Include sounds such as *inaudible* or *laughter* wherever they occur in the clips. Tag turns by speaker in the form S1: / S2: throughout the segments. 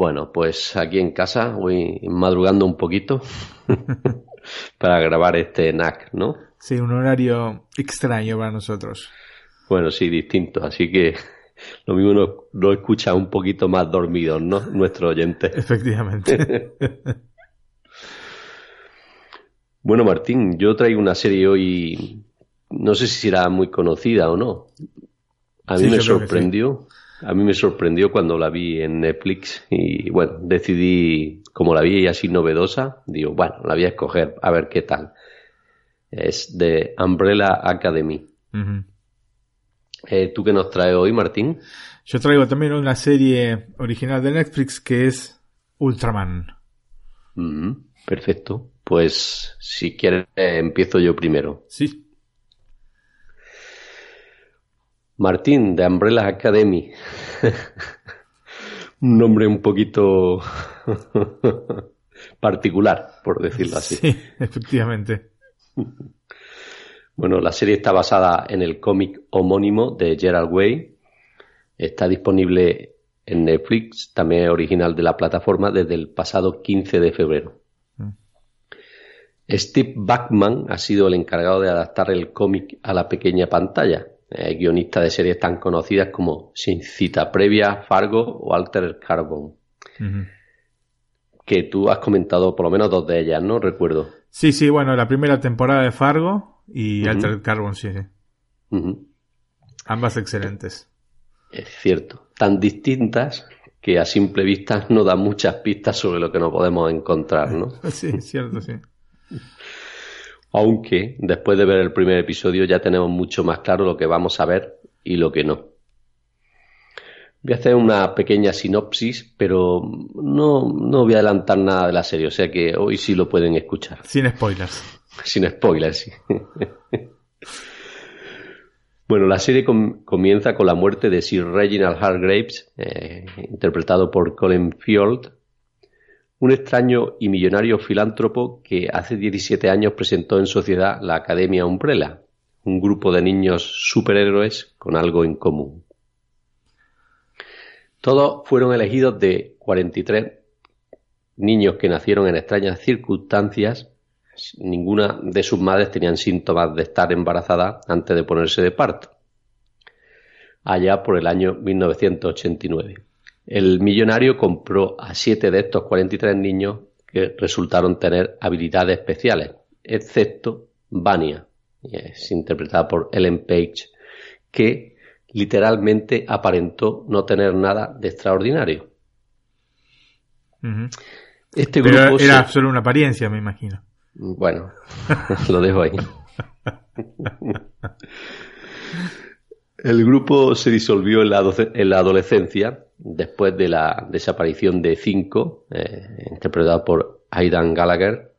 S1: Bueno, pues aquí en casa voy madrugando un poquito *laughs* para grabar este NAC, ¿no?
S2: Sí, un horario extraño para nosotros.
S1: Bueno, sí, distinto, así que lo mismo lo, lo escucha un poquito más dormido, ¿no? Nuestro oyente. *laughs*
S2: Efectivamente. *laughs*
S1: bueno, Martín, yo traigo una serie hoy, no sé si será muy conocida o no. A mí
S2: Sí,
S1: me sorprendió, a mí me sorprendió cuando la vi en Netflix y bueno, decidí, como la vi así novedosa, digo, bueno, la voy a escoger a ver qué tal. Es de Umbrella Academy. Eh, ¿Tú qué nos traes hoy, Martín?
S2: Yo traigo también una serie original de Netflix que es Ultraman.
S1: Mm, perfecto. Pues si quieres, eh, empiezo yo primero.
S2: Sí.
S1: Martín, de Umbrella Academy. Un nombre un poquito *laughs* particular, por decirlo así.
S2: Sí, efectivamente.
S1: Bueno, la serie está basada en el cómic homónimo de Gerald Way. Está disponible en Netflix, también es original de la plataforma desde el pasado 15 de febrero.
S2: Mm.
S1: Steve Bachman ha sido el encargado de adaptar el cómic a la pequeña pantalla. Es guionista de series tan conocidas como Sin cita previa, Fargo o Alter Carbon, que tú has comentado por lo menos dos de ellas, ¿no? Recuerdo.
S2: Sí, sí, bueno, la primera temporada de Fargo y
S1: Ujú.
S2: Altered Carbon, sí, sí. Ambas excelentes.
S1: Es cierto, tan distintas que a simple vista no dan muchas pistas sobre lo que nos podemos encontrar, ¿no? *laughs*
S2: Sí, es cierto, sí.
S1: Aunque después de ver el primer episodio ya tenemos mucho más claro lo que vamos a ver y lo que no. Voy a hacer una pequeña sinopsis, pero no, no voy a adelantar nada de la serie, o sea que hoy sí lo pueden escuchar,
S2: Sin spoilers.
S1: sin spoilers. sí. *laughs* Bueno, la serie com- comienza con la muerte de Sir Reginald Hargraves, eh, interpretado por Colin Field, un extraño y millonario filántropo que hace 17 años presentó en sociedad la Academia Umbrella, un grupo de niños superhéroes con algo en común. Todos fueron elegidos de 43 niños que nacieron en extrañas circunstancias. Ninguna de sus madres tenían síntomas de estar embarazada antes de ponerse de parto. Allá por el año 1989. El millonario compró a siete de estos 43 niños que resultaron tener habilidades especiales, excepto Vania, y es interpretada por Ellen Page, que literalmente aparentó no tener nada de extraordinario. Este
S2: Pero
S1: grupo se-
S2: era solo una apariencia, me imagino.
S1: Bueno, *laughs* lo dejo ahí. *laughs* El grupo se disolvió en la, en la adolescencia después de la desaparición de cinco, eh, interpretado por Aidan Gallagher,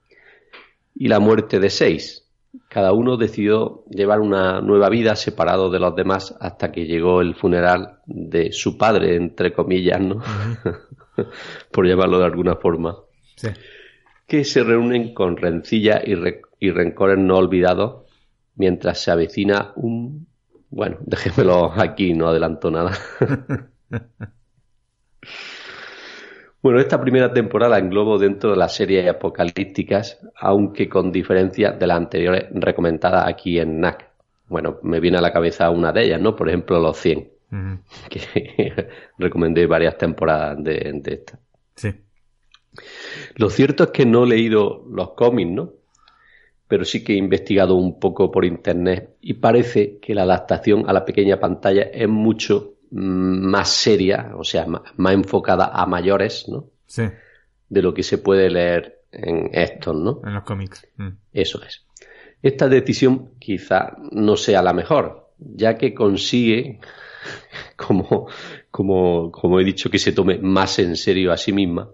S1: y la muerte de seis. Cada uno decidió llevar una nueva vida separado de los demás hasta que llegó el funeral de su padre, entre comillas, ¿no? *laughs* por llamarlo de alguna forma
S2: Sí.
S1: que se reúnen con rencilla y, re- y rencores no olvidados mientras se avecina un... Bueno, *laughs* déjemelo aquí, no adelanto nada. *laughs* bueno, esta primera temporada la englobo dentro de las series apocalípticas, aunque con diferencia de las anteriores recomendadas aquí en NAC. Bueno, me viene a la cabeza una de ellas, ¿no? Por ejemplo, Los 100,
S2: Ujú. *laughs*
S1: que recomendé varias temporadas de, de esta.
S2: Sí.
S1: Lo cierto es que no he leído los cómics, ¿no? Pero sí que he investigado un poco por internet y parece que la adaptación a la pequeña pantalla es mucho mm, más seria, o sea, más enfocada a mayores, ¿no?
S2: Sí.
S1: De lo que se puede leer en estos, ¿no?
S2: En los cómics. Mm.
S1: Eso es. Esta decisión quizá no sea la mejor, ya que consigue, *laughs* como, como, como he dicho, que se tome más en serio a sí misma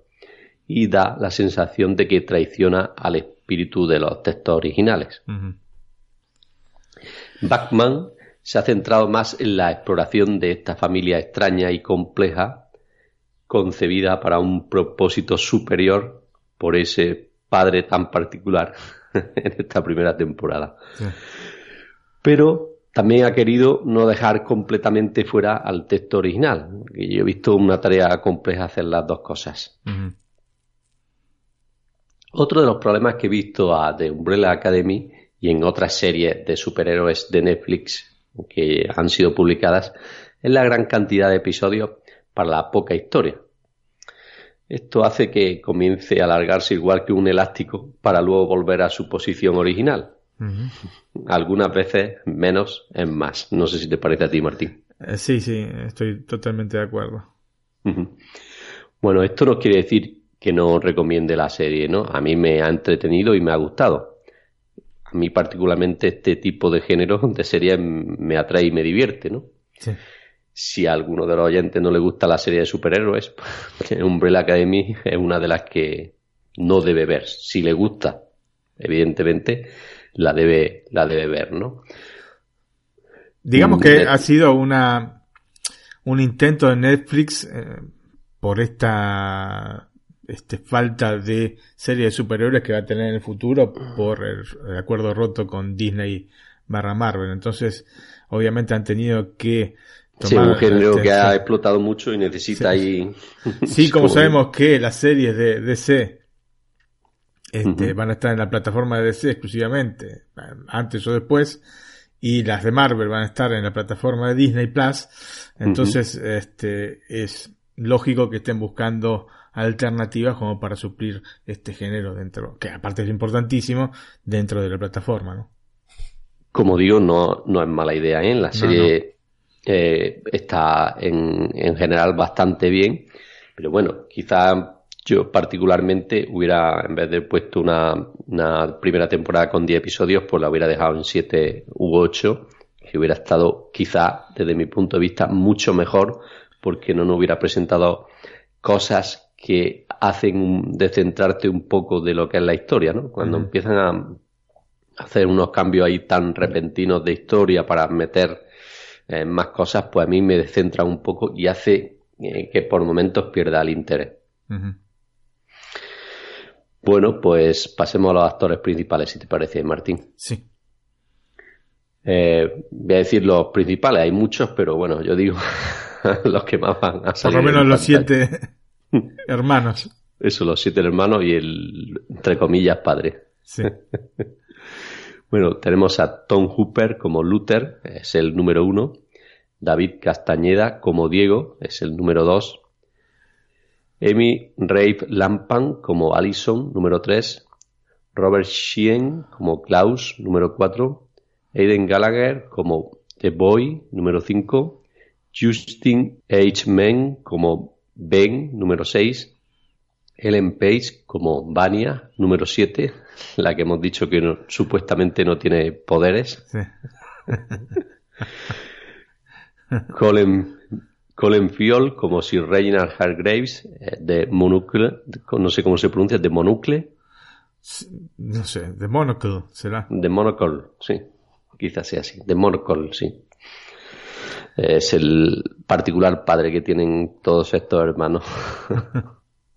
S1: y da la sensación de que traiciona al espíritu de los textos originales. Bachman se ha centrado más en la exploración de esta familia extraña y compleja, concebida para un propósito superior por ese padre tan particular *laughs* en esta primera temporada. Pero también ha querido no dejar completamente fuera al texto original. Y yo he visto una tarea compleja hacer las dos cosas. Otro de los problemas que he visto a The Umbrella Academy y en otras series de superhéroes de Netflix que han sido publicadas es la gran cantidad de episodios para la poca historia. Esto hace que comience a alargarse igual que un elástico para luego volver a su posición original. Algunas veces menos es más. No sé si te parece a ti, Martín.
S2: Eh, sí, sí, estoy totalmente de acuerdo.
S1: Bueno, esto no quiere decir que no recomiende la serie, ¿no? A mí me ha entretenido y me ha gustado. A mí particularmente este tipo de género *laughs* de serie me atrae y me divierte, ¿no? Si a alguno de los oyentes no le gusta la serie de superhéroes, *laughs* pues, Umbrella Academy es una de las que no debe ver. Si le gusta, evidentemente, la debe, la debe ver, ¿no?
S2: Digamos que ha sido una un intento de Netflix eh, por esta este, falta de serie de superhéroes que va a tener en el futuro por el, acuerdo roto con Disney barra Marvel. Entonces, obviamente han tenido que
S1: tomar... un género este, que ha explotado mucho y necesita ahí... *laughs*
S2: Sí, como *laughs* sabemos que las series de DC este, van a estar en la plataforma de DC exclusivamente, antes o después, y las de Marvel van a estar en la plataforma de Disney Plus, entonces este, es lógico que estén buscando alternativas como para suplir este género dentro, que aparte es importantísimo, dentro de la plataforma, ¿no?
S1: Como digo, no, no es mala idea, ¿eh? La serie eh, está en, en general bastante bien, pero bueno, quizá yo particularmente hubiera, en vez de puesto una, una primera temporada con 10 episodios, pues la hubiera dejado en 7 u 8, que hubiera estado quizá desde mi punto de vista mucho mejor porque no nos hubiera presentado cosas que hacen descentrarte un poco de lo que es la historia, ¿no? Cuando empiezan a hacer unos cambios ahí tan repentinos de historia para meter eh, más cosas, pues a mí me descentra un poco y hace eh, que por momentos pierda el interés. Bueno, pues pasemos a los actores principales, si te parece, Martín.
S2: Sí.
S1: Eh, voy a decir los principales, hay muchos, pero bueno, yo digo *laughs* los que más van a
S2: salir. Por lo menos los siete *laughs* hermanos.
S1: Eso, los siete hermanos y el, entre comillas, padre.
S2: Sí. *laughs*
S1: bueno, tenemos a Tom Hooper como Luther, es el número uno. David Castañeda como Diego, es el número dos. Amy Rafe Lampan como Allison, número 3. Robert Sheehan como Klaus, número 4. Aiden Gallagher como The Boy, número 5. Justin H. Men como Ben, número 6. Ellen Page como Vania, número 7, *laughs* la que hemos dicho que supuestamente no tiene poderes. *laughs* Colin Colin Fiol como Sir Reginald Hargraves eh, de Monocle, no sé cómo se pronuncia, de Monocle.
S2: No sé, de Monocle será.
S1: De Monocle, sí, quizás sea así, de Monocle, sí. Es el particular padre que tienen todos estos hermanos. *laughs*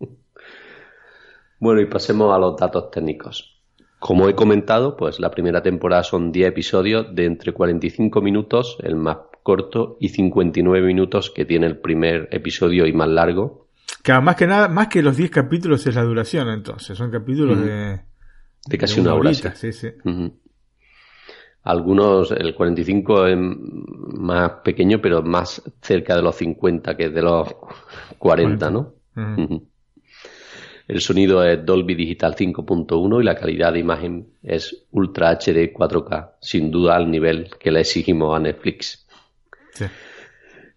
S1: bueno, y pasemos a los datos técnicos. Como he comentado, pues la primera temporada son 10 episodios de entre 45 minutos, el más corto y 59 minutos que tiene el primer episodio y más largo.
S2: Claro, más que nada, más que los 10 capítulos es la duración entonces, son capítulos de...
S1: De casi una, hora. Sí, sí. Algunos, el 45 es más pequeño, pero más cerca de los 50 que de los 40, ¿no? El sonido es Dolby Digital 5.1 y la calidad de imagen es Ultra HD 4K, sin duda al nivel que le exigimos a Netflix.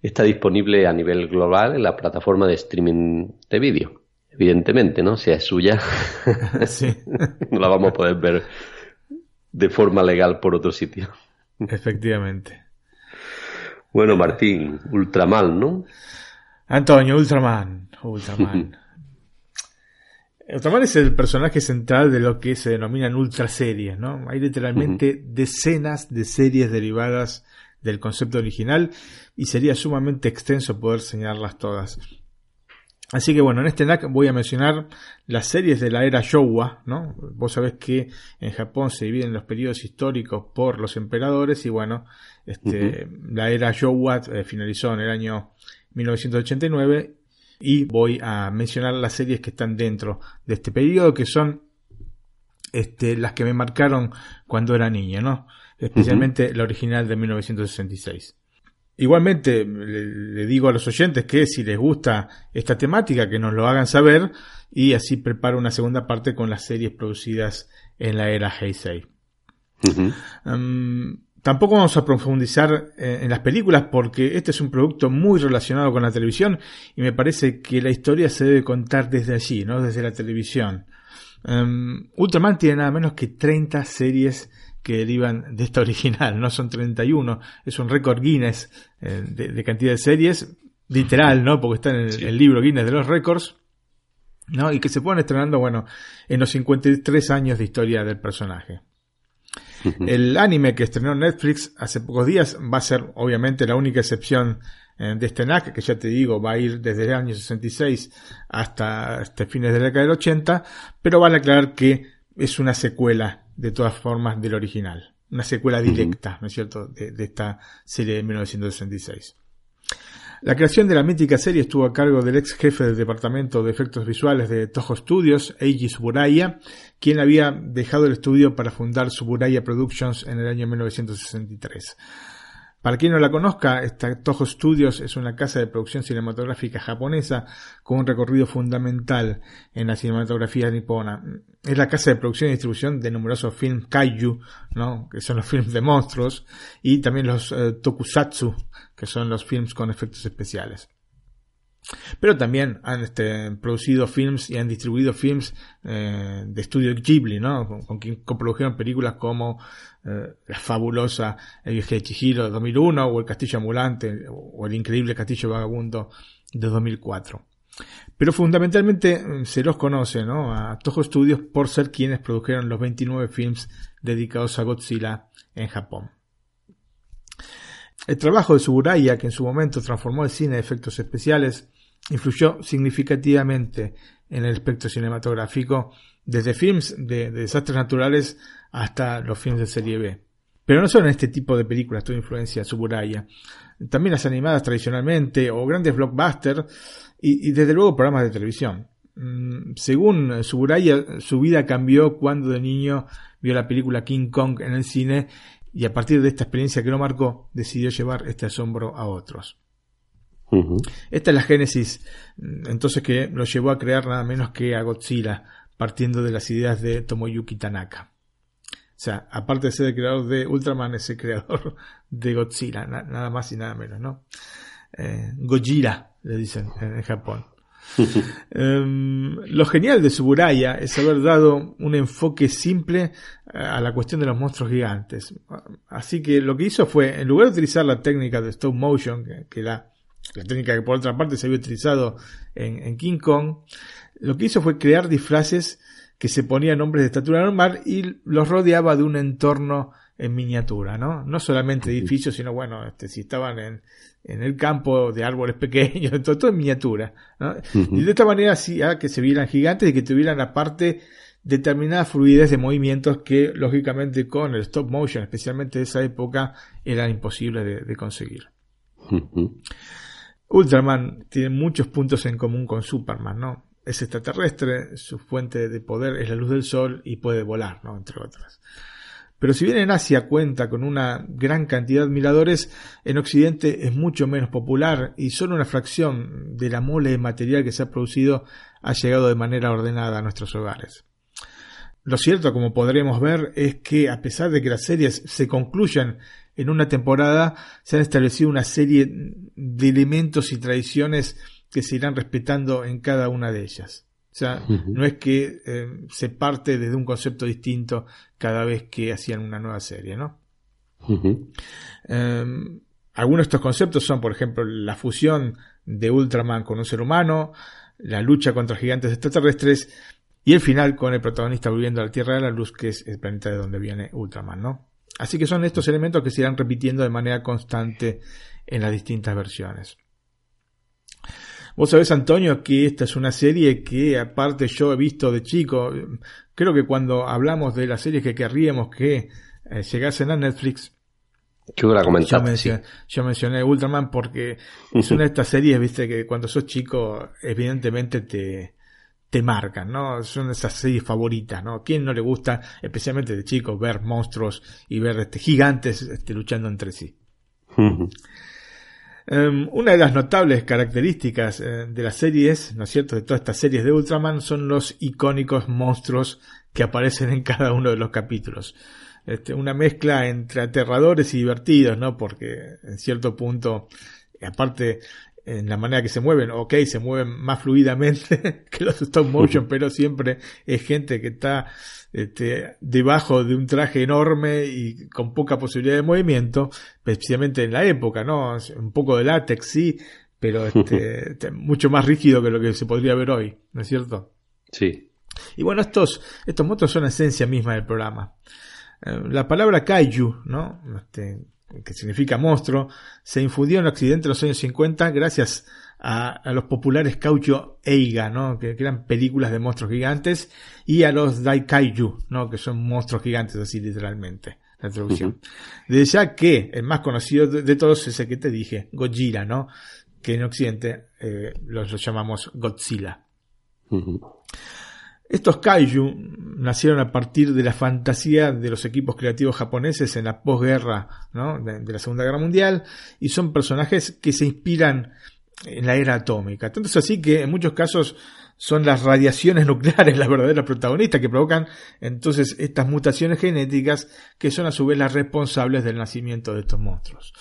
S1: Está disponible a nivel global en la plataforma de streaming de vídeo. Evidentemente, ¿no? Si es suya, *laughs* *laughs* no la vamos a poder ver de forma legal por otro sitio.
S2: Efectivamente.
S1: Bueno, Martín, ultra mal, ¿no?
S2: Antonio, Ultraman. Ultraman. *laughs* Ultraman es el personaje central de lo que se denominan ultra series, ¿no? Hay literalmente decenas de series derivadas del concepto original y sería sumamente extenso poder señalarlas todas. Así que bueno, en este NAC voy a mencionar las series de la era Showa, ¿no? Vos sabés que en Japón se dividen los periodos históricos por los emperadores y bueno, este, la era Showa eh, finalizó en el año 1989 y voy a mencionar las series que están dentro de este periodo que son este, las que me marcaron cuando era niño, ¿no? Especialmente la original de 1966. Igualmente, le, digo a los oyentes que si les gusta esta temática, que nos lo hagan saber y así preparo una segunda parte con las series producidas en la era Heisei. Em, tampoco vamos a profundizar eh, en las películas porque este es un producto muy relacionado con la televisión y me parece que la historia se debe contar desde allí, ¿no? Desde la televisión. Um, Ultraman tiene nada menos que 30 series que derivan de esta original, no son 31, es un récord Guinness eh, de, cantidad de series, literal, ¿no? Porque está en el, libro Guinness de los récords, ¿no? Y que se ponen estrenando, bueno, en los 53 años de historia del personaje. El anime que estrenó Netflix hace pocos días va a ser obviamente la única excepción eh, de este NAC, que ya te digo, va a ir desde el año 66 hasta, este fines de la década del 80, pero vale aclarar que es una secuela de todas formas del original. Una secuela directa, ¿no es cierto?, de, esta serie de 1966. La creación de la mítica serie estuvo a cargo del ex jefe del departamento de efectos visuales de Toho Studios, Eiji Suburaya, quien había dejado el estudio para fundar Suburaya Productions en el año 1963. Para quien no la conozca, esta Toho Studios es una casa de producción cinematográfica japonesa con un recorrido fundamental en la cinematografía nipona. Es la casa de producción y distribución de numerosos films kaiju, ¿no? que son los films de monstruos, y también los eh, tokusatsu, que son los films con efectos especiales. Pero también han este, producido films y han distribuido films eh, de estudio Ghibli, ¿no? Con, quien coprodujeron películas como eh, la fabulosa El viaje de Chihiro de 2001 o El castillo ambulante o El increíble castillo vagabundo de 2004. Pero fundamentalmente mm, se los conoce ¿no? a Toho Studios por ser quienes produjeron los 29 films dedicados a Godzilla en Japón. El trabajo de Suburaya, que en su momento transformó el cine de efectos especiales, influyó significativamente en el espectro cinematográfico, desde films de, desastres naturales hasta los films de serie B. Pero no solo en este tipo de películas tuvo influencia Suburaya, también las animadas tradicionalmente o grandes blockbusters y, desde luego programas de televisión. Mm, según Suburaya, su vida cambió cuando de niño vio la película King Kong en el cine y a partir de esta experiencia que lo marcó decidió llevar este asombro a otros. Esta es la génesis, mm, entonces que lo llevó a crear nada menos que a Godzilla, partiendo de las ideas de Tomoyuki Tanaka. O sea, aparte de ser el creador de Ultraman, es el creador *laughs* de Godzilla, nada más y nada menos, ¿no? Eh, Gojira, le dicen en, Japón. *laughs* Em, lo genial de Suburaya es haber dado un enfoque simple a la cuestión de los monstruos gigantes. Así que lo que hizo fue, en lugar de utilizar la técnica de stop motion, que, que la la técnica que por otra parte se había utilizado en, King Kong, lo que hizo fue crear disfraces que se ponían nombres de estatura normal y los rodeaba de un entorno en miniatura, ¿no? No solamente edificios, sino bueno, este, si estaban en, en el campo de árboles *laughs* pequeños, todo, todo en miniatura, Y de esta manera hacía que se vieran gigantes y que tuvieran aparte determinada fluidez de movimientos que lógicamente con el stop motion, especialmente de esa época, eran imposibles de, conseguir. Ultraman tiene muchos puntos en común con Superman, ¿no? Es extraterrestre, su fuente de poder es la luz del sol y puede volar, ¿no? Entre otras. Pero si bien en Asia cuenta con una gran cantidad de admiradores, en Occidente es mucho menos popular y solo una fracción de la mole de material que se ha producido ha llegado de manera ordenada a nuestros hogares. Lo cierto, como podremos ver, es que a pesar de que las series se concluyan en una temporada se han establecido una serie de elementos y tradiciones que se irán respetando en cada una de ellas. O sea, no es que eh, se parte desde un concepto distinto cada vez que hacían una nueva serie, ¿no? Em, algunos de estos conceptos son, por ejemplo, la fusión de Ultraman con un ser humano, la lucha contra gigantes extraterrestres y el final con el protagonista volviendo a la Tierra de la Luz, que es el planeta de donde viene Ultraman, ¿no? Así que son estos elementos que se irán repitiendo de manera constante en las distintas versiones. Vos sabés, Antonio, que esta es una serie que aparte yo he visto de chico. Creo que cuando hablamos de las series que querríamos que eh, llegasen a Netflix,
S1: yo, la
S2: yo, mencioné, Ultraman porque es una de estas series, viste, que cuando sos chico, evidentemente te, te marcan, ¿no? Son esas series favoritas, ¿no? ¿Quién no le gusta, especialmente de chicos, ver monstruos y ver este, gigantes este, luchando entre sí? Em, una de las notables características eh, de las series, ¿no es cierto?, de todas estas series de Ultraman son los icónicos monstruos que aparecen en cada uno de los capítulos. Este, una mezcla entre aterradores y divertidos, ¿no? Porque en cierto punto, aparte en la manera que se mueven, ok, se mueven más fluidamente *laughs* que los stop motion, pero siempre es gente que está este, debajo de un traje enorme y con poca posibilidad de movimiento, especialmente en la época, ¿no? Un poco de látex, sí, pero este, *laughs* este, mucho más rígido que lo que se podría ver hoy, ¿no es cierto?
S1: Sí.
S2: Y bueno, estos, estos monstruos son la esencia misma del programa. Eh, la palabra kaiju, ¿no? Este, que significa monstruo, se infundió en Occidente en los años 50 gracias a, los populares Kaiju Eiga, ¿no? Que, eran películas de monstruos gigantes, y a los Daikaiju, ¿no? Que son monstruos gigantes, así literalmente, la traducción. Desde ya que el más conocido de, todos es el que te dije, Godzilla, ¿no? Que en Occidente eh, los, llamamos Godzilla. Estos kaiju nacieron a partir de la fantasía de los equipos creativos japoneses en la posguerra de, la Segunda Guerra Mundial y son personajes que se inspiran en la era atómica. Tanto es así que en muchos casos son las radiaciones *laughs* nucleares las verdaderas protagonistas que provocan entonces estas mutaciones genéticas que son a su vez las responsables del nacimiento de estos monstruos.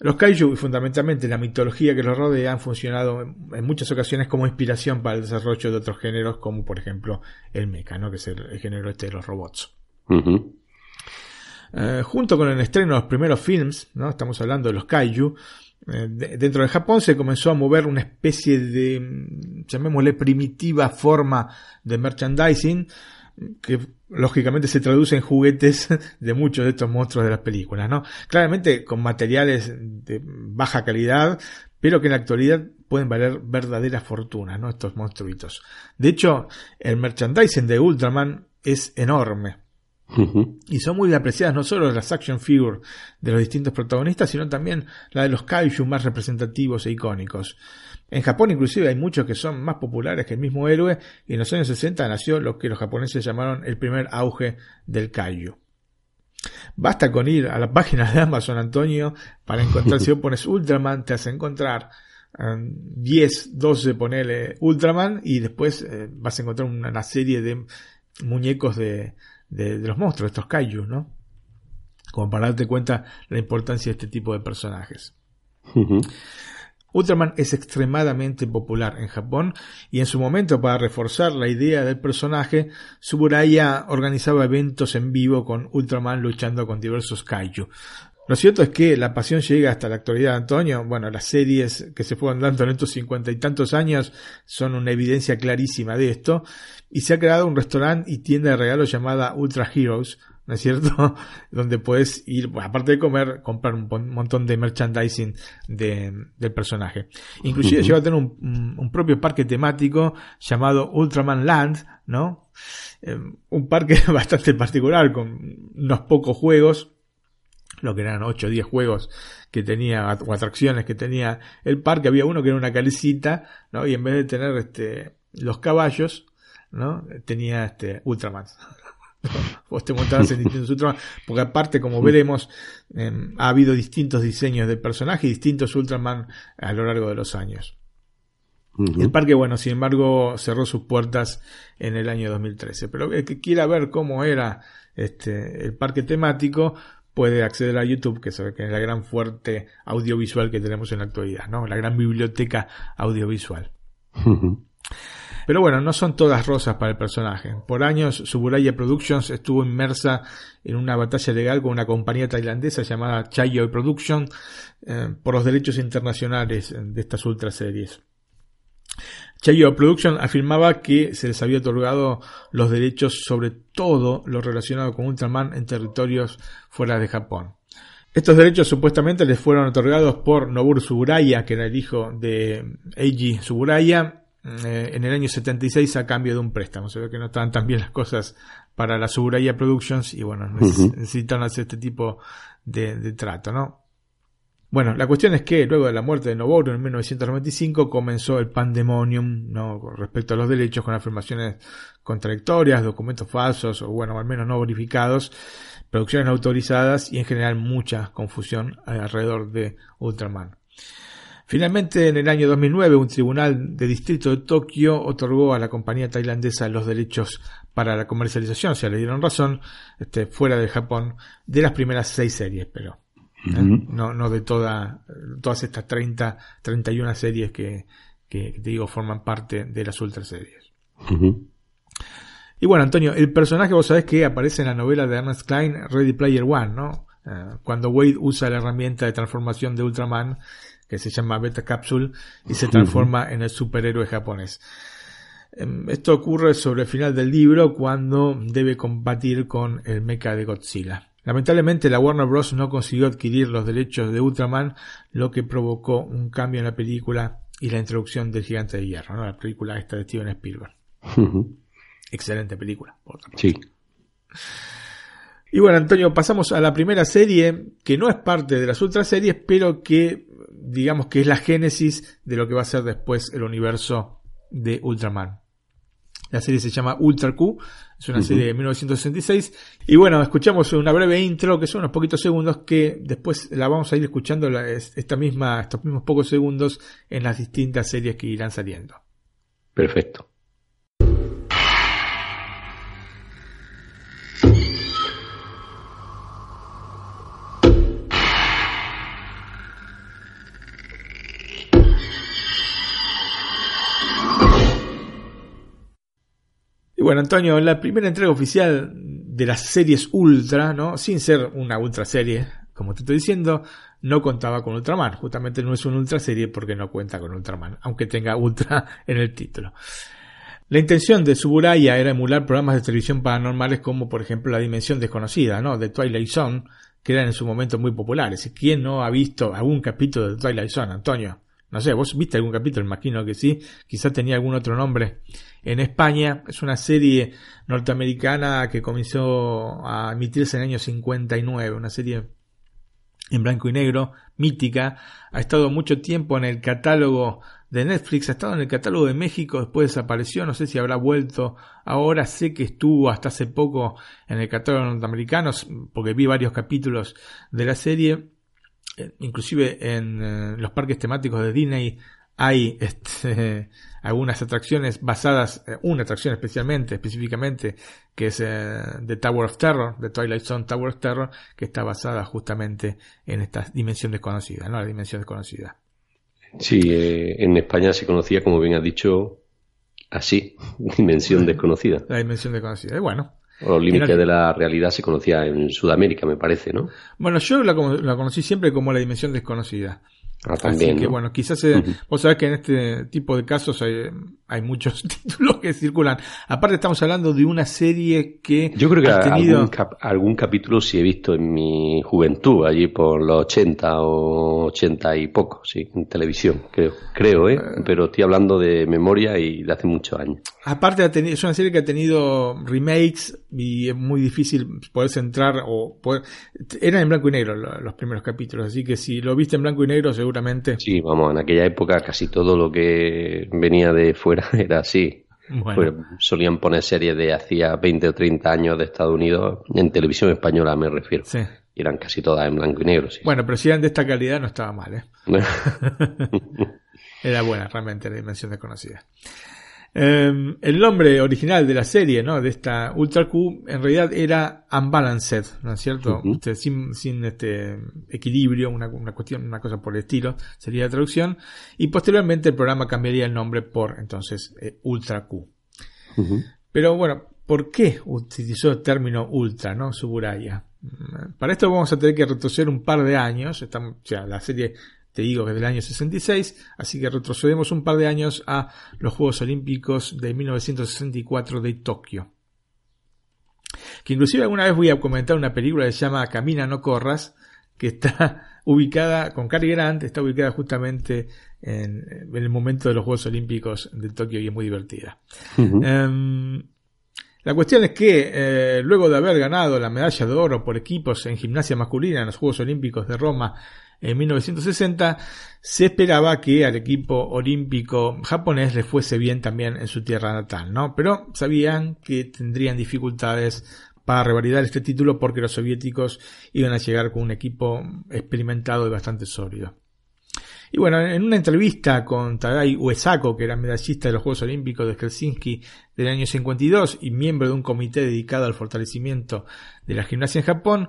S2: Los kaiju y fundamentalmente la mitología que los rodea han funcionado en muchas ocasiones como inspiración para el desarrollo de otros géneros como por ejemplo el mecha, que es el, género este de los robots. Eh, junto con el estreno de los primeros films, ¿no? estamos hablando de los kaiju, dentro de Japón se comenzó a mover una especie de, mm, llamémosle, primitiva forma de merchandising que lógicamente se traduce en juguetes *laughs* de muchos de estos monstruos de las películas, ¿no? Claramente con materiales de baja calidad, pero que en la actualidad pueden valer verdadera fortuna, ¿no? Estos monstruitos. De hecho, el merchandising de Ultraman es enorme. Y son muy apreciadas no solo las action figures de los distintos protagonistas, sino también la de los kaiju más representativos e icónicos. En Japón inclusive hay muchos que son más populares que el mismo héroe y en los años 60 nació lo que los japoneses llamaron el primer auge del kaiju. Basta con ir a la página de Amazon Antonio para encontrar, *laughs* si vos pones Ultraman, te hace encontrar 10, um, 12, ponele Ultraman y después eh, vas a encontrar una serie de muñecos de, de, los monstruos, estos kaiju, ¿no? Como para darte cuenta la importancia de este tipo de personajes. Ultraman es extremadamente popular en Japón y en su momento para reforzar la idea del personaje, Suburaya organizaba eventos en vivo con Ultraman luchando con diversos kaiju. Lo cierto es que la pasión llega hasta la actualidad, Antonio. Bueno, las series que se fueron dando en estos cincuenta y tantos años son una evidencia clarísima de esto. Y se ha creado un restaurante y tienda de regalos llamada Ultra Heroes, ¿no es cierto? *laughs* Donde puedes ir, aparte de comer, comprar un montón de merchandising del personaje. Inclusive llegó a tener un, propio parque temático llamado Ultraman Land, ¿no? Eh, un parque *laughs* bastante particular con unos pocos juegos lo que eran 8 o 10 juegos que tenía, o atracciones que tenía el parque, había uno que era una calecita, ¿no? Y en vez de tener este, los caballos, ¿no? Tenía este, Ultraman. *laughs* Vos te montabas en distintos *laughs* Ultraman, porque aparte, como veremos, em, ha habido distintos diseños de personajes y distintos Ultraman a lo largo de los años. El parque, bueno, sin embargo, cerró sus puertas en el año 2013. Pero el que quiera ver cómo era este, el parque temático, puede acceder a YouTube, que es la gran fuerte audiovisual que tenemos en la actualidad, ¿no? La gran biblioteca audiovisual. Pero bueno, no son todas rosas para el personaje. Por años, Suburaya Productions estuvo inmersa en una batalla legal con una compañía tailandesa llamada Chayoy Production eh, por los derechos internacionales de estas ultra series. Chayo Production afirmaba que se les había otorgado los derechos sobre todo lo relacionado con Ultraman en territorios fuera de Japón. Estos derechos supuestamente les fueron otorgados por Noburo Suburaya, que era el hijo de Eiji Suburaya, eh, en el año 76 a cambio de un préstamo. Se ve que no estaban tan bien las cosas para la Suburaya Productions y bueno, necesitan hacer este tipo de, de trato, ¿no? Bueno, la cuestión es que luego de la muerte de Noboru en 1995 comenzó el pandemonium ¿no? respecto a los derechos con afirmaciones contradictorias, documentos falsos o bueno, al menos no verificados, producciones autorizadas y en general mucha confusión alrededor de Ultraman. Finalmente, en el año 2009, un tribunal de distrito de Tokio otorgó a la compañía tailandesa los derechos para la comercialización, o sea, le dieron razón, este, fuera de Japón, de las primeras seis series, pero ¿eh? no, no de toda, todas estas 30, 31 series que, que, te digo forman parte de las ultra series. Y bueno, Antonio, el personaje vos sabés que aparece en la novela de Ernest Klein, Ready Player One, ¿no? Eh, cuando Wade usa la herramienta de transformación de Ultraman, que se llama Beta Capsule, y se transforma en el superhéroe japonés. Em, esto ocurre sobre el final del libro cuando debe combatir con el mecha de Godzilla. Lamentablemente la Warner Bros. no consiguió adquirir los derechos de Ultraman, lo que provocó un cambio en la película y la introducción del Gigante de Hierro, ¿no? la película esta de Steven Spielberg. Excelente película, por
S1: Sí.
S2: Y bueno, Antonio, pasamos a la primera serie, que no es parte de las ultra series, pero que digamos que es la génesis de lo que va a ser después el universo de Ultraman. La serie se llama Ultra Q, es una serie de 1966. Y bueno, escuchamos una breve intro, que son unos poquitos segundos, que después la vamos a ir escuchando esta misma, estos mismos pocos segundos en las distintas series que irán saliendo.
S1: Perfecto.
S2: Bueno, Antonio, la primera entrega oficial de las series Ultra, ¿no? Sin ser una Ultra serie, como te estoy diciendo, no contaba con Ultraman. Justamente no es una Ultra serie porque no cuenta con Ultraman, aunque tenga Ultra *laughs* en el título. La intención de Suburaya era emular programas de televisión paranormales como por ejemplo La Dimensión Desconocida, ¿no? De Twilight Zone, que eran en su momento muy populares. ¿Quién no ha visto algún capítulo de Twilight Zone, Antonio? No sé, vos viste algún capítulo, imagino que sí, quizás tenía algún otro nombre en España. Es una serie norteamericana que comenzó a emitirse en el año 59, una serie en blanco y negro, mítica. Ha estado mucho tiempo en el catálogo de Netflix, ha estado en el catálogo de México, después desapareció, no sé si habrá vuelto ahora, sé que estuvo hasta hace poco en el catálogo norteamericano, porque vi varios capítulos de la serie eh, inclusive en eh, los parques temáticos de Disney hay este, algunas atracciones basadas, eh, una atracción especialmente, específicamente, que es The Tower of Terror, The Twilight Zone Tower of Terror, que está basada justamente en esta dimensión desconocida, ¿no? La dimensión desconocida.
S1: Sí, en España se conocía, como bien has dicho, así, *laughs* dimensión desconocida.
S2: La dimensión desconocida. Y bueno,
S1: los límites de la realidad se conocía en Sudamérica, me parece, ¿no?
S2: Bueno, yo la, la conocí siempre como la dimensión desconocida.
S1: Ah, también,
S2: Así que bueno, quizás eh, vos sabés que en este tipo de casos hay, hay, muchos *laughs* títulos que circulan. Aparte estamos hablando de una serie que
S1: yo creo que tenido... algún, capítulo sí he visto en mi juventud, allí por los 80 o 80 y poco, sí, en televisión, creo, creo, ¿eh? eh. Pero estoy hablando de memoria y de hace muchos años.
S2: Aparte es una serie que ha tenido remakes y es muy difícil poder entrar o poder... Eran en blanco y negro los primeros capítulos, así que si lo viste en blanco y negro seguramente...
S1: Sí, vamos, en aquella época casi todo lo que venía de fuera *laughs* era así. Pues solían poner series de hacía 20 o 30 años de Estados Unidos, en televisión española me refiero. Sí. Y eran casi todas en blanco y negro. Sí.
S2: Bueno, pero si eran de esta calidad no estaba mal, ¿eh? *laughs* *laughs* era buena realmente la dimensión desconocida. Em, el nombre original de la serie, ¿no? De esta Ultra Q, en realidad era Unbalanced, ¿no es cierto? Este, sin, sin este equilibrio, una, una, cuestión, una cosa por el estilo, sería la traducción. Y posteriormente el programa cambiaría el nombre por, entonces, eh, Ultra Q. Pero bueno, ¿por qué utilizó el término Ultra, ¿no? Suburaya. Para esto vamos a tener que retroceder un par de años. Estamos, o sea, la serie te digo que es del año 66, así que retrocedemos un par de años a los Juegos Olímpicos de 1964 de Tokio. Que inclusive alguna vez voy a comentar una película que se llama Camina, no corras, que está *laughs* ubicada con Cary Grant, está ubicada justamente en, el momento de los Juegos Olímpicos de Tokio y es muy divertida. Em, la cuestión es que eh, luego de haber ganado la medalla de oro por equipos en gimnasia masculina en los Juegos Olímpicos de Roma en 1960, se esperaba que al equipo olímpico japonés le fuese bien también en su tierra natal, ¿no? Pero sabían que tendrían dificultades para revalidar este título porque los soviéticos iban a llegar con un equipo experimentado y bastante sólido. Y bueno, en una entrevista con Tadai Uesako, que era medallista de los Juegos Olímpicos de Helsinki del año 52 y miembro de un comité dedicado al fortalecimiento de la gimnasia en Japón,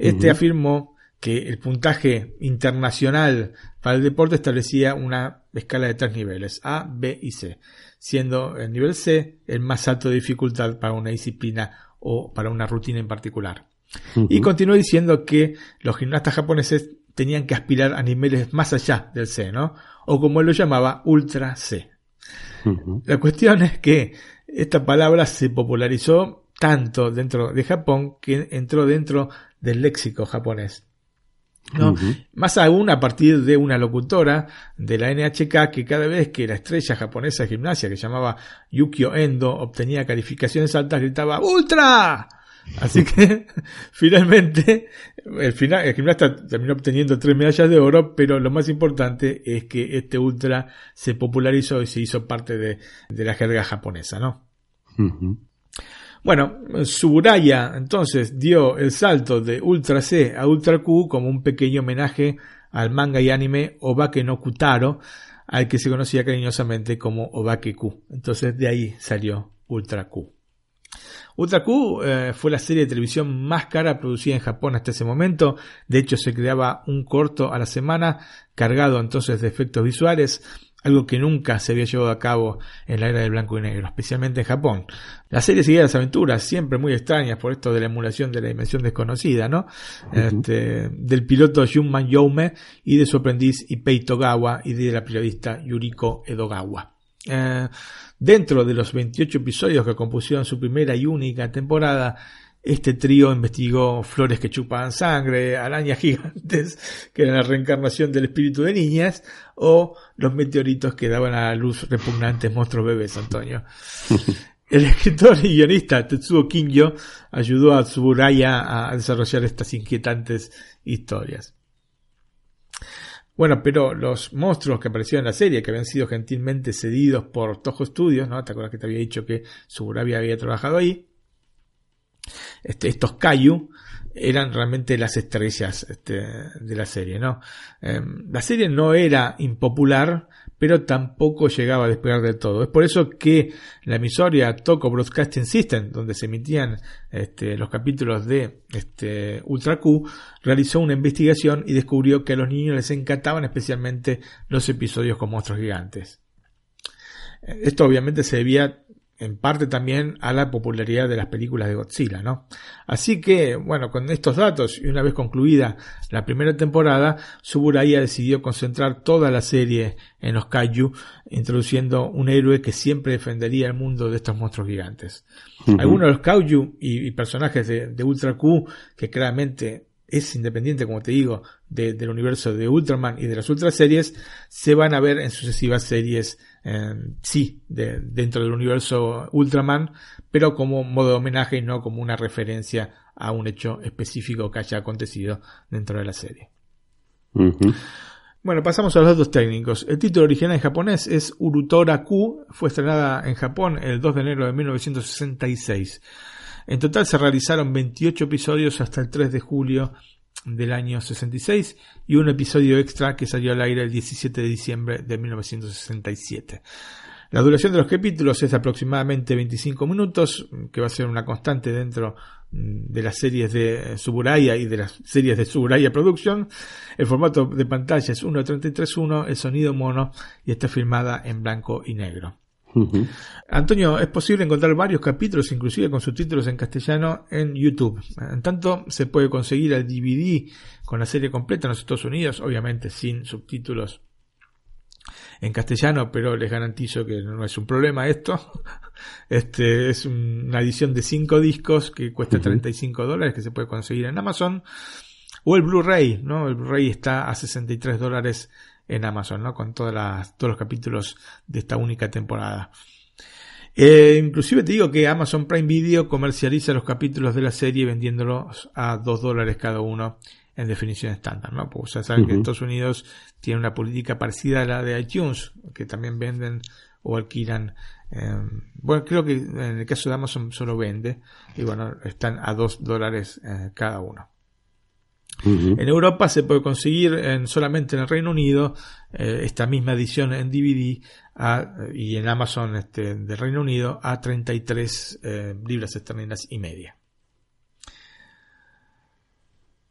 S2: este afirmó que el puntaje internacional para el deporte establecía una escala de tres niveles, A, B y C, siendo el nivel C el más alto de dificultad para una disciplina o para una rutina en particular. Y continuó diciendo que los gimnastas japoneses tenían que aspirar a niveles más allá del C, ¿no? O como él lo llamaba, ultra C. La cuestión es que esta palabra se popularizó tanto dentro de Japón que entró dentro del léxico japonés. ¿No? Más aún a partir de una locutora de la NHK que cada vez que la estrella japonesa de gimnasia que llamaba Yukio Endo obtenía calificaciones altas gritaba ¡Ultra! Así que *laughs* finalmente el, final, el gimnasta terminó obteniendo tres medallas de oro, pero lo más importante es que este ultra se popularizó y se hizo parte de, la jerga japonesa, ¿no? Bueno, Suburaya entonces dio el salto de Ultra C a Ultra Q como un pequeño homenaje al manga y anime Obake no Kutaro, al que se conocía cariñosamente como Obake Q. Entonces de ahí salió Ultra Q. Ultra Q eh, fue la serie de televisión más cara producida en Japón hasta ese momento. De hecho, se creaba un corto a la semana, cargado entonces de efectos visuales algo que nunca se había llevado a cabo en la era del blanco y negro, especialmente en Japón. La serie seguía las aventuras, siempre muy extrañas por esto de la emulación de la dimensión desconocida, ¿no? este, del piloto Junman Youme y de su aprendiz Ipei Togawa y de la periodista Yuriko Edogawa. Eh, dentro de los 28 episodios que compusieron su primera y única temporada, este trío investigó flores que chupaban sangre, arañas *laughs* gigantes que eran la reencarnación del espíritu de niñas, o los meteoritos que daban a la luz repugnantes monstruos bebés, Antonio. *laughs* El escritor y guionista Tetsuo Kinjo ayudó a Tsuburaya a desarrollar estas inquietantes historias. Bueno, pero los monstruos que aparecieron en la serie, que habían sido gentilmente cedidos por Toho Studios, ¿no? ¿Te acuerdas que te había dicho que Tsuburaya había trabajado ahí? Este, estos Kaiju eran realmente las estrellas este, de la serie, ¿no? Em, la serie no era impopular, pero tampoco llegaba a despegar del todo. Es por eso que la emisora Toco Broadcasting System, donde se emitían este, los capítulos de este, Ultra Q, realizó una investigación y descubrió que a los niños les encantaban especialmente los episodios con monstruos gigantes. Esto obviamente se debía en parte también a la popularidad de las películas de Godzilla, ¿no? Así que, bueno, con estos datos y una vez concluida la primera temporada, Suburaya decidió concentrar toda la serie en los kaiju, introduciendo un héroe que siempre defendería el mundo de estos monstruos gigantes. Algunos de los kaiju y, personajes de, Ultra Q, que claramente es independiente, como te digo, del universo de Ultraman y de las Ultra series, se van a ver en sucesivas series sí, de, dentro del universo Ultraman, pero como modo de homenaje y no como una referencia a un hecho específico que haya acontecido dentro de la serie. Bueno, pasamos a los datos técnicos. El título original en japonés es Urutora Q, fue estrenada en Japón el 2 de enero de 1966. En total se realizaron 28 episodios hasta el 3 de julio del año 66 y un episodio extra que salió al aire el 17 de diciembre de 1967. La duración de los capítulos es aproximadamente 25 minutos, que va a ser una constante dentro mm, de las series de Suburaya y de las series de Suburaya Production. El formato de pantalla es 1.33.1, el sonido mono y está filmada en blanco y negro. Antonio, es posible encontrar varios capítulos, inclusive con subtítulos en castellano, en YouTube. En tanto, se puede conseguir el DVD con la serie completa en los Estados Unidos, obviamente sin subtítulos en castellano, pero les garantizo que no es un problema esto. *laughs* Este es una edición de 5 discos que cuesta 35 dólares que se puede conseguir en Amazon. O el Blu-ray, ¿no? El Blu-ray está a 63 dólares en Amazon, ¿no? Con todas las, todos los capítulos de esta única temporada. Eh, inclusive te digo que Amazon Prime Video comercializa los capítulos de la serie vendiéndolos a 2 dólares cada uno en definición estándar, ¿no? Pues ya saben que Estados Unidos tiene una política parecida a la de iTunes, que también venden o alquilan. Eh, bueno, creo que en el caso de Amazon solo vende y bueno, están a 2 dólares eh, cada uno. En Europa se puede conseguir en, solamente en el Reino Unido eh, esta misma edición en DVD y en Amazon este, del Reino Unido a 33 eh, libras esterlinas y media.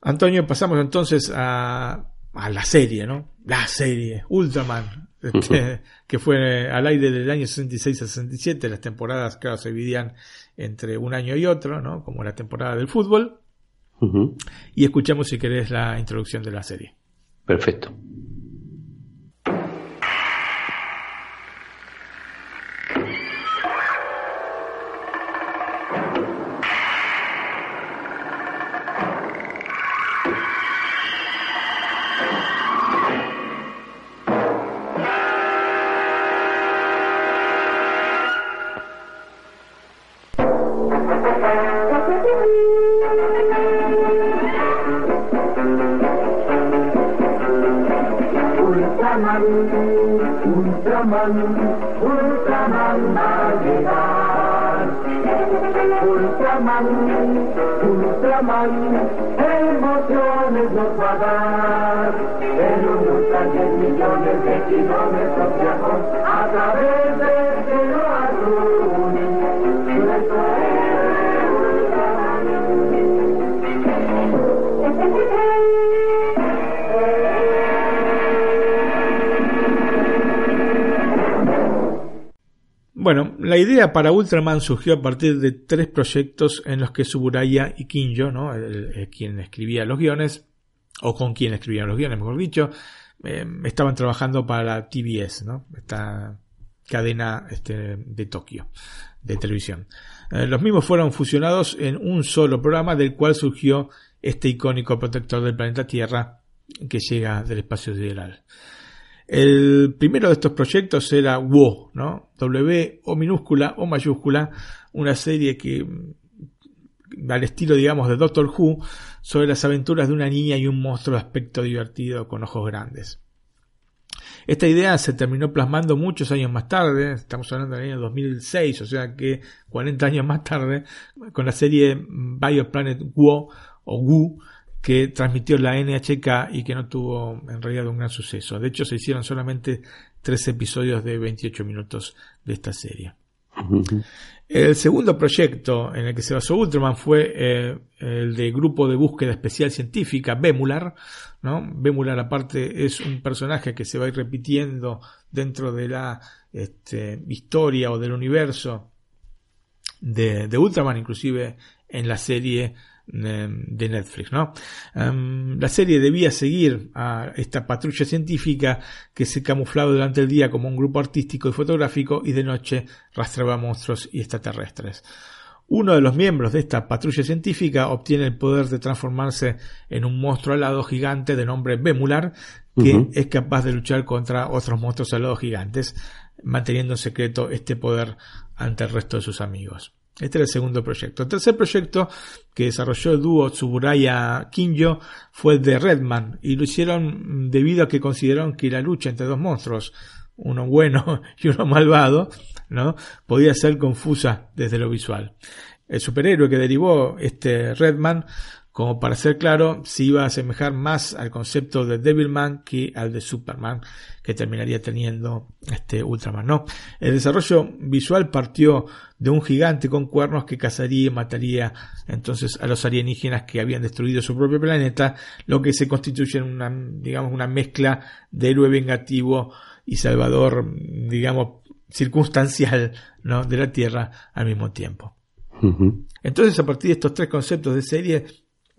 S2: Antonio, pasamos entonces a, a la serie, ¿no? La serie, Ultraman, este, que fue al aire del año 66 a 67. Las temporadas, claro, se dividían entre un año y otro, ¿no? Como la temporada del fútbol. Y escuchamos si querés la introducción de la serie.
S1: Perfecto.
S2: Bueno, la idea para Ultraman surgió a partir de tres proyectos en los que Suburaya y Kinjo, ¿no? quien escribía los guiones, o con quien escribían los guiones, mejor dicho, eh, estaban trabajando para TBS, ¿no? esta cadena este, de Tokio de televisión. Eh, los mismos fueron fusionados en un solo programa del cual surgió este icónico protector del planeta Tierra que llega del espacio sideral. El primero de estos proyectos era WO, ¿no? W o minúscula o mayúscula, una serie que mm, al estilo, digamos, de Doctor Who, sobre las aventuras de una niña y un monstruo de aspecto divertido con ojos grandes. Esta idea se terminó plasmando muchos años más tarde, estamos hablando del año 2006, o sea que 40 años más tarde, con la serie Bioplanet WO o WO, que transmitió la NHK y que no tuvo en realidad un gran suceso. De hecho, se hicieron solamente tres episodios de 28 minutos de esta serie. El segundo proyecto en el que se basó Ultraman fue eh, el de Grupo de Búsqueda Especial Científica, Bemular. ¿no? Bemular aparte es un personaje que se va a ir repitiendo dentro de la este, historia o del universo de, de Ultraman, inclusive en la serie de Netflix. ¿no? Em, la serie debía seguir a esta patrulla científica que se camuflaba durante el día como un grupo artístico y fotográfico y de noche rastreaba monstruos y extraterrestres. Uno de los miembros de esta patrulla científica obtiene el poder de transformarse en un monstruo alado gigante de nombre Bemular que es capaz de luchar contra otros monstruos alados gigantes, manteniendo en secreto este poder ante el resto de sus amigos. Este era el segundo proyecto. El tercer proyecto que desarrolló el dúo Tsuburaya Kinjo fue de Redman y lo hicieron debido a que consideraron que la lucha entre dos monstruos, uno bueno *laughs* y uno malvado, ¿no? podía ser confusa desde lo visual. El superhéroe que derivó este Redman como para ser claro, se iba a asemejar más al concepto de Devilman que al de Superman que terminaría teniendo este Ultraman. No, el desarrollo visual partió de un gigante con cuernos que cazaría y mataría entonces a los alienígenas que habían destruido su propio planeta, lo que se constituye en una, digamos, una mezcla de héroe vengativo y salvador, digamos, circunstancial ¿no? de la Tierra al mismo tiempo. Entonces, a partir de estos tres conceptos de serie,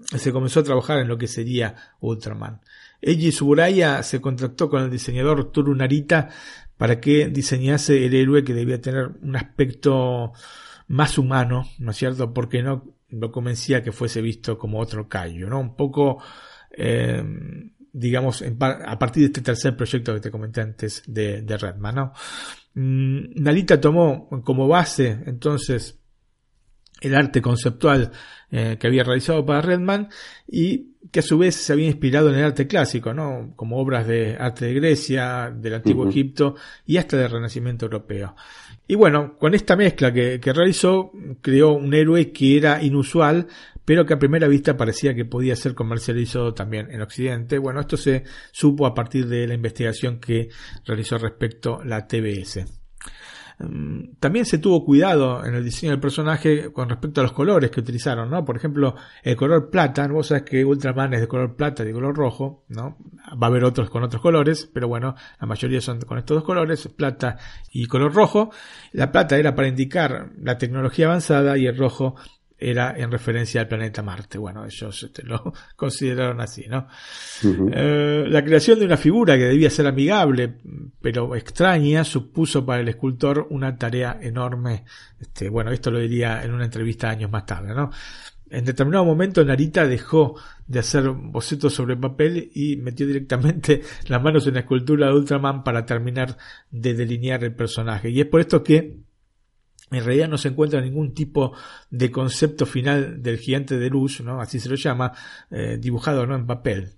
S2: se comenzó a trabajar en lo que sería Ultraman. Eiji Suburaya se contactó con el diseñador Toru Narita para que diseñase el héroe que debía tener un aspecto más humano, ¿no es cierto? Porque no lo convencía que fuese visto como otro callo, ¿no? Un poco, eh, digamos, a partir de este tercer proyecto que te comenté antes de, de Redman, ¿no? Mm, Narita tomó como base, entonces, el arte conceptual eh, que había realizado para Redman y que a su vez se había inspirado en el arte clásico, ¿no? como obras de arte de Grecia, del antiguo Egipto y hasta del Renacimiento europeo. Y bueno, con esta mezcla que, que realizó, creó un héroe que era inusual, pero que a primera vista parecía que podía ser comercializado también en Occidente. Bueno, esto se supo a partir de la investigación que realizó respecto a la TBS. Mm, también se tuvo cuidado en el diseño del personaje con respecto a los colores que utilizaron, ¿no? Por ejemplo, el color plata, vos sabés que Ultraman es de color plata y de color rojo, ¿no? Va a haber otros con otros colores, pero bueno, la mayoría son con estos dos colores, plata y color rojo. La plata era para indicar la tecnología avanzada y el rojo era en referencia al planeta Marte. Bueno, ellos este, lo *laughs* consideraron así, ¿no? Eh, la creación de una figura que debía ser amigable, pero extraña, supuso para el escultor una tarea enorme. Este, bueno, esto lo diría en una entrevista años más tarde, ¿no? En determinado momento Narita dejó de hacer bocetos sobre papel y metió directamente *laughs* las manos en la escultura de Ultraman para terminar de delinear el personaje. Y es por esto que en realidad no se encuentra ningún tipo de concepto final del gigante de luz, ¿no? así se lo llama, eh, dibujado ¿no? en papel,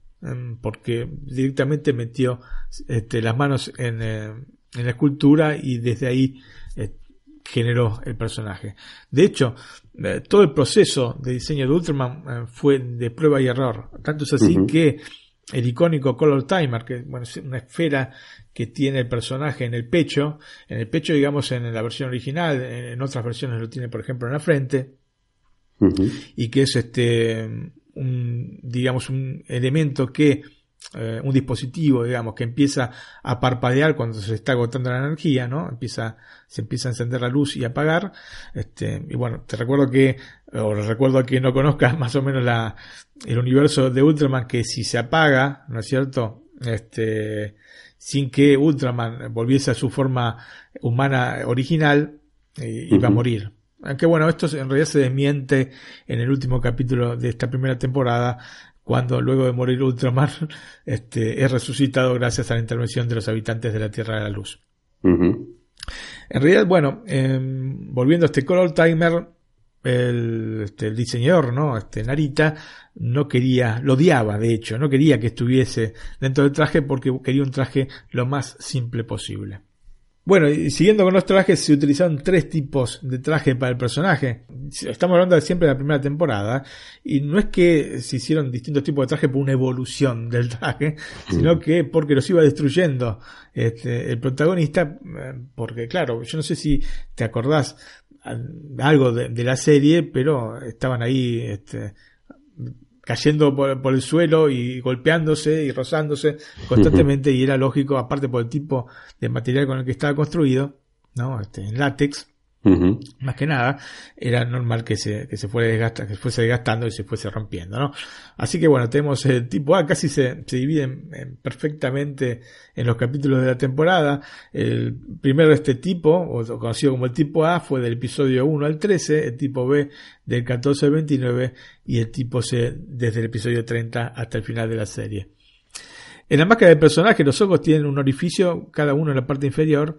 S2: porque directamente metió este, las manos en, eh, en, la escultura y desde ahí eh, generó el personaje. De hecho, todo el proceso de diseño de Ultraman fue de prueba y error, tanto es así que el icónico Color Timer, que bueno, es una esfera que tiene el personaje en el pecho, en el pecho digamos en la versión original, en otras versiones lo tiene por ejemplo en la frente, y que es este un, digamos un elemento que eh, un dispositivo, digamos, que empieza a parpadear cuando se está agotando la energía, ¿no? Empieza, se empieza a encender la luz y apagar. Este, y bueno, te recuerdo que, o recuerdo a quien no conozca *laughs* más o menos la, el universo de Ultraman, que si se apaga, ¿no es cierto? Este, sin que Ultraman volviese a su forma humana original, eh, iba a morir. Aunque bueno, esto en realidad se desmiente en el último capítulo de esta primera temporada, cuando luego de morir Ultraman *laughs* este, es resucitado gracias a la intervención de los habitantes de la Tierra de la Luz. En realidad, bueno, em, volviendo a este Color Timer, el, este, el, diseñador, ¿no? Este Narita no quería, lo odiaba de hecho, no quería que estuviese dentro del traje porque quería un traje lo más simple posible. Bueno, y siguiendo con los trajes, se utilizaron tres tipos de traje para el personaje. Estamos hablando de siempre de la primera temporada, y no es que se hicieron distintos tipos de traje por una evolución del traje, sino que porque los iba destruyendo este, el protagonista, eh, porque claro, yo no sé si te acordás algo de, de la serie, pero estaban ahí este, cayendo por, el suelo y golpeándose y rozándose constantemente y era lógico, aparte por el tipo de material con el que estaba construido, ¿no? Este, en látex, más que nada, era normal que se, que se fuera desgastando, que fuese desgastando y se fuese rompiendo, ¿no? Así que bueno, tenemos el tipo A, casi se, se divide perfectamente en los capítulos de la temporada. El primero de este tipo, o conocido como el tipo A, fue del episodio 1 al 13, el tipo B del 14 al 29 y el tipo C desde el episodio 30 hasta el final de la serie. En la máscara del personaje, los ojos tienen un orificio, cada uno en la parte inferior,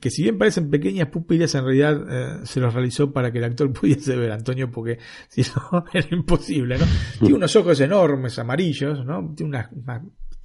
S2: que si bien parecen pequeñas pupilas, en realidad eh, se los realizó para que el actor *laughs* pudiese ver, Antonio, porque si no *laughs* era imposible, ¿no? Tiene unos ojos enormes, amarillos, ¿no? Tiene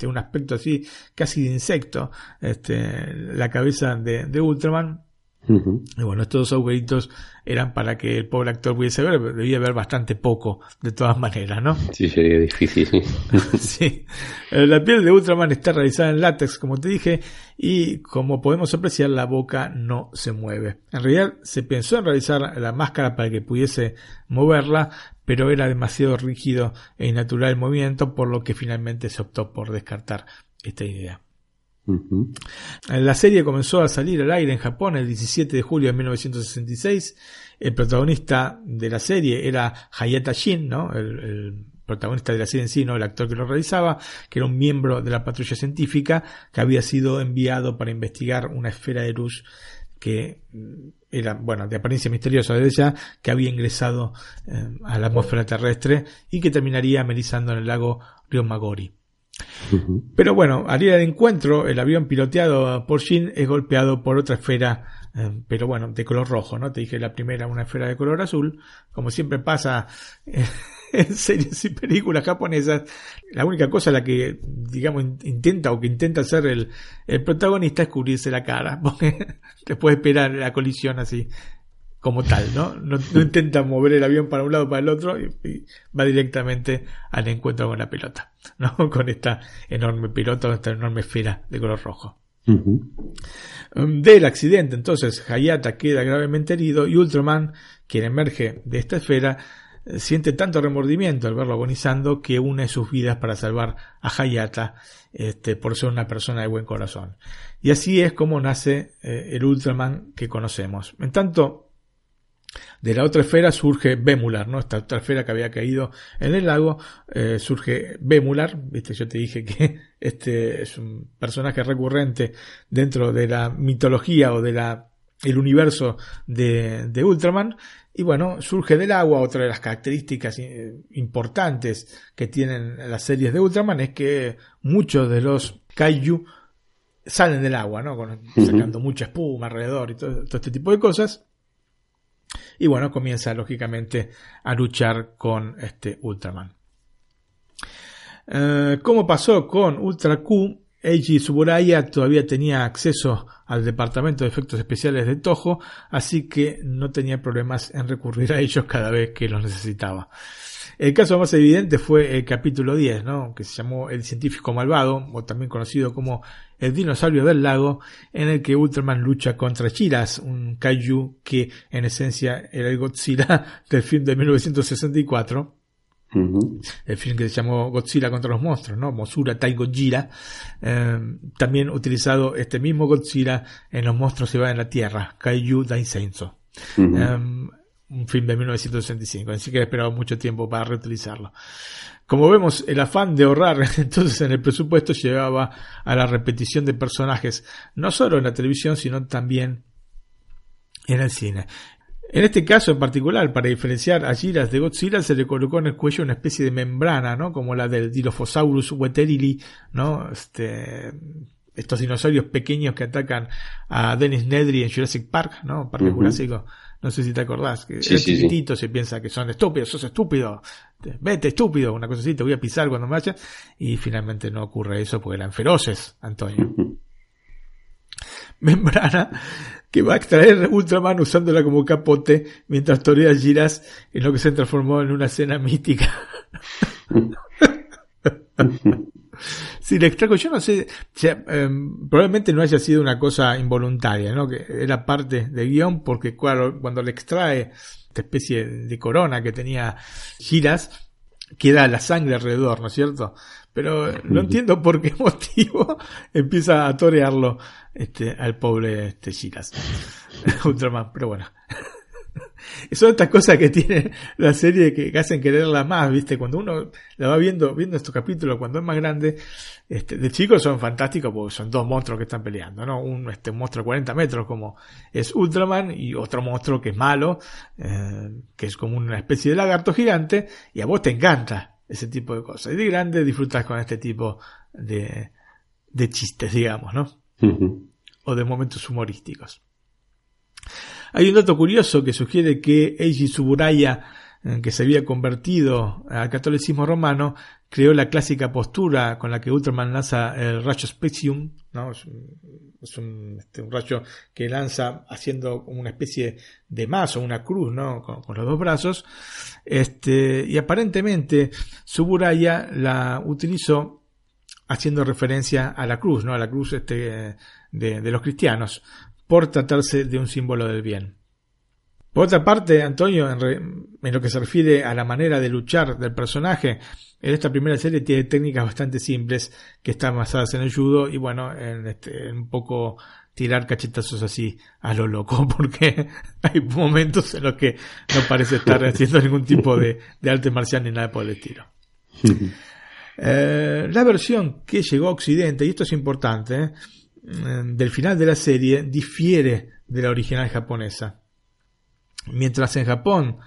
S2: un aspecto así, casi de insecto, este, la cabeza de, de Ultraman. Y bueno, estos dos agujeritos eran para que el pobre actor pudiese ver, debía ver bastante poco, de todas *laughs* maneras, ¿no?
S1: Sí, sería difícil, *laughs* sí.
S2: sí. Eh, la piel de Ultraman está realizada en látex, como te dije, y como podemos apreciar, la boca no se mueve. En realidad, se pensó en realizar la máscara para que pudiese moverla, pero era demasiado rígido e innatural el movimiento, por lo que finalmente se optó por descartar esta idea. La serie comenzó a salir al aire en Japón el 17 de julio de 1966. El protagonista de la serie era Hayata Shin, ¿no? El, protagonista de la serie en sí, ¿no? el actor que lo realizaba, que era un miembro de la patrulla científica que había sido enviado para investigar una esfera de luz que mm, era, bueno, de apariencia misteriosa desde ya, que había ingresado eh, a la atmósfera terrestre y que terminaría amenizando en el lago Ryomagori. Pero bueno, al ir al encuentro, el avión piloteado por Shin es golpeado por otra esfera, eh, pero bueno, de color rojo, ¿no? Te dije la primera, una esfera de color azul. Como siempre pasa *laughs* en series y películas japonesas, la única cosa la que, digamos, intenta o que intenta hacer el, el protagonista es cubrirse la cara, *laughs* porque después esperar la colisión así como tal, ¿no? ¿no? intenta mover el avión para un lado o para el otro y, va directamente al encuentro con la pelota, ¿no? *laughs* Con esta enorme pelota, esta enorme esfera de color rojo. Um, del accidente, entonces, Hayata queda gravemente herido y Ultraman, quien emerge de esta esfera, eh, siente tanto remordimiento al verlo agonizando que une sus vidas para salvar a Hayata este, por ser una persona de buen corazón. Y así es como nace eh, el Ultraman que conocemos. En tanto, de la otra esfera surge Bémular, ¿no? Esta otra esfera que había caído en el lago, eh, surge Bémular, viste, yo te dije que *laughs* este es un personaje recurrente dentro de la mitología o de la el universo de, de Ultraman, y bueno, surge del agua. Otra de las características eh, importantes que tienen las series de Ultraman es que muchos de los kaiju salen del agua, ¿no? sacando mucha espuma alrededor y todo, este tipo de cosas. Y bueno, comienza lógicamente a luchar con este Ultraman. Eh, como pasó con Ultra Q, Eiji Tsuburaya todavía tenía acceso al departamento de efectos especiales de Toho, así que no tenía problemas en recurrir a ellos cada vez que los necesitaba. El caso más evidente fue el capítulo 10, ¿no? que se llamó El científico malvado, o también conocido como El dinosaurio del lago, en el que Ultraman lucha contra Chiras, un kaiju que en esencia era el Godzilla *laughs* del film de 1964. El film que se llamó Godzilla contra los monstruos, ¿no? Mosura Tai Gojira. Eh, también utilizado este mismo Godzilla en Los monstruos se van en la tierra, Kaiju Daiseizo un film de 1965, así que he esperado mucho tiempo para reutilizarlo. Como vemos, el afán de ahorrar *laughs* entonces en el presupuesto llevaba a la repetición de personajes, no solo en la televisión, sino también en el cine. En este caso en particular, para diferenciar a Giras de Godzilla, se le colocó en el cuello una especie de membrana, ¿no? Como la del Dilophosaurus weterili, ¿no? Este, estos dinosaurios pequeños que atacan a Dennis Nedry en Jurassic Park, ¿no? Parque Jurásico no sé si te acordás, que sí, chiquitito se piensa que son estúpidos, sos estúpido, vete estúpido, una cosa así, te voy a pisar cuando me vaya, y finalmente no ocurre eso porque eran feroces, Antonio. Membrana que va a extraer Ultraman usándola como capote mientras torea giras en lo que se transformó en una escena mítica. *laughs* Si le extraigo, yo no sé, em, probablemente no haya sido una cosa involuntaria, ¿no? Que era parte del guion, porque cuando, cuando le extrae esta especie de corona que tenía giras, queda la sangre alrededor, ¿no es cierto? Pero no entiendo por qué *laughs* motivo empieza a torearlo este, al pobre este, Giras. *laughs* Ultraman, pero bueno. *laughs* son estas cosas que tiene la serie que, hacen quererla más, ¿viste? Cuando uno la va viendo, viendo estos capítulos, cuando es más grande, este, de chicos son fantásticos porque son dos monstruos que están peleando, ¿no? Un, este, monstruo de 40 metros como es Ultraman y otro monstruo que es malo, eh, que es como una especie de lagarto gigante y a vos te encanta ese tipo de cosas. Y de grande disfrutas con este tipo de, de chistes, digamos, ¿no? O de momentos humorísticos. Hay un dato curioso que sugiere que Eiji Tsuburaya que se había convertido al catolicismo romano, creó la clásica postura con la que Ultraman lanza el rayo Specium, ¿no? es, este, un, rayo que lanza haciendo una especie de mazo, una cruz, ¿no? con, los dos brazos, este, y aparentemente Suburaya la utilizó haciendo referencia a la cruz, ¿no? a la cruz este, de los cristianos, por tratarse de un símbolo del bien. Por otra parte, Antonio, en, lo que se refiere a la manera de luchar del personaje, en esta primera serie tiene técnicas bastante simples que están basadas en el judo y bueno, en, este, un poco tirar cachetazos así a lo loco, *laughs* porque hay momentos en los que no parece estar haciendo ningún tipo de, arte marcial ni nada por el estilo. *laughs* Eh, la versión que llegó a Occidente, y esto es importante, eh, del final de la serie difiere de la original japonesa. Mientras en Japón,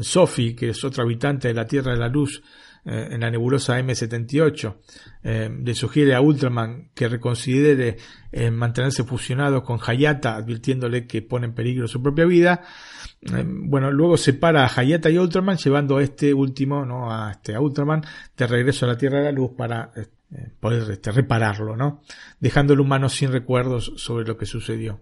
S2: Sophie, que es otra habitante de la Tierra de la Luz, eh, en la nebulosa M78, eh, le sugiere a Ultraman que reconsidere eh, mantenerse fusionado con Hayata, advirtiéndole que pone en peligro su propia vida. bueno, luego separa a Hayata y Ultraman, llevando a este último, ¿no? a, este, a Ultraman, de regreso a la Tierra de la Luz para poder este, repararlo, ¿no? dejando al humano sin recuerdos sobre lo que sucedió.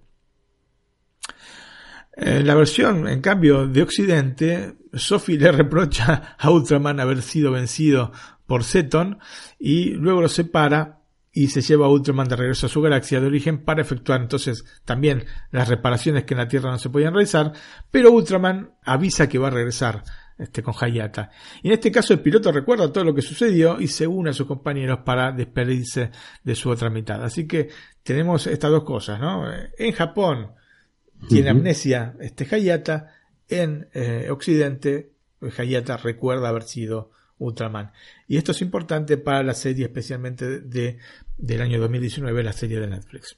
S2: En la versión, en cambio, de Occidente, Sophie le reprocha a Ultraman haber sido vencido por Zeton y luego lo separa y se lleva a Ultraman de regreso a su galaxia de origen para efectuar entonces también las reparaciones que en la Tierra no se podían realizar, pero Ultraman avisa que va a regresar este, con Hayata. Y en este caso el piloto recuerda todo lo que sucedió y se une a sus compañeros para despedirse de su otra mitad. Así que tenemos estas dos cosas, ¿no? En Japón, tiene amnesia este Hayata. En eh, Occidente, Hayata recuerda haber sido Ultraman. Y esto es importante para la serie, especialmente de, del año 2019, la serie de Netflix.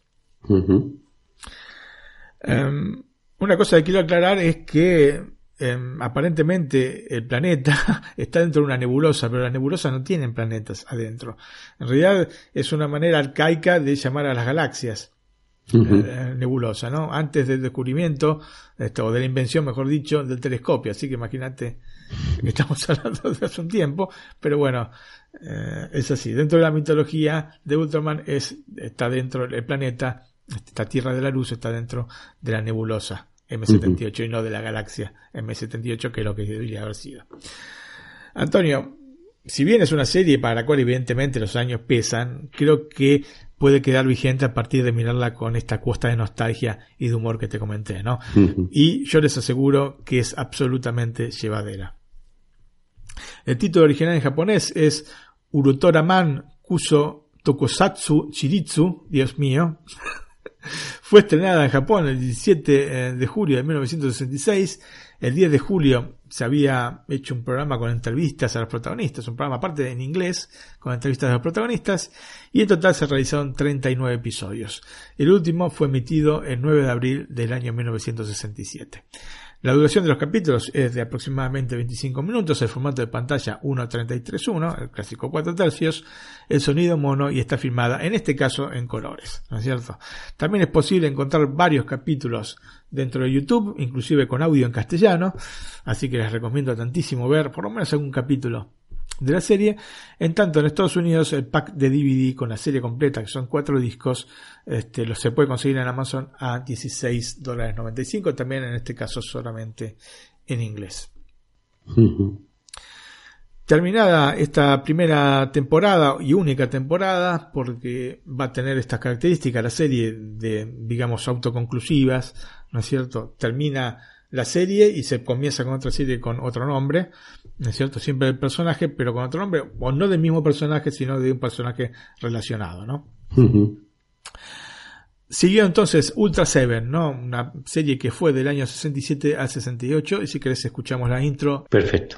S2: Em, una cosa que quiero aclarar es que em, aparentemente el planeta *laughs* está dentro de una nebulosa, pero las nebulosas no tienen planetas adentro. En realidad es una manera arcaica de llamar a las galaxias. Eh, nebulosa, ¿no? Antes del descubrimiento, esto, o de la invención, mejor dicho, del telescopio. Así que imagínate que estamos *laughs* hablando de hace un tiempo, pero bueno, eh, es así. Dentro de la mitología de Ultraman es, está dentro del planeta, esta Tierra de la Luz está dentro de la nebulosa M78 y no de la galaxia M78, que es lo que debería haber sido. Antonio, si bien es una serie para la cual evidentemente los años pesan, creo que puede quedar vigente a partir de mirarla con esta cuesta de nostalgia y de humor que te comenté, ¿no? Y yo les aseguro que es absolutamente llevadera. El título original en japonés es Urutoraman Kuso Tokosatsu Chiritsu, Dios mío. *laughs* Fue estrenada en Japón el 17 eh, de julio de 1966 el 10 de julio se había hecho un programa con entrevistas a los protagonistas, un programa aparte en inglés con entrevistas a los protagonistas, y en total se realizaron 39 episodios. El último fue emitido el 9 de abril del año 1967. La duración de los capítulos es de aproximadamente 25 minutos, el formato de pantalla 1.33.1, el clásico 4 tercios, el sonido mono y está filmada en este caso en colores, ¿no es cierto? También es posible encontrar varios capítulos dentro de YouTube, inclusive con audio en castellano, así que les recomiendo tantísimo ver por lo menos algún capítulo de la serie. En tanto, en Estados Unidos, el pack de DVD con la serie completa, que son cuatro discos, este, lo se puede conseguir en Amazon a 16 dólares 95, también en este caso solamente en inglés. Terminada esta primera temporada y única temporada, porque va a tener estas características la serie de, digamos, autoconclusivas, ¿no es cierto? Termina la serie y se comienza con otra serie con otro nombre, ¿no es cierto? Siempre el personaje, pero con otro nombre, o no del mismo personaje, sino de un personaje relacionado, ¿no? Siguió entonces Ultra Seven, ¿no? Una serie que fue del año 67 al 68, y si querés escuchamos la intro.
S1: Perfecto.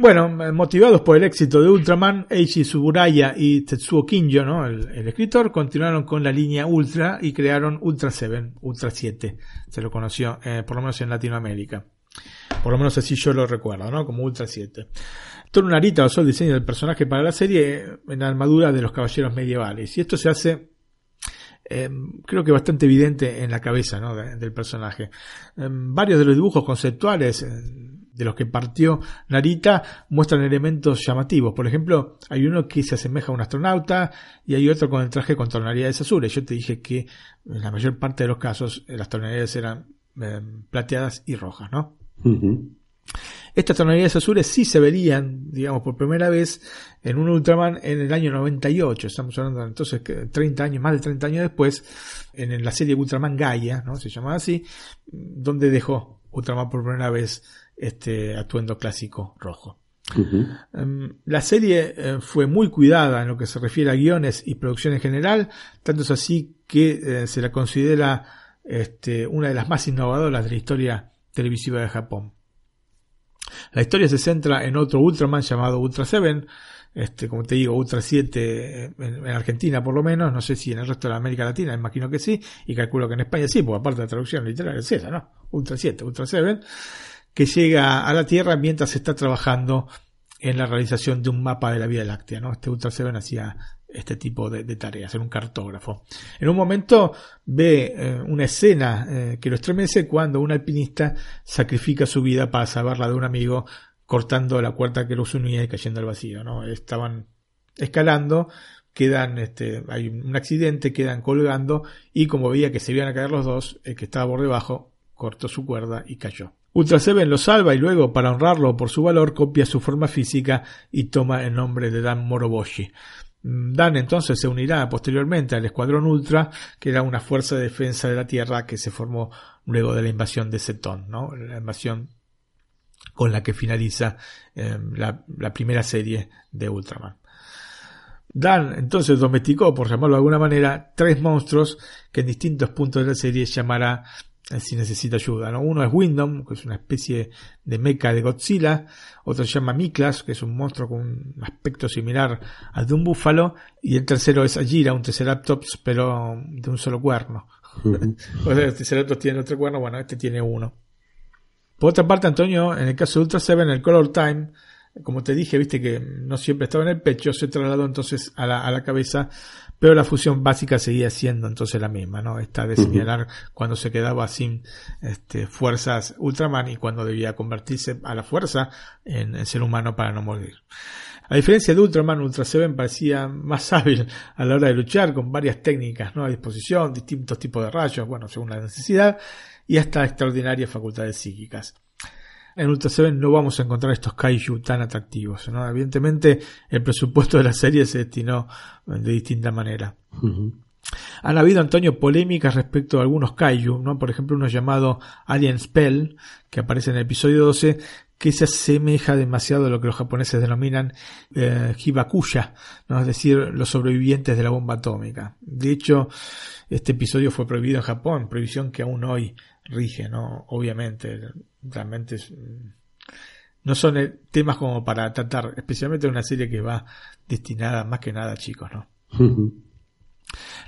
S2: Bueno, eh, motivados por el éxito de Ultraman, Eiichi Tsuburaya y Tetsuo Kinjo, ¿no? el, el escritor, continuaron con la línea Ultra y crearon Ultra 7, Ultra 7. Se lo conoció, eh, por lo menos en Latinoamérica. Por lo menos así yo lo recuerdo, ¿no? Como Ultra 7. Toru Narita basó el diseño del personaje para la serie en la armadura de los caballeros medievales. Y esto se hace eh, creo que bastante evidente en la cabeza ¿no? de- del personaje. Eh, varios de los dibujos conceptuales eh, de los que partió Narita muestran elementos llamativos. Por ejemplo, hay uno que se asemeja a un astronauta y hay otro con el traje con tonalidades azules. Yo te dije que en la mayor parte de los casos eh, las tonalidades eran eh, plateadas y rojas, ¿no? Estas tonalidades azules sí se verían, digamos, por primera vez en un Ultraman en el año 98. Estamos hablando entonces que 30 años, más de 30 años después, en la serie Ultraman Gaia, ¿no? Se llamaba así, donde dejó Ultraman por primera vez este atuendo clásico rojo. Em, La serie eh, fue muy cuidada en lo que se refiere a guiones y producción en general, tanto es así que eh, se la considera este, una de las más innovadoras de la historia televisiva de Japón. La historia se centra en otro Ultraman llamado Ultra 7, este, como te digo, Ultra 7 en, en Argentina por lo menos, no sé si en el resto de América Latina, imagino que sí, y calculo que en España sí, porque aparte de la traducción literal es esa, ¿no? Ultra 7, Ultra 7, que llega a la Tierra mientras está trabajando en la realización de un mapa de la Vía Láctea, ¿no? Este Ultra 7 hacía este tipo de, de tareas, era un cartógrafo. En un momento ve eh, una escena eh, que lo estremece cuando un alpinista sacrifica su vida para salvarla de un amigo cortando la cuerda que los unía y cayendo al vacío, ¿no? Estaban escalando, quedan, este, hay un accidente, quedan colgando y como veía que se iban a caer los dos, el que estaba por debajo cortó su cuerda y cayó. Ultra Seven lo salva y luego, para honrarlo por su valor, copia su forma física y toma el nombre de Dan Moroboshi. Mm, Dan entonces se unirá posteriormente al Escuadrón Ultra, que era una fuerza de defensa de la Tierra que se formó luego de la invasión de Ceton, ¿no? La invasión con la que finaliza eh, la, la primera serie de Ultraman. Dan entonces domesticó, por llamarlo de alguna manera, tres monstruos que en distintos puntos de la serie llamará si necesita ayuda. ¿no? Uno es Windom, que es una especie de mecha de Godzilla. Otro se llama Miklas, que es un monstruo con un aspecto similar al de un búfalo. Y el tercero es Ajira, un Triceratops, pero de un solo cuerno. *laughs* o sea, los Triceratops tienen otro cuerno, bueno, este tiene uno. Por otra parte, Antonio, en el caso de Ultra 7, el Color Time, como te dije, viste que no siempre estaba en el pecho, se trasladó entonces a la, a la cabeza, pero la fusión básica seguía siendo entonces la misma, ¿no? Esta de señalar cuando se quedaba sin este, fuerzas Ultraman y cuando debía convertirse a la fuerza en, en ser humano para no morir. A diferencia de Ultraman, Ultra Seven parecía más *laughs* hábil a la hora de luchar, con varias técnicas ¿no? a disposición, distintos tipos de rayos, bueno, según la necesidad, y hasta extraordinarias facultades psíquicas. En Ultra Seven no vamos a encontrar estos kaiju tan atractivos. ¿no? Evidentemente, el presupuesto de la serie se destinó de distinta manera. Han habido, Antonio, polémicas respecto a algunos kaiju, ¿no? Por ejemplo, uno llamado Alien Spell, que aparece en el episodio 12, que se asemeja demasiado a lo que los japoneses denominan eh, Hibakuya, ¿no? es decir, los sobrevivientes de la bomba atómica. De hecho, este episodio fue prohibido en Japón, prohibición que aún hoy rige, ¿no? Obviamente, realmente es, no son eh, temas como para tratar, especialmente en una serie que va destinada más que nada a chicos, ¿no?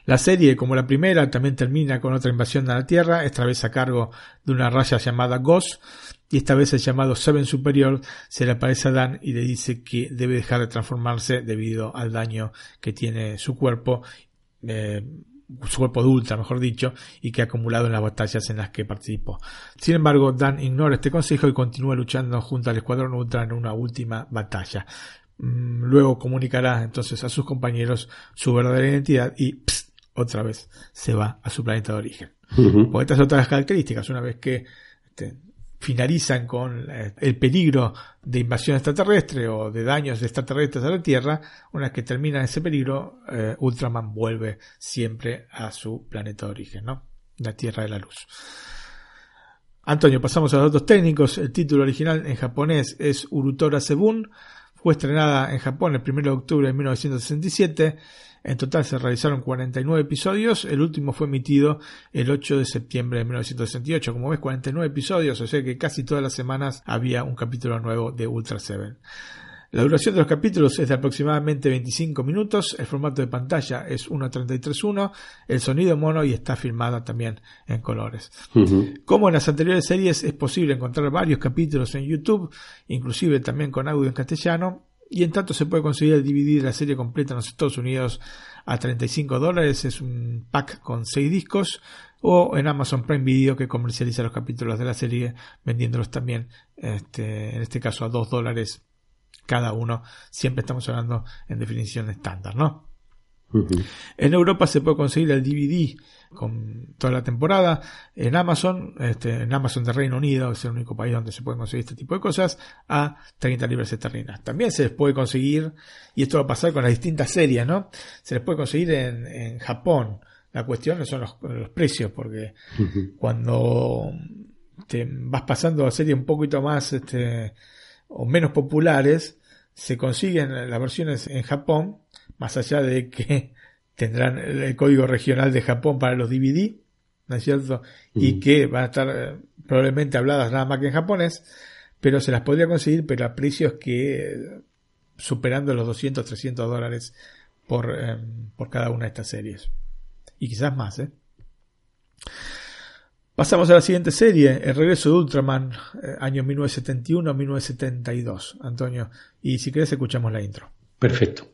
S2: La serie, como la primera, también termina con otra invasión a la Tierra, esta vez a cargo de una raya llamada Ghost, y esta vez el llamado Seven Superior se le aparece a Dan y le dice que debe dejar de transformarse debido al daño que tiene su cuerpo, eh, su cuerpo de Ultra, mejor dicho, y que ha acumulado en las batallas en las que participó. Sin embargo, Dan ignora este consejo y continúa luchando junto al Escuadrón Ultra en una última batalla. Mm, luego comunicará entonces a sus compañeros su verdadera identidad y pst, otra vez se va a su planeta de origen. Porque estas son otras características. Una vez que este, finalizan con eh, el peligro de invasión extraterrestre o de daños extraterrestres a la Tierra, una que termina ese peligro, eh, Ultraman vuelve siempre a su planeta de origen, ¿no? La Tierra de la Luz. Antonio, pasamos a los datos técnicos. El título original en japonés es Urutora Sebun. Fue estrenada en Japón el 1 de octubre de 1967. En total se realizaron 49 episodios. El último fue emitido el 8 de septiembre de 1968. Como ves, 49 episodios, o sea que casi todas las semanas había un capítulo nuevo de Ultra 7. La duración de los capítulos es de aproximadamente 25 minutos, el formato de pantalla es 1.33.1, el sonido mono y está filmada también en colores. Como en las anteriores series es posible encontrar varios capítulos en YouTube, inclusive también con audio en castellano, y en tanto se puede conseguir dividir la serie completa en los Estados Unidos a 35 dólares, es un pack con 6 discos, o en Amazon Prime Video que comercializa los capítulos de la serie vendiéndolos también, este, en este caso a 2 dólares cada uno. Siempre estamos hablando en definición estándar, ¿no? En Europa se puede conseguir el DVD con toda la temporada. En Amazon, este, en Amazon de Reino Unido, es el único país donde se puede conseguir este tipo de cosas, a 30 libras esterlinas. También se les puede conseguir, y esto va a pasar con las distintas series, ¿no? Se les puede conseguir en, en Japón. La cuestión no son los, los precios, porque cuando te vas pasando a series un poquito más, este, o menos populares, se consiguen las versiones en Japón, más allá de que tendrán el código regional de Japón para los DVD, ¿no es cierto? Y que van a estar eh, probablemente habladas nada más que en japonés, pero se las podría conseguir, pero a precios que eh, superando los 200, 300 dólares por, eh, por cada una de estas series. Y quizás más, ¿eh? Pasamos a la siguiente serie, El regreso de Ultraman, eh, año 1971-1972, Antonio. Y si querés escuchamos la intro.
S1: Perfecto.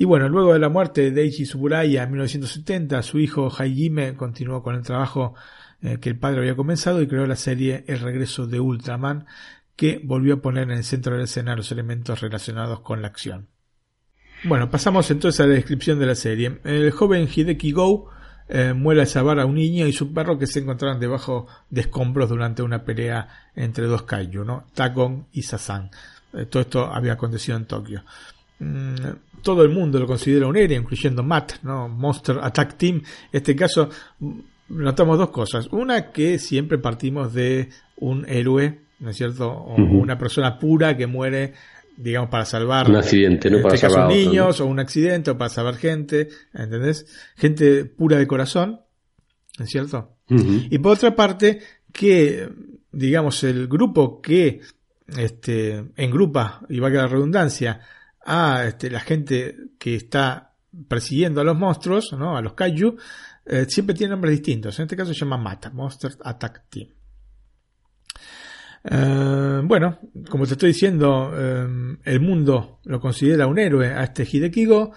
S2: Y bueno, luego de la muerte de Eiji Tsuburaya en 1970, su hijo Hajime continuó con el trabajo eh, que el padre había comenzado y creó la serie El regreso de Ultraman, que volvió a poner en el centro de la escena los elementos relacionados con la acción. Bueno, pasamos entonces a la descripción de la serie. El joven Hideki Go eh, muere al salvar a un niño y su perro que se encontraban debajo de escombros durante una pelea entre dos kaiju, ¿no? Tagon y Sasan. Eh, todo esto había acontecido en Tokio. Mm, todo el mundo lo considera un héroe, incluyendo Matt, ¿no? Monster Attack Team. En este caso, mm, notamos dos cosas. Una, que siempre partimos de un héroe, ¿no es cierto? O una persona pura que muere, digamos, para salvar
S1: Un accidente, ¿no?
S2: en
S1: Para
S2: este
S1: salvar
S2: niños o un accidente o para salvar gente, ¿entendés? Gente pura de corazón, ¿no es cierto? Y por otra parte, que, digamos, el grupo que este, engrupa, y va a quedar redundancia, a este, la gente que está persiguiendo a los monstruos, ¿no? a los kaiju, eh, siempre tiene nombres distintos. En este caso se llama MATA, Monster Attack Team. Eh, bueno, como te estoy diciendo, eh, el mundo lo considera un héroe a este Hidekigo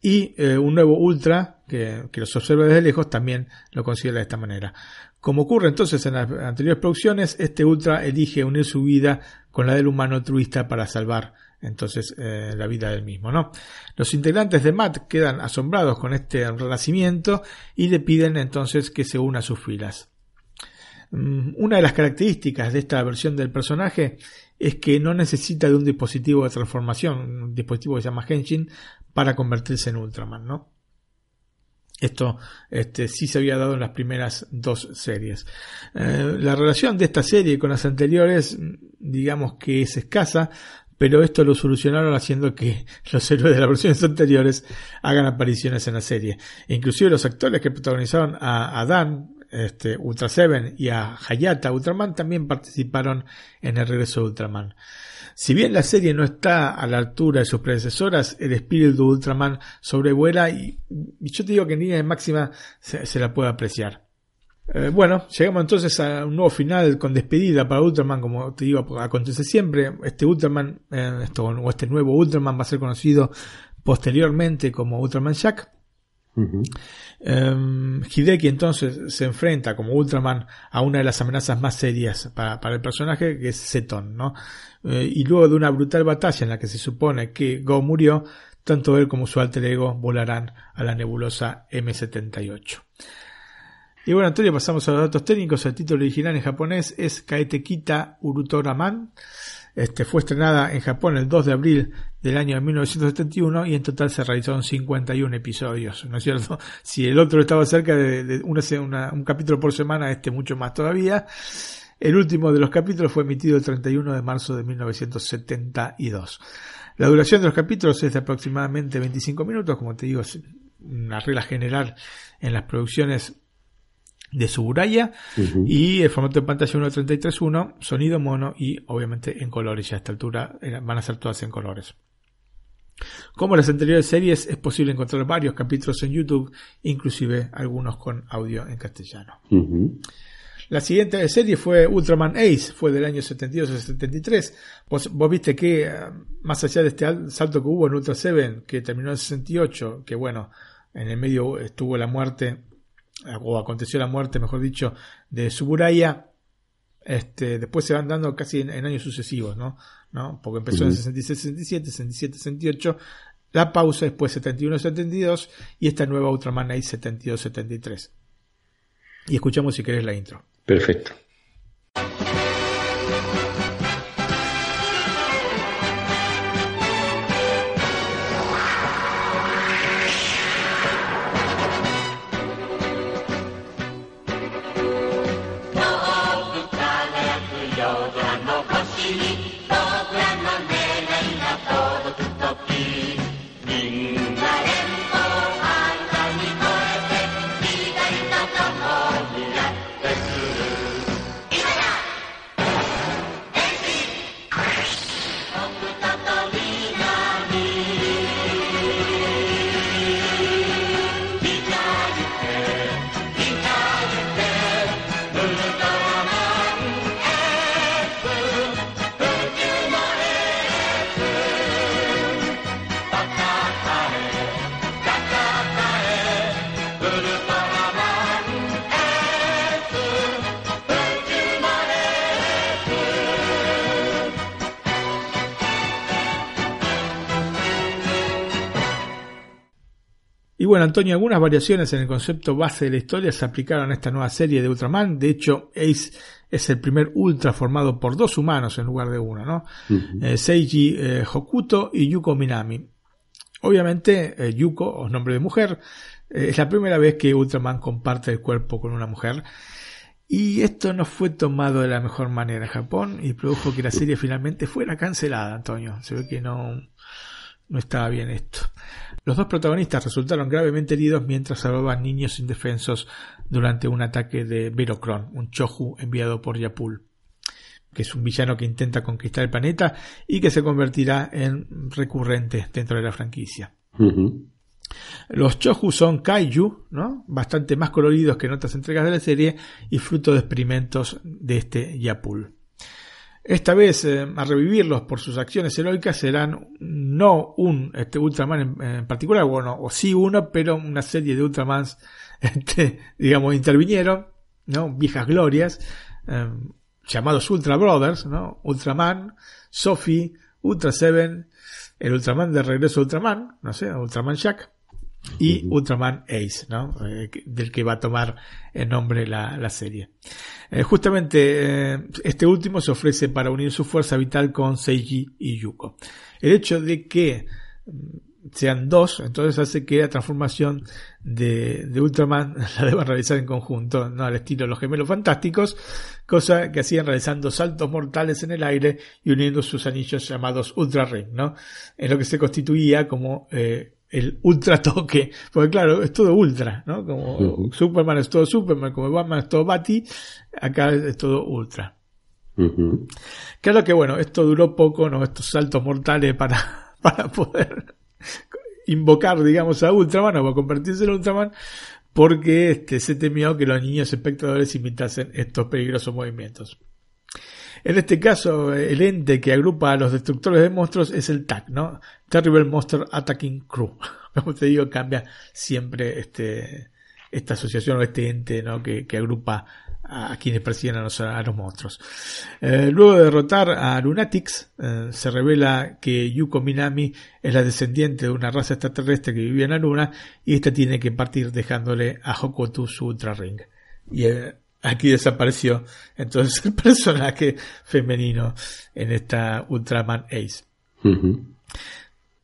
S2: y un nuevo Ultra, que, que los observa desde lejos, también lo considera de esta manera. Como ocurre entonces en las anteriores producciones, este Ultra elige unir su vida con la del humano altruista para salvar entonces eh, la vida del mismo, ¿no? Los integrantes de Matt quedan asombrados con este renacimiento y le piden entonces que se una a sus filas. Mm, Una de las características de esta versión del personaje es que no necesita de un dispositivo de transformación, un dispositivo que se llama Henshin, para convertirse en Ultraman, ¿no? Esto este, sí se había dado en las primeras dos series. Eh, la relación de esta serie con las anteriores, mm, digamos que es escasa, pero esto lo solucionaron haciendo que *laughs* los héroes de las versiones anteriores hagan apariciones en la serie. E inclusive los actores que protagonizaron a, a Dan, este, Ultra Seven y a Hayata Ultraman también participaron en el regreso de Ultraman. Si bien la serie no está a la altura de sus predecesoras, el espíritu de Ultraman sobrevuela y, y yo te digo que en línea de máxima se, se la puede apreciar. Eh, bueno, llegamos entonces a un nuevo final con despedida para Ultraman, como te digo, acontece siempre. Este Ultraman, eh, esto, o este nuevo Ultraman va a ser conocido posteriormente como Ultraman Jack. Eh, Hideki entonces se enfrenta como Ultraman a una de las amenazas más serias para, para el personaje, que es Zeton, ¿no? Eh, y luego de una brutal batalla en la que se supone que Go murió, tanto él como su alter ego volarán a la nebulosa M78. Y bueno, Antonio, pasamos a los datos técnicos. El título original en japonés es Kaetekita Urutoraman. Este, fue estrenada en Japón el 2 de abril del año de 1971 y en total se realizaron 51 episodios, ¿no es cierto? *laughs* Si el otro estaba cerca de, un capítulo por semana, este mucho más todavía. El último de los capítulos fue emitido el 31 de marzo de 1972. La duración de los capítulos es de aproximadamente 25 minutos, como te digo, es una regla general en las producciones de Suburaya
S1: Ujú.
S2: y el formato de pantalla 1.33.1, sonido mono y obviamente en colores. Ya a esta altura eh, van a ser todas en colores. Como las anteriores series, es posible encontrar varios capítulos en YouTube, inclusive algunos con audio en castellano. La siguiente serie fue Ultraman Ace, fue del año 72 al 73. Vos, vos viste que, eh, más allá de este al- salto que hubo en Ultra 7, que terminó en el 68, que bueno, en el medio estuvo la muerte, o aconteció la muerte, mejor dicho, de Suburaya, este, después se van dando casi en, en años sucesivos, ¿no? ¿no? Porque empezó en
S1: Ujú.
S2: 66, 67, 67, 68, la pausa después 71, 72 y esta nueva Ultraman Ace 72, 73. Y escuchamos si querés la intro.
S1: Perfecto.「
S2: bueno, Antonio, algunas variaciones en el concepto base de la historia se aplicaron a esta nueva serie de Ultraman. De hecho, Ace es el primer Ultra formado por dos humanos en lugar de uno, ¿no? Eh, Seiji eh, Hokuto y Yuko Minami. Obviamente, eh, Yuko, o nombre de mujer, es la primera vez que Ultraman comparte el cuerpo con una mujer. Y esto no fue tomado de la mejor manera en Japón y produjo que la serie finalmente fuera cancelada, Antonio. Se ve que no, no estaba bien esto. Los dos protagonistas resultaron gravemente heridos mientras salvaban niños indefensos durante un ataque de Verocron, un Choju enviado por Yapul, que es un villano que intenta conquistar el planeta y que se convertirá en recurrente dentro de la franquicia. Los Choju son kaiju, ¿no? Bastante más coloridos que en otras entregas de la serie y fruto de experimentos de este Yapul. Esta vez, eh, a revivirlos por sus acciones heroicas, serán no un este, Ultraman en, particular, bueno, o sí uno, pero una serie de Ultramans, *laughs* este, digamos, intervinieron, ¿no? Viejas glorias, eh, llamados Ultra Brothers, ¿no? Ultraman, Sophie, Ultra Seven, el Ultraman de regreso a Ultraman, no sé, Ultraman Jack, y Ultraman Ace, ¿no? Eh, del que va a tomar el nombre la, la serie. Eh, justamente eh, este último se ofrece para unir su fuerza vital con Seiji y Yuko. El hecho de que mm, sean dos, entonces hace que la transformación de, de Ultraman *laughs* la deban realizar en conjunto, no al estilo de los gemelos fantásticos, cosa que hacían realizando saltos mortales en el aire y uniendo sus anillos llamados Ultra Ring, ¿no? En lo que se constituía como eh, el ultra toque, porque claro, es todo ultra, ¿no? Como. Superman es todo Superman, como Batman es todo Bati, acá es todo ultra. Claro que bueno, esto duró poco, ¿no? Estos saltos mortales para, *laughs* para poder invocar, digamos, a Ultraman o para convertirse en Ultraman, porque este, se temió que los niños espectadores imitasen estos peligrosos movimientos. En este caso, el ente que agrupa a los destructores de monstruos es el TAC, ¿no? Terrible Monster Attacking Crew. *laughs* Como te digo, cambia siempre este, esta asociación o este ente, ¿no? Que, agrupa a, quienes persiguen a los, monstruos. Eh, luego de derrotar a Lunatics, eh, se revela que Yuko Minami es la descendiente de una raza extraterrestre que vivía en la luna y esta tiene que partir dejándole a Hokotu su Ultra Ring. Eh, aquí desapareció entonces *laughs* el personaje femenino en esta Ultraman Ace.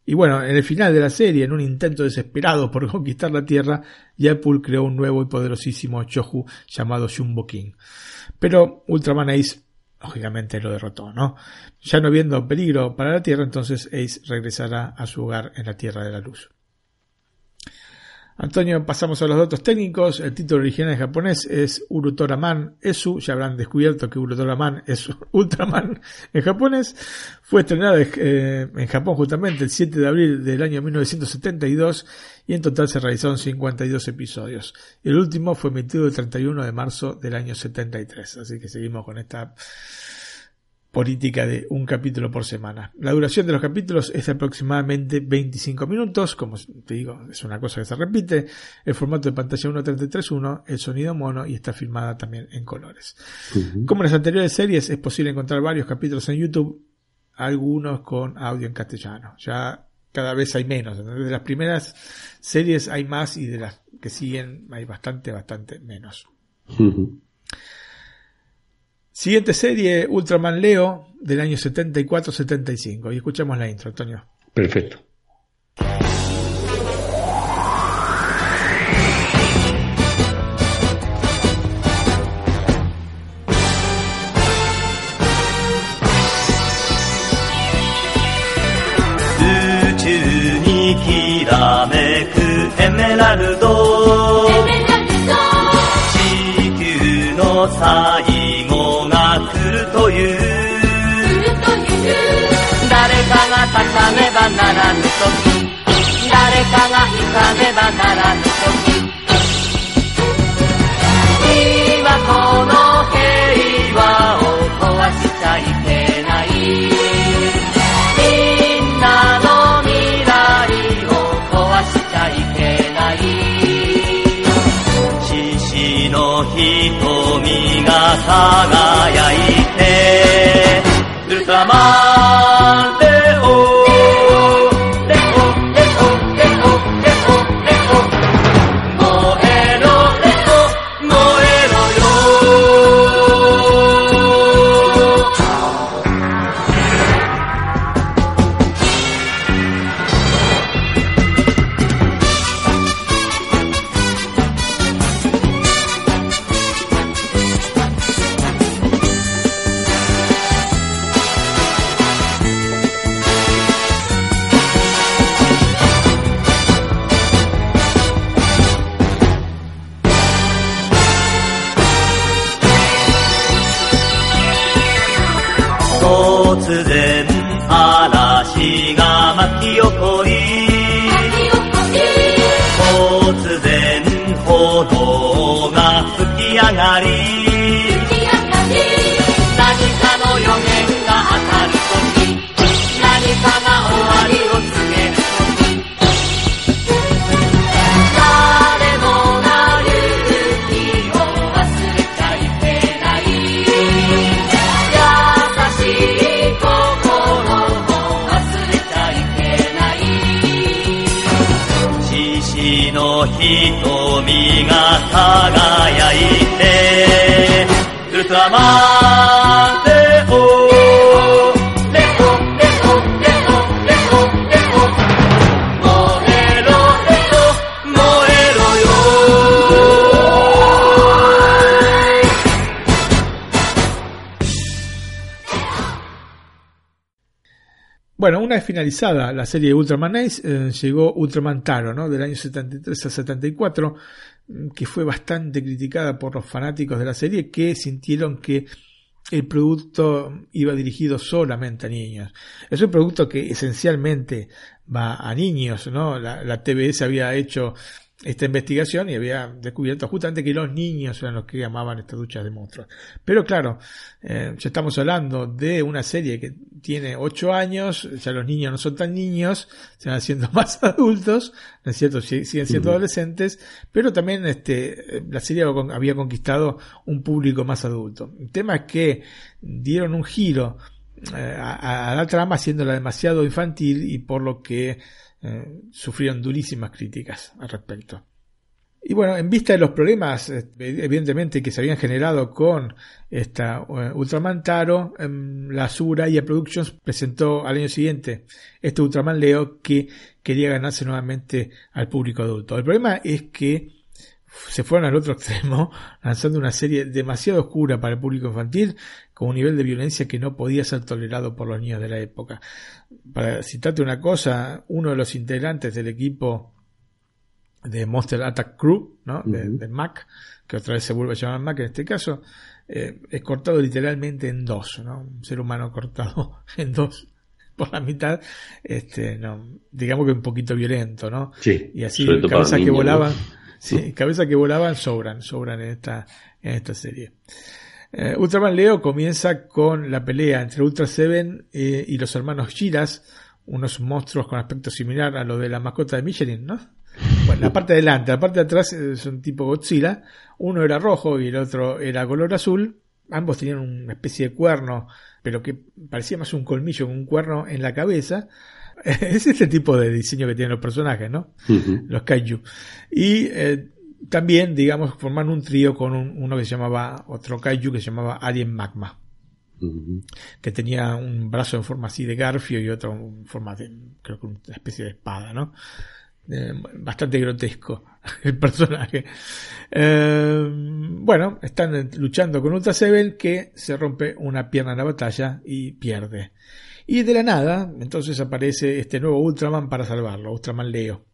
S2: Y bueno, en el final de la serie, en un intento desesperado por conquistar la Tierra, Yapul creó un nuevo y poderosísimo Choju llamado Jumbo King. Pero Ultraman Ace, lógicamente, lo derrotó, ¿no? Ya no viendo peligro para la Tierra, entonces Ace regresará a su hogar en la Tierra de la Luz. Antonio, pasamos a los datos técnicos. El título original en japonés es Urutoraman Esu. Ya habrán descubierto que Urutoraman es *laughs* Ultraman en japonés. Fue estrenada eh, en Japón justamente el 7 de abril del año 1972 y en total se realizaron 52 episodios. El último fue emitido el 31 de marzo del año 73. Así que seguimos con esta política de un capítulo por semana. La duración de los capítulos es de aproximadamente 25 minutos, como te digo, es una cosa que se repite, el formato de pantalla 1.33.1, el sonido mono y está filmada también en colores. Como en las anteriores series, es posible encontrar varios capítulos en YouTube, algunos con audio en castellano. Ya cada vez hay menos. De las primeras series hay más y de las que siguen hay bastante, bastante menos. Siguiente serie, Ultraman Leo, del año 74-75. Y escuchamos la intro, Antonio.
S1: Perfecto.
S3: 宇宙にきらめくエメラルド ねばならぬ時。誰かが行かねばならぬ時。今この平和を壊しちゃいけない。みんなの未来を壊しちゃいけない。獅子の瞳が輝いてウルト
S2: Bueno, una vez finalizada la serie Ultraman Ace, eh, llegó Ultraman Taro, ¿no? Del año 73 a 74, mm, que fue bastante criticada por los fanáticos de la serie que sintieron que el producto iba dirigido solamente a niños. Es un producto que esencialmente va a niños, ¿no? La, TBS había hecho esta investigación y había descubierto justamente que los niños eran los que amaban estas duchas de monstruos. Pero claro, eh, ya estamos hablando de una serie que tiene 8 años, ya los niños no son tan niños, se van haciendo *laughs* más adultos, ¿no es cierto? Si- Siguen siendo adolescentes, pero también este, la serie había conquistado un público más adulto. El tema es que dieron un giro eh, a, a la trama haciéndola demasiado infantil y por lo que eh, sufrieron durísimas críticas al respecto. Y bueno, en vista de los problemas, eh, evidentemente, que se habían generado con esta eh, Ultraman Taro, em, la Suraya Productions presentó al año siguiente este Ultraman Leo que quería ganarse nuevamente al público adulto. El problema es que se fueron al otro *laughs* extremo, lanzando una serie demasiado oscura para el público infantil, con un nivel de violencia que no podía ser tolerado por los niños de la época. Para citarte una cosa, uno de los integrantes del equipo de Monster Attack Crew, ¿no? De,
S1: Ujú.
S2: de Mac, que otra vez se vuelve a llamar Mac en este caso, eh, es cortado literalmente en dos, ¿no? Un ser humano cortado *laughs* en dos por la mitad, este, no, digamos que un poquito violento, ¿no?
S1: Sí,
S2: Y así cabezas que
S1: ¿no?
S2: Sí, cabezas que volaban sobran, sobran en esta, en esta serie. Eh, Ultraman Leo comienza con la pelea entre Ultra Seven eh, y los hermanos Shiras, unos monstruos con aspecto similar a lo de la mascota de Michelin, ¿no? Bueno, la parte de adelante, la parte de atrás es un tipo Godzilla, uno era rojo y el otro era color azul, ambos tenían una especie de cuerno, pero que parecía más un colmillo que un cuerno en la cabeza. *laughs* Es este tipo de diseño que tienen los personajes, ¿no? Los kaiju. Y eh, también, digamos, forman un trío con un- uno que se llamaba, otro kaiju que se llamaba Alien Magma, que tenía un brazo en forma así de garfio y otro en forma de, creo que una especie de espada, ¿no? Eh, bastante grotesco *laughs* el personaje. Eh, bueno, están luchando con Ultra Seven que se rompe una pierna en la batalla y pierde. Y de la nada, entonces aparece este nuevo Ultraman para salvarlo, Ultraman Leo.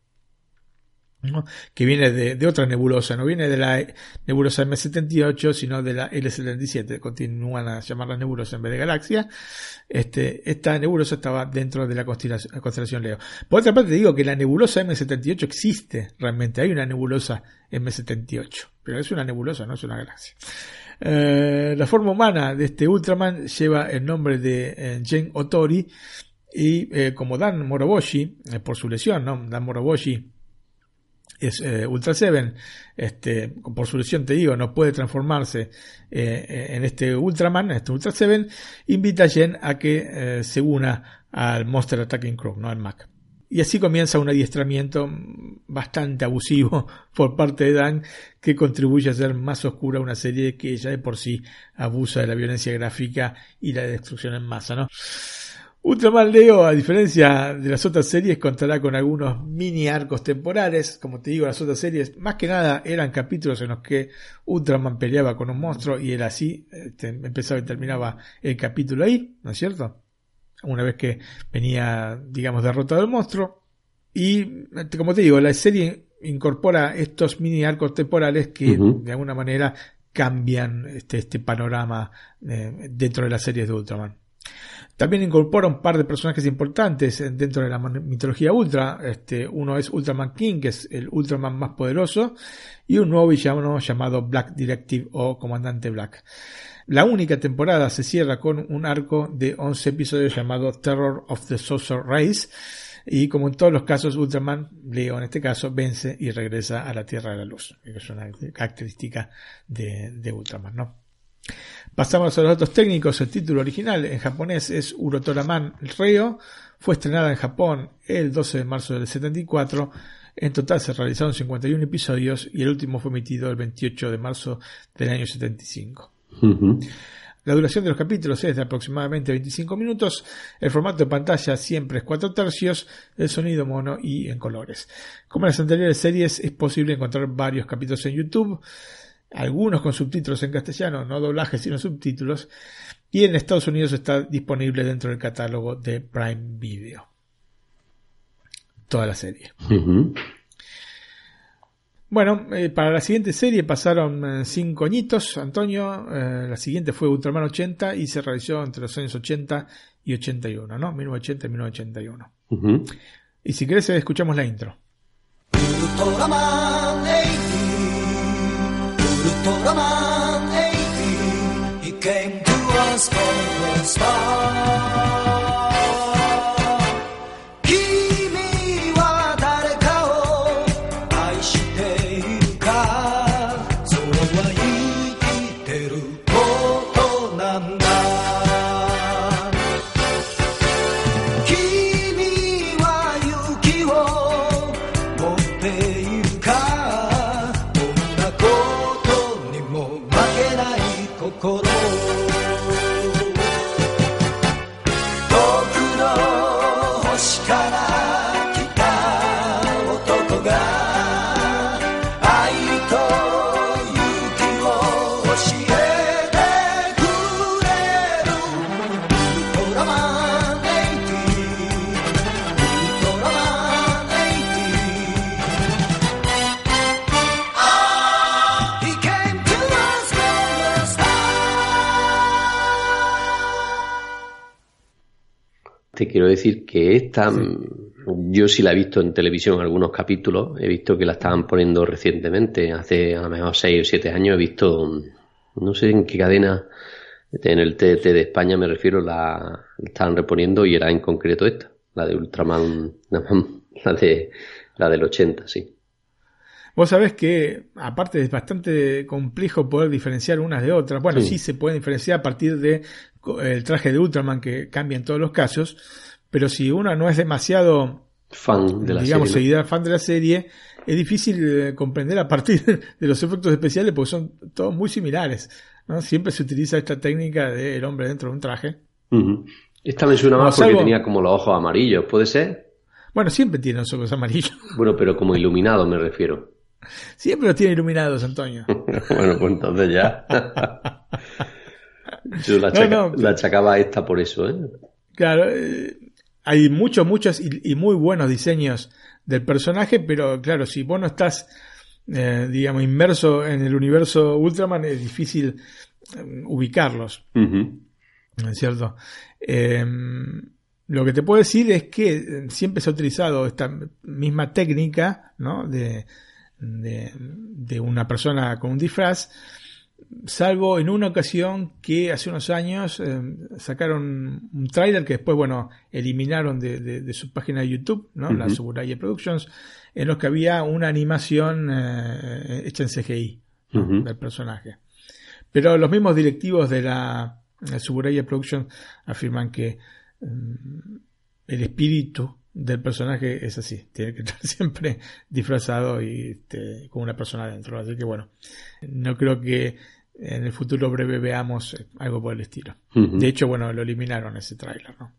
S2: que viene de, de otra nebulosa, no viene de la nebulosa M78, sino de la L77, continúan a llamarla nebulosa en vez de galaxia. Este, esta nebulosa estaba dentro de la constelación, constelación Leo. Por otra parte, digo que la nebulosa M78 existe realmente, hay una nebulosa M78, pero es una nebulosa, no es una galaxia. Eh, la forma humana de este Ultraman lleva el nombre de eh, Gen Otori y eh, como Dan Moroboshi, eh, por su lesión, ¿no? Dan Moroboshi es Ultra Seven, este, por su lesión te digo, no puede transformarse en este Ultraman, este Ultra Seven, invita a Jen a que se una al Monster Attacking Crew, no al Mac. Y así comienza un adiestramiento bastante abusivo *laughs* por parte de Dan que contribuye a hacer más oscura una serie que ya de por sí abusa de la violencia gráfica y la destrucción en masa, ¿no? Ultraman Leo, a diferencia de las otras series, contará con algunos mini arcos temporales. Como te digo, las otras series, más que nada, eran capítulos en los que Ultraman peleaba con un monstruo y él así este, empezaba y terminaba el capítulo ahí, ¿no es cierto? Una vez que venía, digamos, derrotado el monstruo. Y, como te digo, la serie incorpora estos mini arcos temporales que, de alguna manera, cambian este, este panorama eh, dentro de las series de Ultraman. También incorpora un par de personajes importantes dentro de la mitología Ultra. Este, uno es Ultraman King, que es el Ultraman más poderoso, y un nuevo villano llamado Black Directive o Comandante Black. La única temporada se cierra con un arco de 11 episodios llamado Terror of the Sorcerer Race. Y como en todos los casos, Ultraman, Leo en este caso, vence y regresa a la Tierra de la Luz. Es una característica de, de Ultraman, ¿no? Pasamos a los datos técnicos. El título original en japonés es Urotoraman Reo. Fue estrenada en Japón el 12 de marzo del 74. En total se realizaron 51 episodios y el último fue emitido el 28 de marzo del año 75. La duración de los capítulos es de aproximadamente 25 minutos. El formato de pantalla siempre es 4 tercios. El sonido mono y en colores. Como en las anteriores series, es posible encontrar varios capítulos en YouTube algunos con subtítulos en castellano, no doblajes sino subtítulos, y en Estados Unidos está disponible dentro del catálogo de Prime Video. Toda la serie. Bueno, eh, para la siguiente serie pasaron 5 eh, añitos, Antonio. Eh, la siguiente fue Ultraman 80 y se realizó entre los años 80 y 81, ¿no? 1980 y 1981. Y si querés, escuchamos la intro. Ultraman 80, he came to us from the start.
S1: Te quiero decir que esta, mm, yo sí la he visto en televisión algunos capítulos, he visto que la estaban poniendo recientemente, hace a lo mejor 6 o 7 años, he visto, mm, no sé en qué cadena, en el TT de España me refiero, la, estaban reponiendo y era en concreto esta, la de Ultraman, *laughs* la de la del 80, sí.
S2: Vos sabés que, aparte, es bastante complejo poder diferenciar unas de otras. Bueno,
S1: Sí.
S2: sí, se puede diferenciar a partir de el traje de Ultraman que cambia en todos los casos, pero si uno no es demasiado,
S1: Fan de la
S2: digamos,
S1: serie.
S2: fan de la serie, es difícil eh, comprender a partir de los efectos especiales porque son todos muy similares. ¿no? Siempre se utiliza esta técnica del hombre dentro de un traje.
S1: Esta me suena más porque tenía como los ojos amarillos, ¿puede ser?
S2: Bueno, siempre tienen los ojos amarillos. *laughs*
S1: Bueno, pero como iluminado me refiero.
S2: Siempre los tiene iluminados, Antonio. *laughs*
S1: bueno, pues entonces ya. *laughs* Yo la,
S2: No,
S1: achaca-
S2: no.
S1: la achacaba a esta por eso, ¿eh?
S2: Claro, eh, hay muchos, muchos y, y muy buenos diseños del personaje, pero claro, si vos no estás, eh, digamos, inmerso en el universo Ultraman, es difícil eh, ubicarlos,
S1: Ujú.
S2: ¿no es cierto? Eh, lo que te puedo decir es que siempre se ha utilizado esta misma técnica, ¿no? De, de, de una persona con un disfraz, salvo en una ocasión que hace unos años eh, sacaron un tráiler que después, bueno, eliminaron de, de- de su página de YouTube, ¿no? La. Suburaya Productions, en los que había una animación eh, hecha en CGI del personaje. Pero los mismos directivos de la, Suburaya Productions afirman que mm, el espíritu del personaje es así, tiene que *laughs* estar siempre disfrazado y este, con una persona dentro. Así que bueno, no creo que en el futuro breve veamos eh, algo por el estilo. De hecho, bueno, lo eliminaron ese tráiler, ¿no?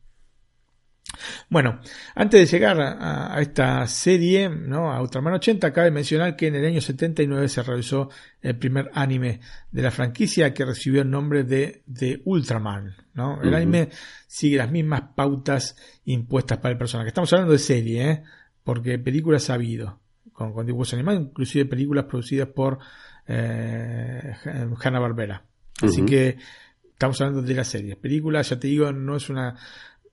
S2: Bueno, antes de llegar a, a esta serie, ¿no? A Ultraman 80, cabe mencionar que en el año 79 se realizó el primer anime de la franquicia que recibió el nombre de, de Ultraman, ¿no? El anime sigue las mismas pautas impuestas para el personaje. Estamos hablando de serie, ¿eh? Porque películas ha habido, con, con dibujos animados, inclusive películas producidas por eh, Hanna-Barbera. Así
S1: Ujú.
S2: que estamos hablando de la serie. Película, ya te digo, no es una,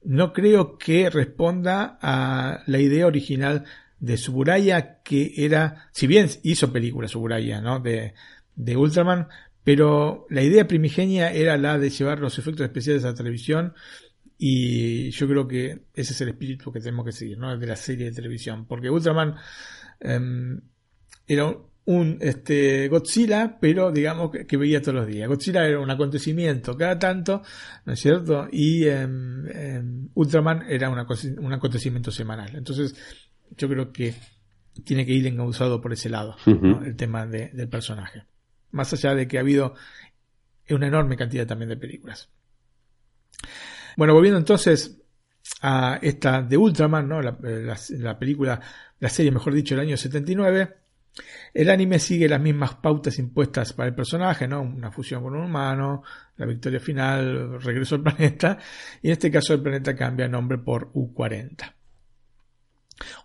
S2: no creo que responda a la idea original de Suburaya, que era, si bien hizo película Suburaya, ¿no? De, de Ultraman, pero la idea primigenia era la de llevar los efectos especiales a la televisión y yo creo que ese es el espíritu que tenemos que seguir, ¿no? De la serie de televisión, porque Ultraman em, era un este, Godzilla, pero digamos que, que veía todos los días. Godzilla era un acontecimiento cada tanto, ¿no es cierto? Y em, em, Ultraman era una un acontecimiento semanal. Entonces, yo creo que tiene que ir encauzado por ese lado, el tema de- del personaje. Más allá de que ha habido una enorme cantidad también de películas. Bueno, volviendo entonces a esta de Ultraman, ¿no? la, la- la película, la serie, mejor dicho, del año 79. El anime sigue las mismas pautas impuestas para el personaje, ¿no? Una fusión con un humano, la victoria final, regreso al planeta, y en este caso el planeta cambia nombre por U40.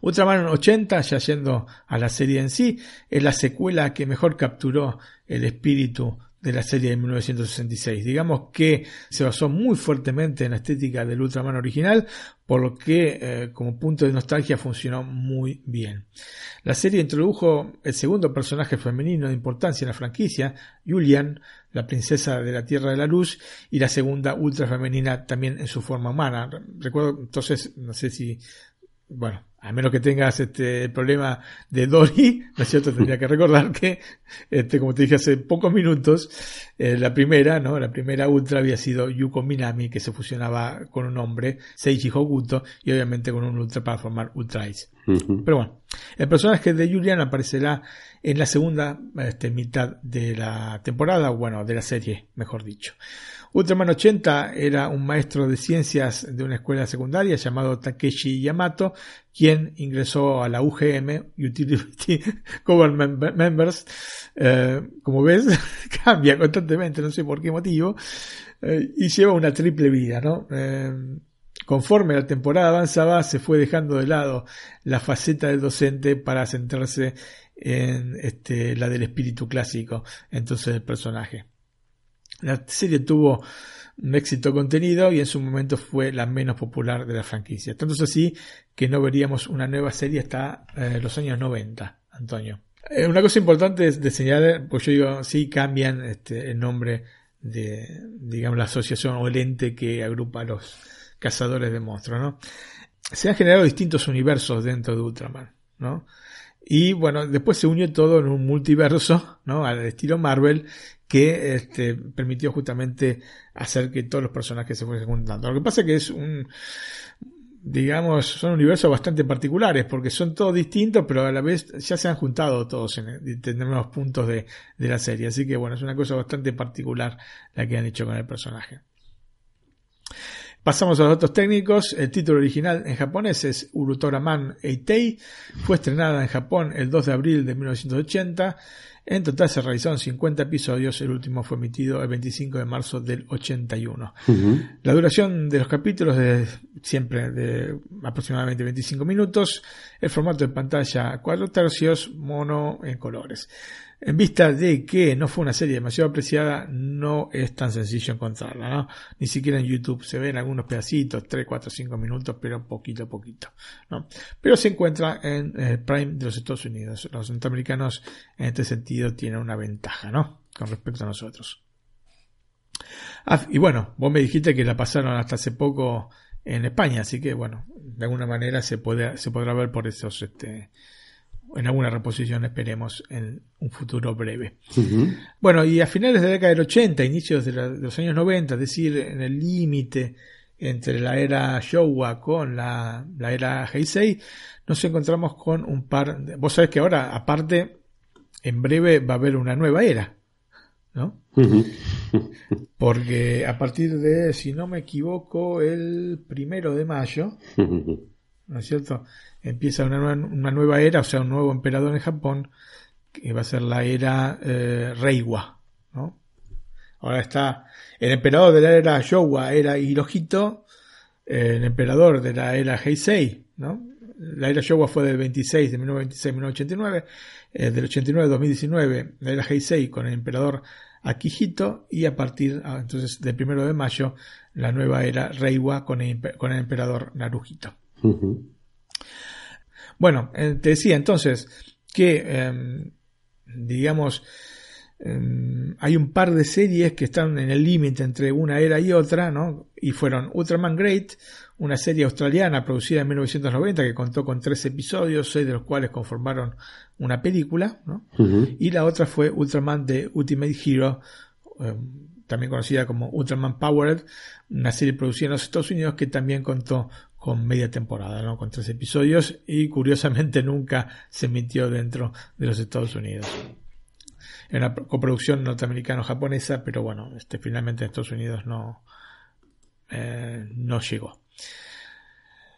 S2: Ultraman 80, ya yendo a la serie en sí, es la secuela que mejor capturó el espíritu de la serie de 1966. Digamos que se basó muy fuertemente en la estética del Ultraman original, por lo que eh, como punto de nostalgia funcionó muy bien. La serie introdujo el segundo personaje femenino de importancia en la franquicia, Julian, la princesa de la Tierra de la Luz, y la segunda ultra femenina también en su forma humana. Recuerdo entonces, no sé si bueno, a menos que tengas este problema de Dory, ¿no es cierto? Tendría que recordar que, este, como te dije hace pocos minutos, eh, la primera, ¿no? La primera Ultra había sido Yuko Minami, que se fusionaba con un hombre, Seiji Hokuto, y obviamente con un Ultra para formar Ultra Ice. Pero bueno, el personaje de Julian aparecerá en la segunda este, mitad de la temporada, bueno, de la serie, mejor dicho. Ultraman 80 era un maestro de ciencias de una escuela secundaria llamado Takeshi Yamato, quien ingresó a la UGM, Utility *laughs* Government Members. Eh, como ves, *laughs* cambia constantemente, no sé por qué motivo, eh, y lleva una triple vida, ¿no? Eh, Conforme la temporada avanzaba, se fue dejando de lado la faceta del docente para centrarse en este, la del espíritu clásico, entonces del personaje. La serie tuvo un éxito contenido y en su momento fue la menos popular de la franquicia. Tanto es así que no veríamos una nueva serie hasta eh, los años 90, Antonio. Eh, una cosa importante es de señalar, pues yo digo, sí cambian este, el nombre de, digamos, la asociación o el ente que agrupa a los cazadores de monstruos, ¿no? Se han generado distintos universos dentro de Ultraman, ¿no? Y bueno, después se unió todo en un multiverso, ¿no? Al estilo Marvel, que este, permitió justamente hacer que todos los personajes se fuesen juntando. Lo que pasa es que es un, digamos, son universos bastante particulares, porque son todos distintos, pero a la vez ya se han juntado todos en determinados puntos de, de la serie. Así que bueno, es una cosa bastante particular la que han hecho con el personaje. Pasamos a los datos técnicos. El título original en japonés es Urutoraman Eitei. Fue estrenada en Japón el 2 de abril de 1980. En total se realizaron 50 episodios. El último fue emitido el 25 de marzo del 81.
S1: Ujú.
S2: La duración de los capítulos es siempre de aproximadamente 25 minutos. El formato de pantalla 4 tercios, mono en colores. En vista de que no fue una serie demasiado apreciada, no es tan sencillo encontrarla, ¿no? Ni siquiera en YouTube se ven algunos pedacitos, 3, 4, 5 minutos, pero poquito a poquito. Pero se encuentra en eh, Prime de los Estados Unidos. Los norteamericanos en este sentido tienen una ventaja, ¿no? Con respecto a nosotros. Ah, y bueno, vos me dijiste que la pasaron hasta hace poco en España, así que bueno, de alguna manera se podrá ver por esos, este, en alguna reposición esperemos en un futuro breve. Bueno, y a finales de la década del 80, inicios de, la- de los años 90, es decir, en el límite entre la era Showa con la, la era Heisei, nos encontramos con un par, de- vos sabés que ahora, aparte, en breve va a haber una nueva era, ¿no? Porque a partir de, si no me equivoco, el primero de mayo. ¿no es cierto? Empieza una nueva, una nueva era, o sea, un nuevo emperador en Japón, que va a ser la era eh, Reiwa, ¿no? Ahora está el emperador de la era Showa, era Hirohito, el emperador de la era Heisei, ¿no? la era Showa fue del 26, de 1926 1989, eh, del 89 al 2019 la era Heisei con el emperador Akihito y a partir ah, entonces del 1 de mayo la nueva era Reiwa con el, con el emperador Naruhito. Bueno, eh, te decía entonces que, eh, digamos, eh, hay un par de series que están en el límite entre una era y otra, ¿no? Y fueron Ultraman Great, una serie australiana producida en 1990 que contó con tres episodios, seis de los cuales conformaron una película, ¿no? Y la otra fue Ultraman The Ultimate Hero, eh, también conocida como Ultraman Powered, una serie producida en los Estados Unidos que también contó con media temporada, ¿no? con tres episodios y curiosamente nunca se emitió dentro de los Estados Unidos. Era una coproducción norteamericano-japonesa, pero bueno, este, finalmente en Estados Unidos no, eh, no llegó.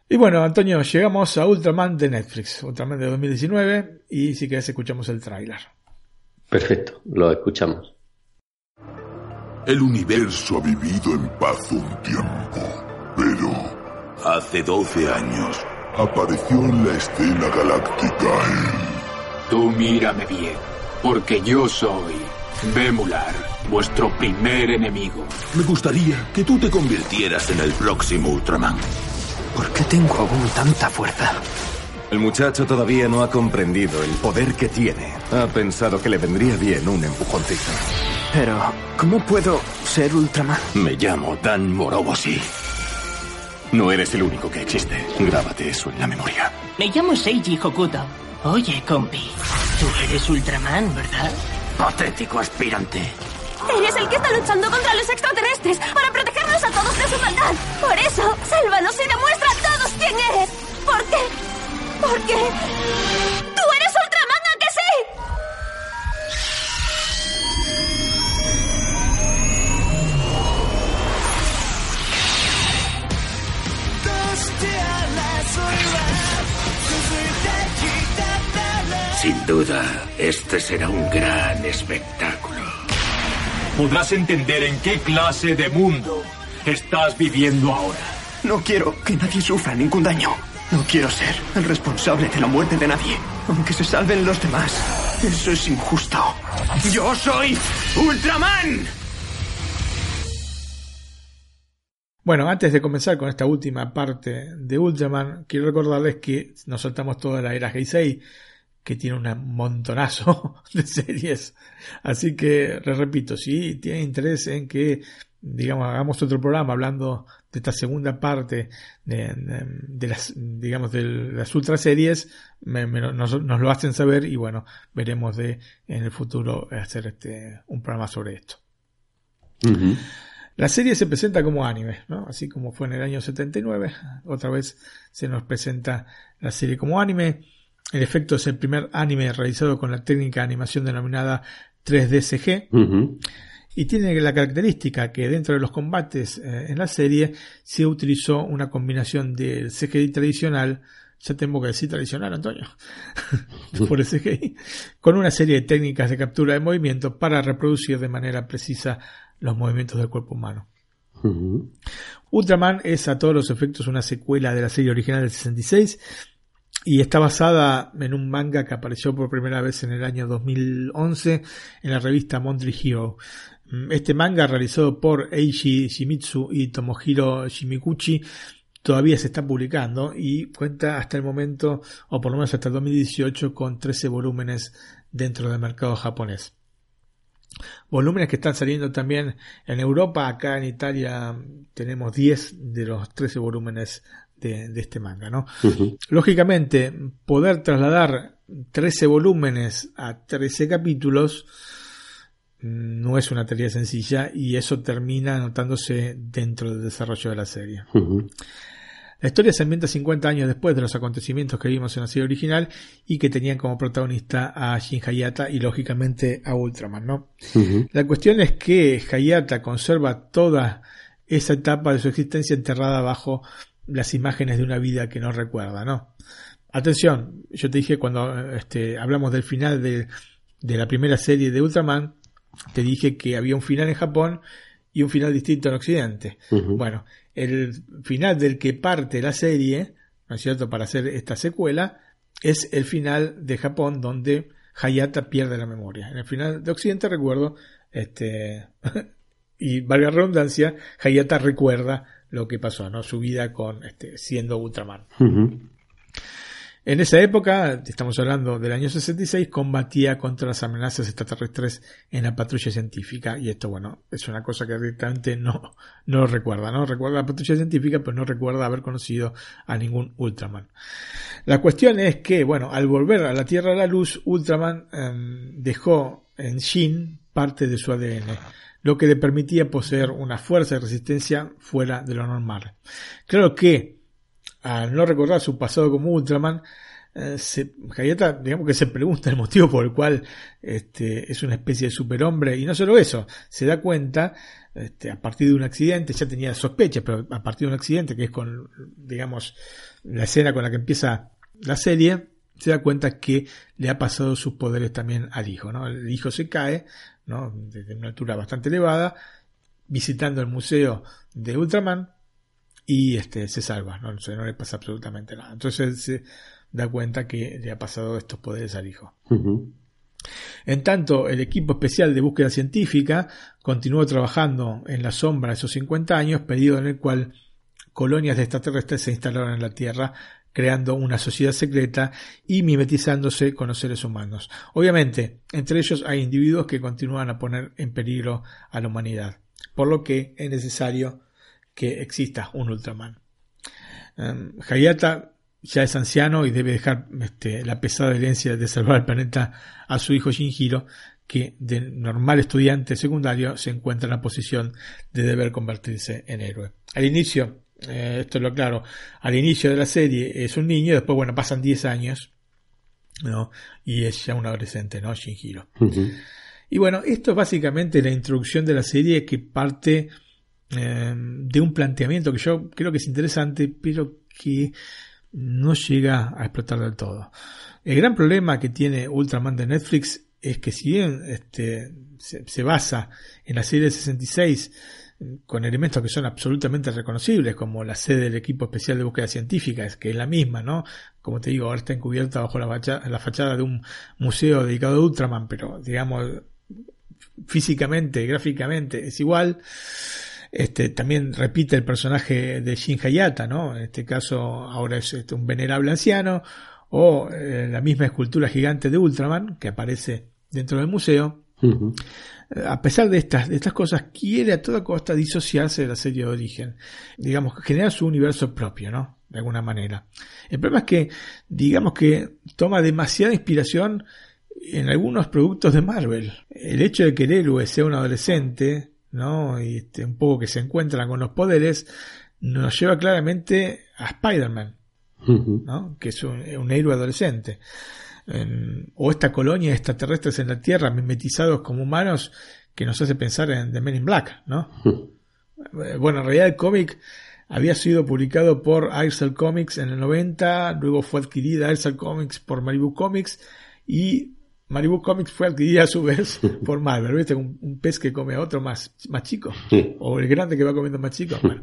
S2: Y bueno, Antonio, llegamos a Ultraman de Netflix, Ultraman de 2019, y si querés escuchamos el tráiler.
S1: Perfecto, lo escuchamos.
S4: El universo ha vivido en paz un tiempo, pero hace 12 años apareció en la escena galáctica.
S5: Tú mírame bien, porque yo soy Bemular, vuestro primer enemigo.
S4: Me gustaría que tú te convirtieras en el próximo Ultraman.
S6: ¿Por qué tengo aún tanta fuerza?
S7: El muchacho todavía no ha comprendido el poder que tiene. Ha pensado que le vendría bien un empujoncito.
S6: Pero, ¿cómo puedo ser Ultraman?
S7: Me llamo Dan Moroboshi. No eres el único que existe. Grábate eso en la memoria.
S8: Me llamo Seiji Hokuto. Oye, compi, tú eres Ultraman, ¿verdad?
S6: Patético aspirante.
S9: Eres el que está luchando contra los extraterrestres para protegernos a todos de su maldad. Por eso, sálvanos y demuestra a todos quién eres. ¿Por qué? Porque tú
S6: Sin duda, este será un gran espectáculo.
S5: Podrás entender en qué clase de mundo estás viviendo ahora.
S6: No quiero que nadie sufra ningún daño. No quiero ser el responsable de la muerte de nadie, aunque se salven los demás. Eso es injusto. ¡Yo soy Ultraman!
S2: Bueno, antes de comenzar con esta última parte de Ultraman, quiero recordarles que nos saltamos toda la era Heisei, que tiene un montonazo *laughs* de series. Así que, les repito, si tienen interés en que, digamos, hagamos otro programa hablando de esta segunda parte de, las, digamos, de las ultra series, me, me, nos, nos, lo hacen saber y bueno, veremos de en el futuro hacer este, un programa sobre esto.
S1: Uh -huh.
S2: La serie se presenta como anime, ¿no? Así como fue en el año 79. Otra vez se nos presenta la serie como anime. En efecto, es el primer anime realizado con la técnica de animación denominada 3DCG.
S1: Uh -huh.
S2: Y tiene la característica que dentro de los combates eh, en la serie se utilizó una combinación del CGI tradicional, ya tengo que decir tradicional, Antonio, *laughs* por el CGI, con una serie de técnicas de captura de movimiento para reproducir de manera precisa los movimientos del cuerpo humano.
S1: Uh -huh.
S2: Ultraman es a todos los efectos una secuela de la serie original del 66 y está basada en un manga que apareció por primera vez en el año 2011 en la revista Monthly Hero. Este manga realizado por Eiji Shimizu y Tomohiro Shimiguchi todavía se está publicando y cuenta hasta el momento, o por lo menos hasta el 2018, con 13 volúmenes dentro del mercado japonés volúmenes que están saliendo también en Europa. Acá en Italia tenemos 10 de los 13 volúmenes de, de este manga, ¿no?
S1: Uh -huh.
S2: Lógicamente, poder trasladar 13 volúmenes a 13 capítulos no es una tarea sencilla y eso termina notándose dentro del desarrollo de la serie.
S1: Uh -huh.
S2: La historia se ambienta 50 años después de los acontecimientos que vimos en la serie original y que tenían como protagonista a Shin Hayata y lógicamente a Ultraman, ¿no?
S1: Uh -huh.
S2: La cuestión es que Hayata conserva toda esa etapa de su existencia enterrada bajo las imágenes de una vida que no recuerda, ¿no? Atención, yo te dije cuando este, hablamos del final de, de la primera serie de Ultraman, te dije que había un final en Japón y un final distinto en Occidente.
S1: Uh -huh.
S2: Bueno, el final del que parte la serie ¿no es cierto?, para hacer esta secuela, es el final de Japón donde Hayata pierde la memoria. En el final de Occidente, recuerdo, este, *laughs* y valga redundancia, Hayata recuerda lo que pasó, ¿no? Su vida con, este, siendo Ultraman. En esa época, estamos hablando del año 66, combatía contra las amenazas extraterrestres en la patrulla científica. Y esto, bueno, es una cosa que directamente no, no lo recuerda, ¿no? Recuerda la patrulla científica, pero no recuerda haber conocido a ningún Ultraman. La cuestión es que, bueno, al volver a la Tierra de la Luz, Ultraman em, dejó en Shin parte de su ADN lo que le permitía poseer una fuerza de resistencia fuera de lo normal. Claro que al no recordar su pasado como Ultraman, eh, se, digamos que se pregunta el motivo por el cual este, es una especie de superhombre, y no solo eso, se da cuenta, este, a partir de un accidente, ya tenía sospechas, pero a partir de un accidente, que es con, digamos, la escena con la que empieza la serie, se da cuenta que le ha pasado sus poderes también al hijo, ¿no? El hijo se cae, ¿no? Desde una altura bastante elevada, visitando el museo de Ultraman, y este se salva, ¿no? no le pasa absolutamente nada. Entonces él se da cuenta que le ha pasado estos poderes al hijo. En tanto, el equipo especial de búsqueda científica continuó trabajando en la sombra esos 50 años, periodo en el cual colonias de extraterrestres se instalaron en la Tierra, creando una sociedad secreta y mimetizándose con los seres humanos. Obviamente, entre ellos hay individuos que continúan a poner en peligro a la humanidad, por lo que es necesario que exista un Ultraman. Um, Hayata ya es anciano y debe dejar este, la pesada herencia de salvar el planeta a su hijo Shinjiro, que de normal estudiante secundario se encuentra en la posición de deber convertirse en héroe. Al inicio, eh, esto es lo claro, al inicio de la serie es un niño, después, bueno, pasan 10 años, ¿no? Y es ya un adolescente, ¿no? Shinjiro. Y bueno, esto es básicamente la introducción de la serie que parte eh, de un planteamiento que yo creo que es interesante, pero que no llega a explotar del todo. El gran problema que tiene Ultraman de Netflix es que si bien este, se, basa en la serie 66 con elementos que son absolutamente reconocibles, como la sede del equipo especial de búsqueda científica, que es la misma, ¿no? Como te digo, ahora está encubierta bajo la la fachada de un museo dedicado a Ultraman, pero digamos, físicamente, gráficamente es igual. Este, también repite el personaje de Shin Hayata, ¿no? En este caso ahora es este, un venerable anciano, o eh, la misma escultura gigante de Ultraman que aparece dentro del museo. A pesar de estas, de estas cosas, quiere a toda costa disociarse de la serie de origen. Digamos, generar su universo propio, ¿no? De alguna manera. El problema es que, digamos que toma demasiada inspiración en algunos productos de Marvel. El hecho de que el héroe sea un adolescente ¿no? Y este, un poco que se encuentran con los poderes, nos lleva claramente a Spider-Man, ¿no? Que es un, héroe adolescente. O esta colonia de extraterrestres en la Tierra, mimetizados como humanos, que nos hace pensar en The Men in Black, ¿no? Eh, bueno, en realidad el cómic había sido publicado por Aircel Comics en el 90, luego fue adquirida Aircel Comics por Malibu Comics y Malibu Comics fue adquirida a su vez *laughs* por Marvel, ¿viste? Un, pez que come a otro más, más chico. O el grande que va comiendo más chico. Bueno,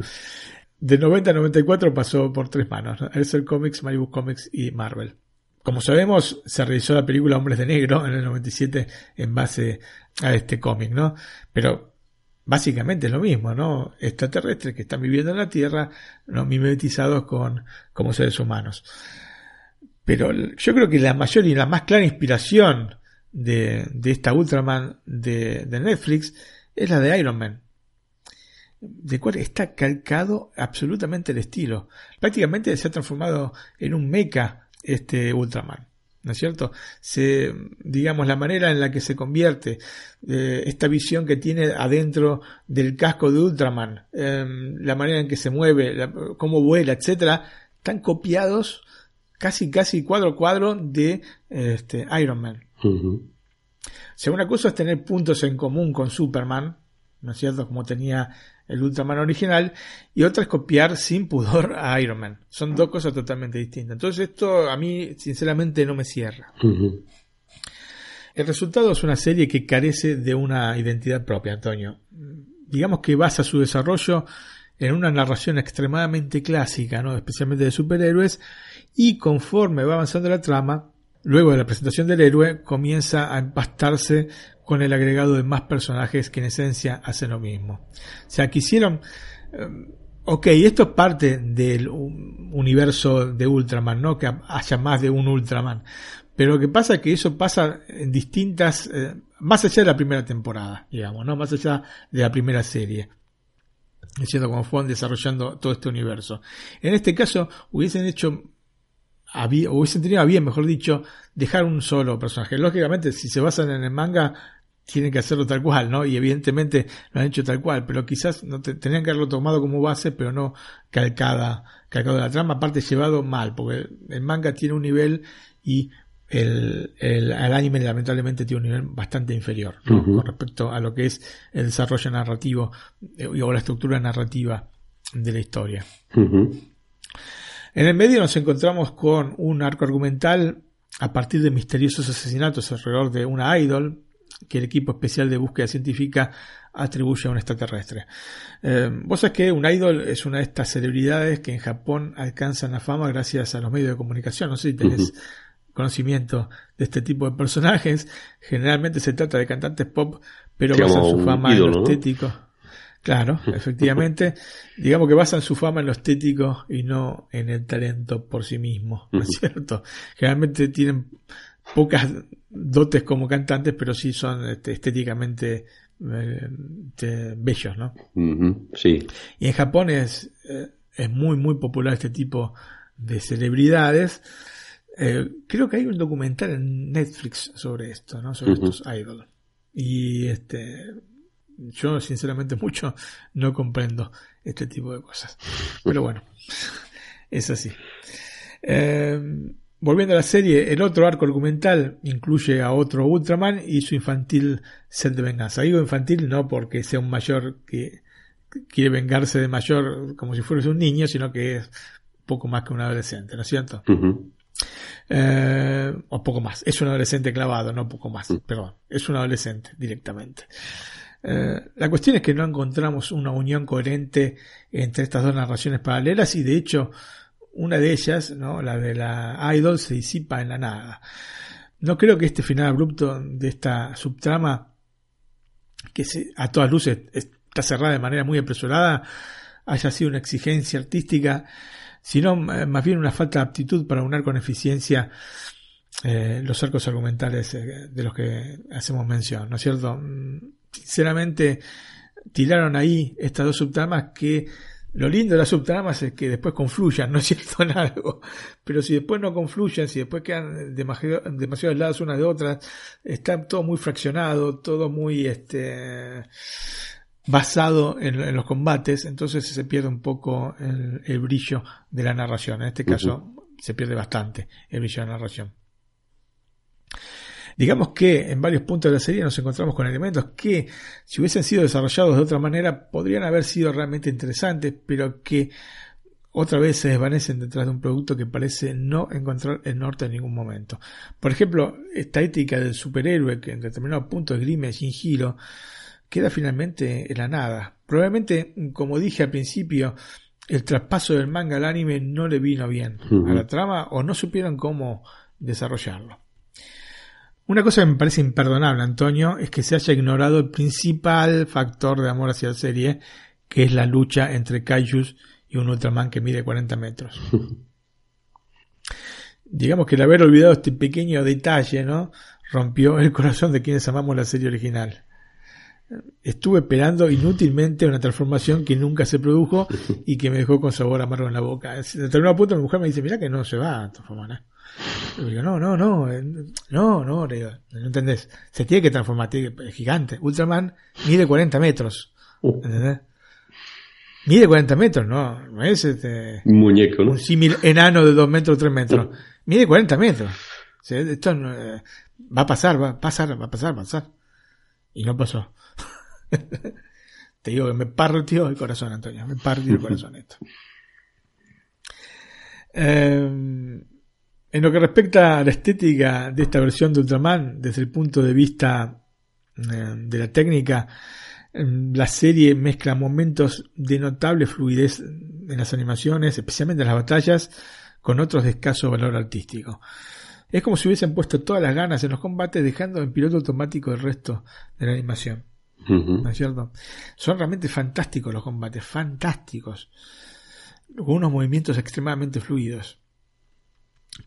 S2: de 90 a 94 pasó por tres manos. ¿no? Comics, Malibu Comics y Marvel. Como sabemos, se realizó la película Hombres de Negro en el 97 en base a este cómic, ¿no? Pero básicamente es lo mismo, ¿no? Extraterrestres que están viviendo en la Tierra, ¿no? mimetizados con, como seres humanos. Pero yo creo que la mayor y la más clara inspiración de, de esta Ultraman de, de, Netflix es la de Iron Man. De cual está calcado absolutamente el estilo. Prácticamente se ha transformado en un mecha este Ultraman. ¿No es cierto? Se, digamos, la manera en la que se convierte, eh, esta visión que tiene adentro del casco de Ultraman, em, la manera en que se mueve, cómo vuela, etcétera, están copiados casi, casi cuadro a cuadro de este, Iron Man. Si una cosa es tener puntos en común con Superman, ¿no es cierto? Como tenía el Ultraman original, y otra es copiar sin pudor a Iron Man. Son dos cosas totalmente distintas. Entonces esto a mí sinceramente no me cierra. El resultado es una serie que carece de una identidad propia, Antonio. Digamos que basa su desarrollo en una narración extremadamente clásica, ¿no? especialmente de superhéroes, y conforme va avanzando la trama, luego de la presentación del héroe, comienza a empastarse con el agregado de más personajes que en esencia hacen lo mismo. O sea, quisieron... eh, ok, esto es parte del universo de Ultraman, ¿no? Que haya más de un Ultraman. Pero lo que pasa es que eso pasa en distintas... eh, más allá de la primera temporada, digamos, ¿no? Más allá de la primera serie diciendo cómo fueron desarrollando todo este universo. En este caso, hubiesen hecho, había, hubiesen tenido a bien, mejor dicho, dejar un solo personaje. Lógicamente, si se basan en el manga, tienen que hacerlo tal cual, ¿no? Y evidentemente lo han hecho tal cual, pero quizás no te- tenían que haberlo tomado como base, pero no calcada, calcado de la trama, aparte llevado mal, porque el, el manga tiene un nivel y el, el, el anime lamentablemente tiene un nivel bastante inferior con respecto a lo que es el desarrollo narrativo eh, o la estructura narrativa de la historia. En el medio nos encontramos con un arco argumental a partir de misteriosos asesinatos alrededor de una idol que el equipo especial de búsqueda científica atribuye a un extraterrestre. Eh, Vos sabés que un idol es una de estas celebridades que en Japón alcanzan la fama gracias a los medios de comunicación. No sé si tenés conocimiento de este tipo de personajes. Generalmente se trata de cantantes pop, pero basan su fama en
S1: ídolo,
S2: lo
S1: ¿no?
S2: Claro, efectivamente. *laughs* Digamos que basan su fama en lo estético y no en el talento por sí mismo, ¿no es cierto? Generalmente tienen pocas dotes como cantantes, pero sí son este, estéticamente eh, este, bellos, ¿no?
S1: Sí.
S2: Y en Japón es, eh, es muy, muy popular este tipo de celebridades. Eh, creo que hay un documental en Netflix sobre esto, ¿no? Sobre estos idols. Y este, yo sinceramente *laughs* mucho no comprendo este tipo de cosas. Pero bueno, *laughs* es así. Eh, volviendo a la serie, el otro arco argumental incluye a otro Ultraman y su infantil sed de venganza. Digo infantil no porque sea un mayor que quiere vengarse de mayor como si fuese un niño, sino que es poco más que un adolescente, ¿no es cierto? Eh, o poco más. Es un adolescente clavado, no poco más. Perdón. Es un adolescente directamente. Eh, la cuestión es que no encontramos una unión coherente entre estas dos narraciones paralelas y de hecho una de ellas, ¿no? la de la idol, se disipa en la nada. No creo que este final abrupto de esta subtrama, que se- a todas luces está cerrada de manera muy apresurada, haya sido una exigencia artística, sino eh, más bien una falta de aptitud para unar con eficiencia eh, los arcos argumentales de los que hacemos mención, ¿no es cierto? Sinceramente, tiraron ahí estas dos subtramas que lo lindo de las subtramas es que después confluyan, ¿no es cierto? En algo. Pero si después no confluyen, si después quedan demasiado, demasiado aisladas unas de otras, está todo muy fraccionado, todo muy este basado en, en los combates, entonces se pierde un poco el, el brillo de la narración. En este caso se pierde bastante el brillo de la narración. Digamos que en varios puntos de la serie nos encontramos con elementos que, si hubiesen sido desarrollados de otra manera, podrían haber sido realmente interesantes, pero que otra vez se desvanecen detrás de un producto que parece no encontrar el norte en ningún momento. Por ejemplo, esta ética del superhéroe que en determinado punto esgrime sin giro, queda finalmente en la nada. Probablemente, como dije al principio, el traspaso del manga al anime no le vino bien a la trama o no supieron cómo desarrollarlo. Una cosa que me parece imperdonable, Antonio, es que se haya ignorado el principal factor de amor hacia la serie, que es la lucha entre Kaijus y un Ultraman que mide 40 metros. *laughs* Digamos que el haber olvidado este pequeño detalle, ¿no? Rompió el corazón de quienes amamos la serie original. Estuve esperando inútilmente una transformación que nunca se produjo *laughs* y que me dejó con sabor amargo en la boca. En determinado punto mi mujer me dice, mira que no se va a transformar. ¿eh?". Yo digo, no, no, no, no, no, digo, no entendés. Se tiene que transformar, tiene que- es gigante. Ultraman mide 40 metros. ¿Entendés? Mide 40 metros, no, no es este,
S1: Un muñeco, ¿no?
S2: un símil enano de 2 metros, 3 metros. *laughs* Mide 40 metros. O sea, esto eh, va a pasar, va a pasar, va a pasar, va a pasar. Y no pasó. *laughs* Te digo que me partió el corazón, Antonio. Me partió el corazón esto. Eh, en lo que respecta a la estética de esta versión de Ultraman, desde el punto de vista eh, de la técnica, La serie mezcla momentos de notable fluidez en las animaciones, especialmente en las batallas, con otros de escaso valor artístico. Es como si hubiesen puesto todas las ganas en los combates, dejando en piloto automático el resto de la animación. ¿No es cierto? Son realmente fantásticos los combates, fantásticos. Con unos movimientos extremadamente fluidos.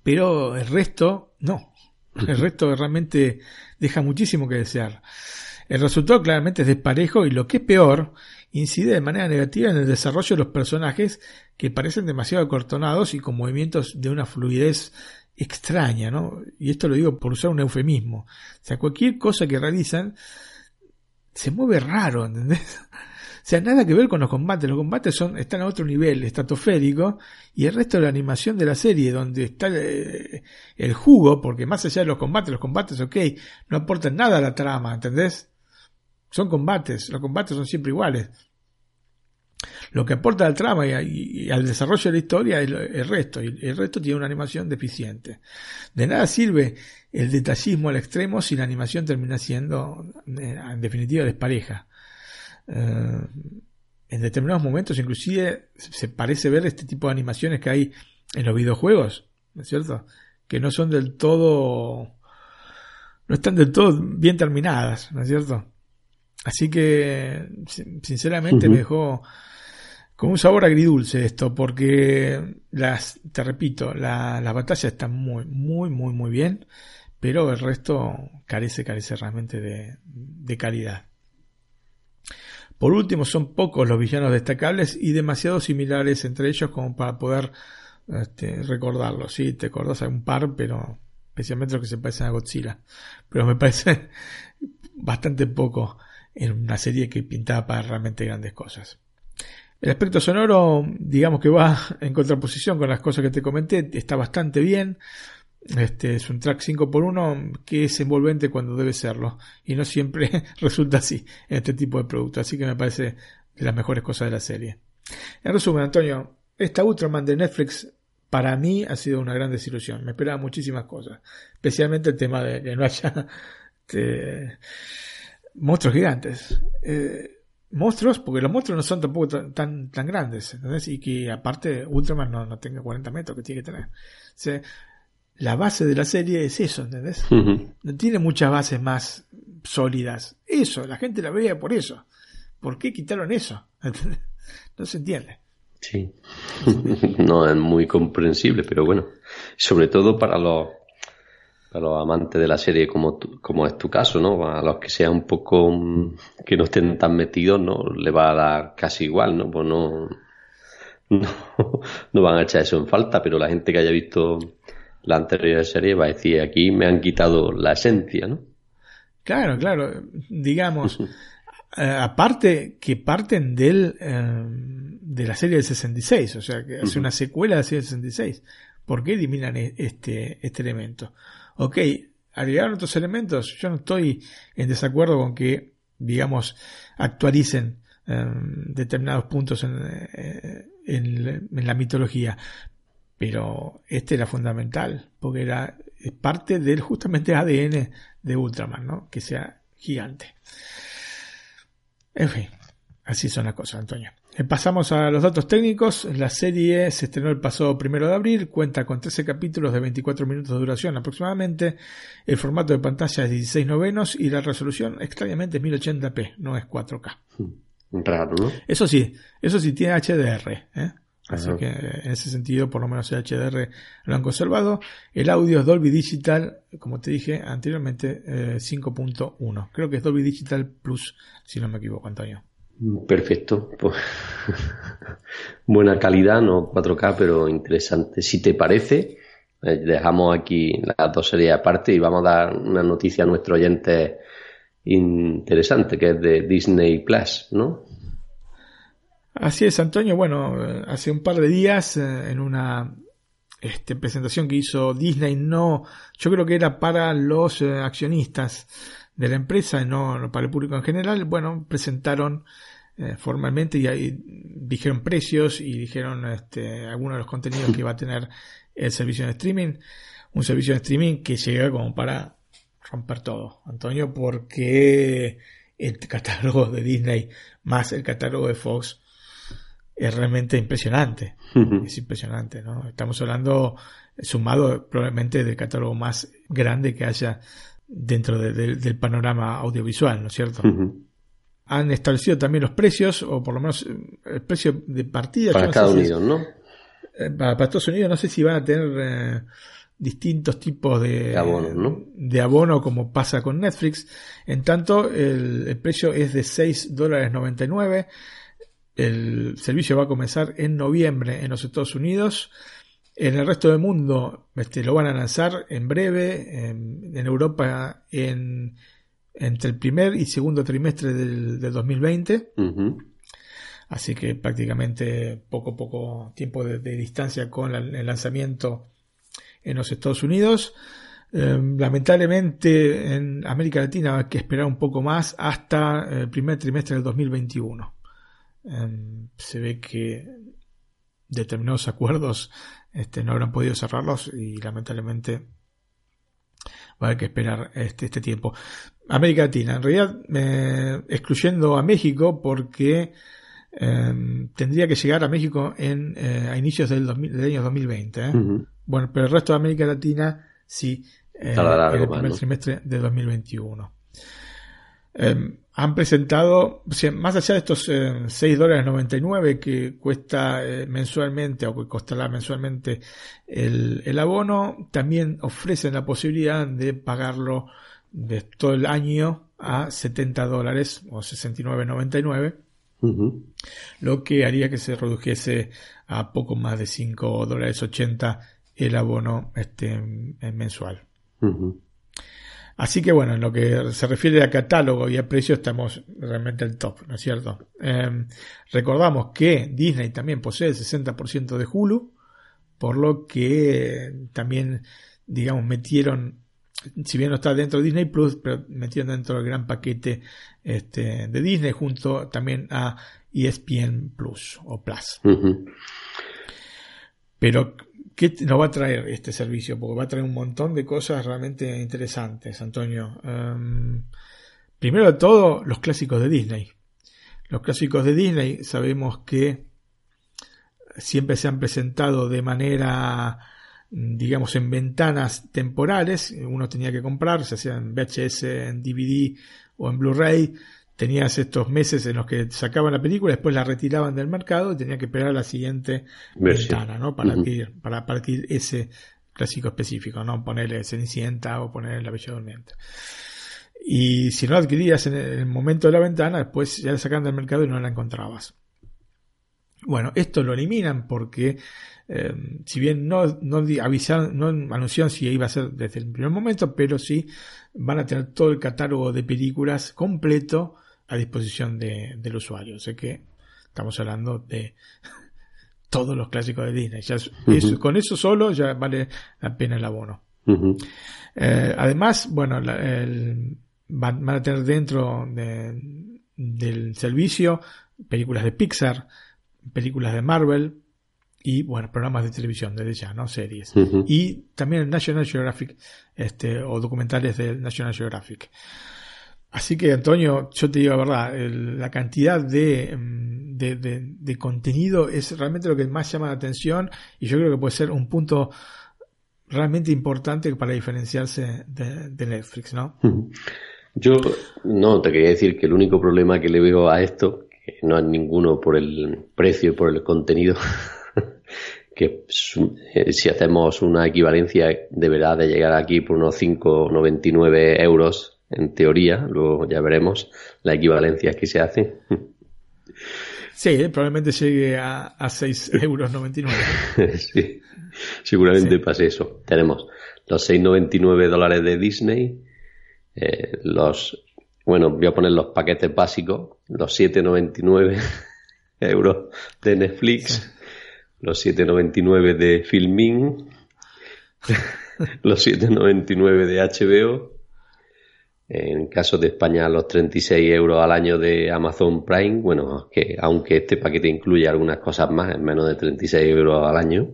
S2: Pero el resto, no. El resto realmente deja muchísimo que desear. El resultado claramente es desparejo y lo que es peor, incide de manera negativa en el desarrollo de los personajes que parecen demasiado acortonados y con movimientos de una fluidez extraña, ¿no? Y esto lo digo por usar un eufemismo. O sea, cualquier cosa que realizan se mueve raro, ¿entendés? *laughs* O sea, nada que ver con los combates. Los combates son, están a otro nivel, estratosférico, y el resto de la animación de la serie, donde está el, el jugo, porque más allá de los combates, los combates, ok, no aportan nada a la trama, ¿entendés? Son combates, los combates son siempre iguales. Lo que aporta al trama y, al desarrollo de la historia es el resto, y el resto tiene una animación deficiente. De nada sirve el detallismo al extremo si la animación termina siendo, eh, en definitiva, despareja. Eh, en determinados momentos, inclusive, se parece ver este tipo de animaciones que hay en los videojuegos, ¿no es cierto? Que no son del todo, no están del todo bien terminadas, ¿no es cierto? Así que, sinceramente, me dejó con un sabor agridulce esto, porque las, te repito, la, las batallas están muy, muy, muy, muy bien, pero el resto carece, carece realmente de, de calidad. Por último, son pocos los villanos destacables y demasiado similares entre ellos como para poder este, recordarlos. Sí, te acordás a un par, pero especialmente los que se parecen a Godzilla. Pero me *laughs* parece bastante poco en una serie que pintaba para realmente grandes cosas. El aspecto sonoro, digamos que va *laughs* en contraposición con las cosas que te comenté, está bastante bien. Este es un track 5x1 que es envolvente cuando debe serlo y no siempre *laughs* resulta así en este tipo de productos, así que me parece de las mejores cosas de la serie. En resumen, Antonio, esta Ultraman de Netflix para mí ha sido una gran desilusión. Me esperaba muchísimas cosas, especialmente el tema de que no haya *laughs* este, monstruos gigantes. Eh, monstruos, porque los monstruos no son tampoco tan, tan, grandes, ¿entendés? Y que aparte Ultraman no, no tenga 40 metros que tiene que tener. O la base de la serie es eso, ¿entendés? No tiene muchas bases más sólidas. Eso, la gente la veía por eso. ¿Por qué quitaron eso? *laughs* No se entiende.
S1: Sí. *laughs* no es muy comprensible, pero bueno. Sobre todo para los a los amantes de la serie como, como es tu caso, ¿no? A los que sean un poco mm, que no estén tan metidos, ¿no? Le va a dar casi igual, ¿no? Pues *laughs* no, no, van a echar eso en falta, pero la gente que haya visto la anterior serie va a decir aquí me han quitado la esencia, ¿no?
S2: Claro, claro. Digamos, *laughs* eh, aparte que parten del eh, de la serie del 66, o sea, que hace una secuela de la serie del 66. ¿Por qué eliminan e-, este, este elemento? Ok, agregaron otros elementos, yo no estoy en desacuerdo con que, digamos, actualicen em, determinados puntos eh, en, en, la mitología, pero este era fundamental, porque era parte del justamente ADN de Ultraman, ¿no? Que sea gigante. En fin, así son las cosas, Antonio. Eh, pasamos a los datos técnicos. La serie se estrenó el pasado primero de abril, cuenta con 13 capítulos de 24 minutos de duración aproximadamente. El formato de pantalla es 16 novenos y la resolución extrañamente es 1080p, no es 4K.
S1: Hmm. Raro, ¿no?
S2: Eso sí, eso sí tiene HDR. ¿eh? Así que en ese sentido, por lo menos el HDR lo han conservado. El audio es Dolby Digital, como te dije anteriormente, 5.1. Eh, Creo que es Dolby Digital Plus, si no me equivoco, Antonio.
S1: Perfecto. Pues, *laughs* buena calidad, no 4K, pero interesante. Si te parece, eh, dejamos aquí las dos series aparte y vamos a dar una noticia a nuestro oyente interesante, que es de Disney Plus, ¿no?
S2: Así es, Antonio. Bueno, eh, hace un par de días, eh, en una este, presentación que hizo Disney, no, yo creo que era para los accionistas de la empresa, no para el público en general, bueno, presentaron eh, formalmente y ahí dijeron precios y dijeron este, algunos de los contenidos que iba a *laughs* tener el servicio de streaming. Un servicio de streaming que llega como para romper todo, Antonio, porque el catálogo de Disney más el catálogo de Fox es realmente impresionante. Es impresionante, ¿no? Estamos hablando sumado probablemente del catálogo más grande que haya dentro del panorama audiovisual, ¿no es cierto? Han establecido también los precios, o por lo menos eh, el precio de partida.
S1: Para Estados Unidos, ¿no?
S2: Eh, para, Estados Unidos no sé si van a tener eh, distintos tipos de,
S1: de, abono, ¿no?
S2: de abono como pasa con Netflix. En tanto, el, el precio es de 6 dólares 99. El servicio va a comenzar en noviembre en los Estados Unidos. En el resto del mundo este, lo van a lanzar en breve, en, en Europa en, entre el primer y segundo trimestre del, del 2020. Así que prácticamente poco poco tiempo de, de distancia con la, el lanzamiento en los Estados Unidos. Eh, lamentablemente en América Latina hay que esperar un poco más hasta el primer trimestre del 2021. Eh, se ve que determinados acuerdos este, no habrán podido cerrarlos y lamentablemente va a haber que esperar este, este tiempo. América Latina, en realidad eh, excluyendo a México porque eh, tendría que llegar a México en, eh, a inicios del, 2000, del año 2020. ¿eh? Uh -huh. Bueno, pero el resto de América Latina sí, en el primer trimestre de 2021. Han presentado, más allá de estos eh, 6 dólares 99 que cuesta eh, mensualmente o que costará mensualmente el, el, abono, también ofrecen la posibilidad de pagarlo de todo el año a 70 dólares o 69.99. Uh -huh. Lo que haría que se redujese a poco más de 5 dólares 80 el abono este, mensual. Uh -huh. Así que bueno, en lo que se refiere a catálogo y a precio estamos realmente al top, ¿no es cierto? Eh, recordamos que Disney también posee el 60% de Hulu, por lo que también, digamos, metieron, si bien no está dentro de Disney Plus, pero metieron dentro del gran paquete este, de Disney junto también a ESPN Plus o Plus. Uh -huh. Pero ¿Qué nos va a traer este servicio? Porque va a traer un montón de cosas realmente interesantes, Antonio. Um, primero de todo, los clásicos de Disney. Los clásicos de Disney sabemos que siempre se han presentado de manera, digamos, en ventanas temporales. Uno tenía que comprar, ya sea en VHS, en DVD o en Blu-ray tenías estos meses en los que sacaban la película, después la retiraban del mercado y tenía que esperar a la siguiente Versión. ventana, ¿no? Para, uh -huh. adquirir, para partir ese clásico específico, ¿no? Ponerle Cenicienta o ponerle La Bella Durmiente. Y si no la adquirías en el momento de la ventana, después ya la sacaban del mercado y no la encontrabas. Bueno, esto lo eliminan porque eh, si bien no, no avisaron, no anunciaron si iba a ser desde el primer momento, pero sí van a tener todo el catálogo de películas completo a disposición de, del usuario. Sé que estamos hablando de *laughs* todos los clásicos de Disney. Ya es, uh -huh. eso, con eso solo ya vale la pena el abono. Uh -huh. eh, además, bueno, la, el, van, van, a tener dentro de, del servicio películas de Pixar, películas de Marvel y bueno, programas de televisión desde ya, ¿no? Series. Uh -huh. Y también National Geographic, este, o documentales de National Geographic. Así que, Antonio, yo te digo la verdad, la cantidad de, mm, de, de, contenido es realmente lo que más llama la atención y yo creo que puede ser un punto realmente importante para diferenciarse de, de Netflix, ¿no?
S1: Yo no, te quería decir que el único problema que le veo a esto, que no es ninguno por el precio y por el contenido, *laughs* que eh, si hacemos una equivalencia deberá de llegar aquí por unos 5,99 euros en teoría, luego ya veremos la equivalencia que se hace.
S2: Sí, eh, probablemente llegue a, a 6,99 *laughs* euros. *laughs*
S1: sí, seguramente sí. pase eso. Tenemos los 6,99 dólares de Disney, eh, los, bueno, voy a poner los paquetes básicos, los 7,99 *laughs* euros de Netflix, sí. los 7,99 de Filmin, los 7,99 de HBO en caso de España, los 36 euros al año de Amazon Prime, bueno, que aunque este paquete incluye algunas cosas más, es menos de 36 euros al año.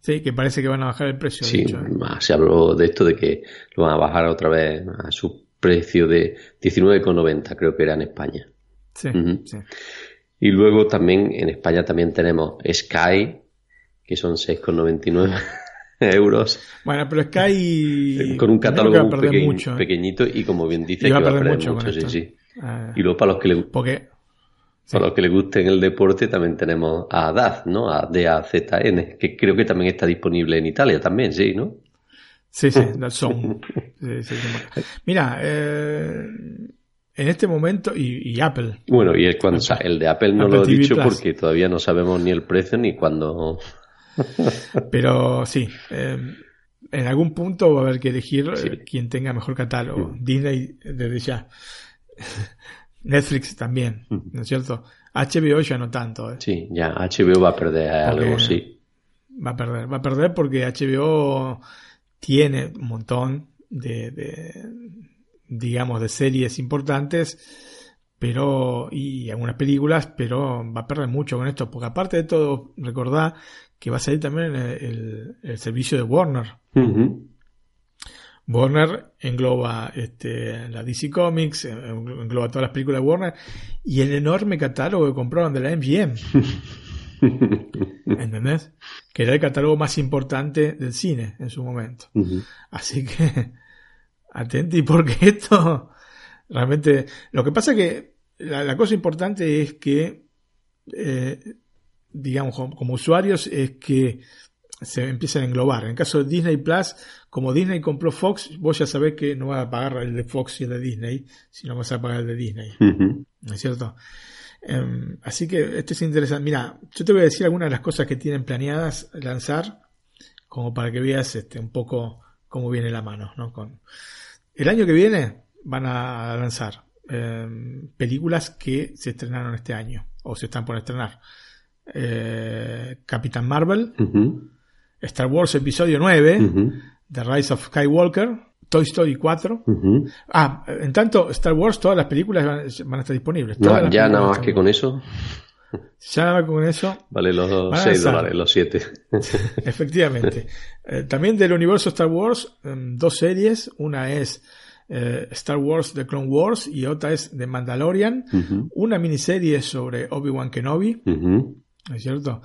S2: Sí, que parece que van a bajar el precio.
S1: Sí, hecho, ¿eh? se habló de esto, de que lo van a bajar otra vez a sus precio de 19,90 creo que era en España.
S2: Sí, sí.
S1: Y luego también en España también tenemos Sky, que son 6,99 euros,
S2: Bueno, pero
S1: con un
S2: creo que
S1: catálogo
S2: va a
S1: muy
S2: perder
S1: pequeñ-
S2: mucho, ¿eh?
S1: pequeñito y como bien dice que
S2: va a perder mucho
S1: mucho,
S2: con
S1: sí, sí.
S2: Ah,
S1: Y luego para los que le,
S2: porque.
S1: para los que le gusten el deporte también tenemos a DAZ, ¿no? A DAZN, que creo que también está disponible en Italia también, sí, ¿no?
S2: Sí, sí, *laughs* Zone. Sí, sí. Mira, eh, en este momento, y, y Apple,
S1: Bueno, y el, cuando, el de Apple no
S2: Apple
S1: lo he
S2: TV
S1: dicho
S2: Plus.
S1: porque todavía no sabemos ni el precio ni cuándo. *laughs*
S2: pero sí, eh, en algún punto va a haber que elegir eh,
S1: Sí.
S2: quien tenga mejor catálogo.
S1: Mm.
S2: Disney desde ya. *laughs* Netflix también,
S1: Mm.
S2: ¿no es cierto? HBO ya no tanto, ¿eh?
S1: Sí, ya HBO va a perder
S2: Porque-
S1: algo, sí.
S2: Va a perder, va a perder porque HBO tiene un montón de, de, digamos, de series importantes, pero, y algunas películas, pero va a perder mucho con esto, porque aparte de todo, recordá que va a salir también el, el- el servicio de Warner. Warner engloba este, la DC Comics, engloba todas las películas de Warner y el enorme catálogo que compraron de la MGM. *laughs* ¿Entendés? Que era el catálogo más importante del cine en su momento. Así que, *laughs* atenti porque esto realmente... Lo que pasa que la, la cosa importante es que, eh, digamos, como, usuarios, es que se empiezan a englobar. En el caso de Disney Plus, como Disney compró Fox, vos ya sabés que no vas a pagar el de Fox y el de Disney, sino vas a pagar el de Disney. ¿No es cierto? Em, así que esto es interesante. Mira, yo te voy a decir algunas de las cosas que tienen planeadas lanzar, como para que veas este, un poco cómo viene la mano. ¿no? Con... El año que viene van a lanzar em, películas que se estrenaron este año, o se están por estrenar. Eh, Capitán Marvel. Star Wars Episodio 9,
S1: Ujú.
S2: The Rise of Skywalker, Toy Story 4.
S1: Ujú.
S2: Ah, en tanto, Star Wars, todas las películas van, van a estar disponibles.
S1: No, ya nada más que con eso,
S2: Ya nada más con eso,
S1: vale los
S2: Van a
S1: 6
S2: lanzar.
S1: dólares, los 7. *laughs*
S2: efectivamente. Eh, también del universo Star Wars, em, dos series. Una es eh, Star Wars The Clone Wars y otra es The Mandalorian. Una miniserie sobre Obi-Wan Kenobi. ¿No es cierto?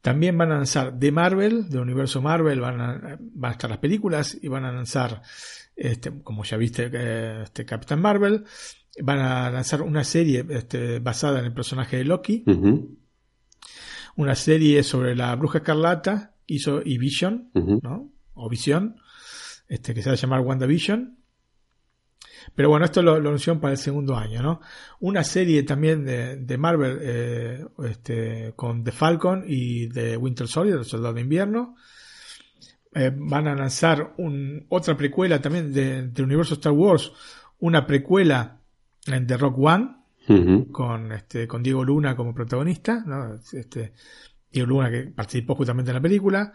S2: También van a lanzar de Marvel, de universo Marvel, van a, van a estar las películas y van a lanzar, este, como ya viste, este Capitán Marvel. Van a lanzar una serie este, basada en el personaje de Loki. Una serie sobre la bruja escarlata hizo y Vision. ¿no? O Visión, este, que se va a llamar WandaVision. Pero bueno, esto lo, lo anunciaron para el segundo año, ¿no? Una serie también de, de Marvel eh, este, con The Falcon y The Winter Soldier, el Soldado de Invierno. Eh, van a lanzar un, otra precuela también de- del universo Star Wars, una precuela en The Rock One, con este con Diego Luna como protagonista, ¿no? Este, Diego Luna que participó justamente en la película.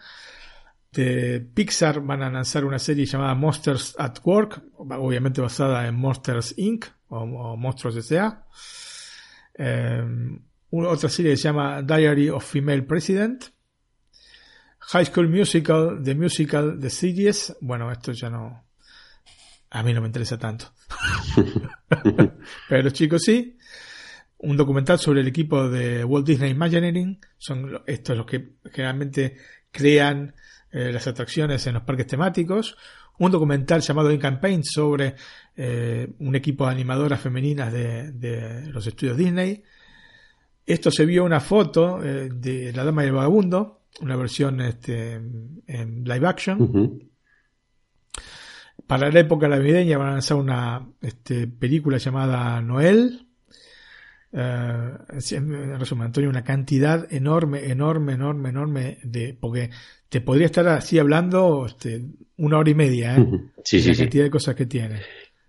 S2: De Pixar van a lanzar una serie llamada Monsters at Work, obviamente basada en Monsters Inc. o, o Monstruos S.A. Eh, una- otra serie que se llama Diary of Female President. High School Musical, The Musical, The Series. Bueno, esto ya no. A mí no me interesa tanto. *laughs* Pero los chicos sí. Un documental sobre el equipo de Walt Disney Imagineering. Son estos los que generalmente crean eh, las atracciones en los parques temáticos. Un documental llamado In Campaign sobre eh, un equipo de animadoras femeninas de, de los estudios Disney. Esto se vio una foto eh, de La Dama y el Vagabundo, una versión este, en live action. Para la época navideña van a lanzar una este, película llamada Noel. Eh, en resumen, Antonio, una cantidad enorme, enorme, enorme, enorme de. Porque te podría estar así hablando este, una hora y media, ¿eh?
S1: Sí, sí,
S2: la
S1: sí.
S2: cantidad de cosas que tiene.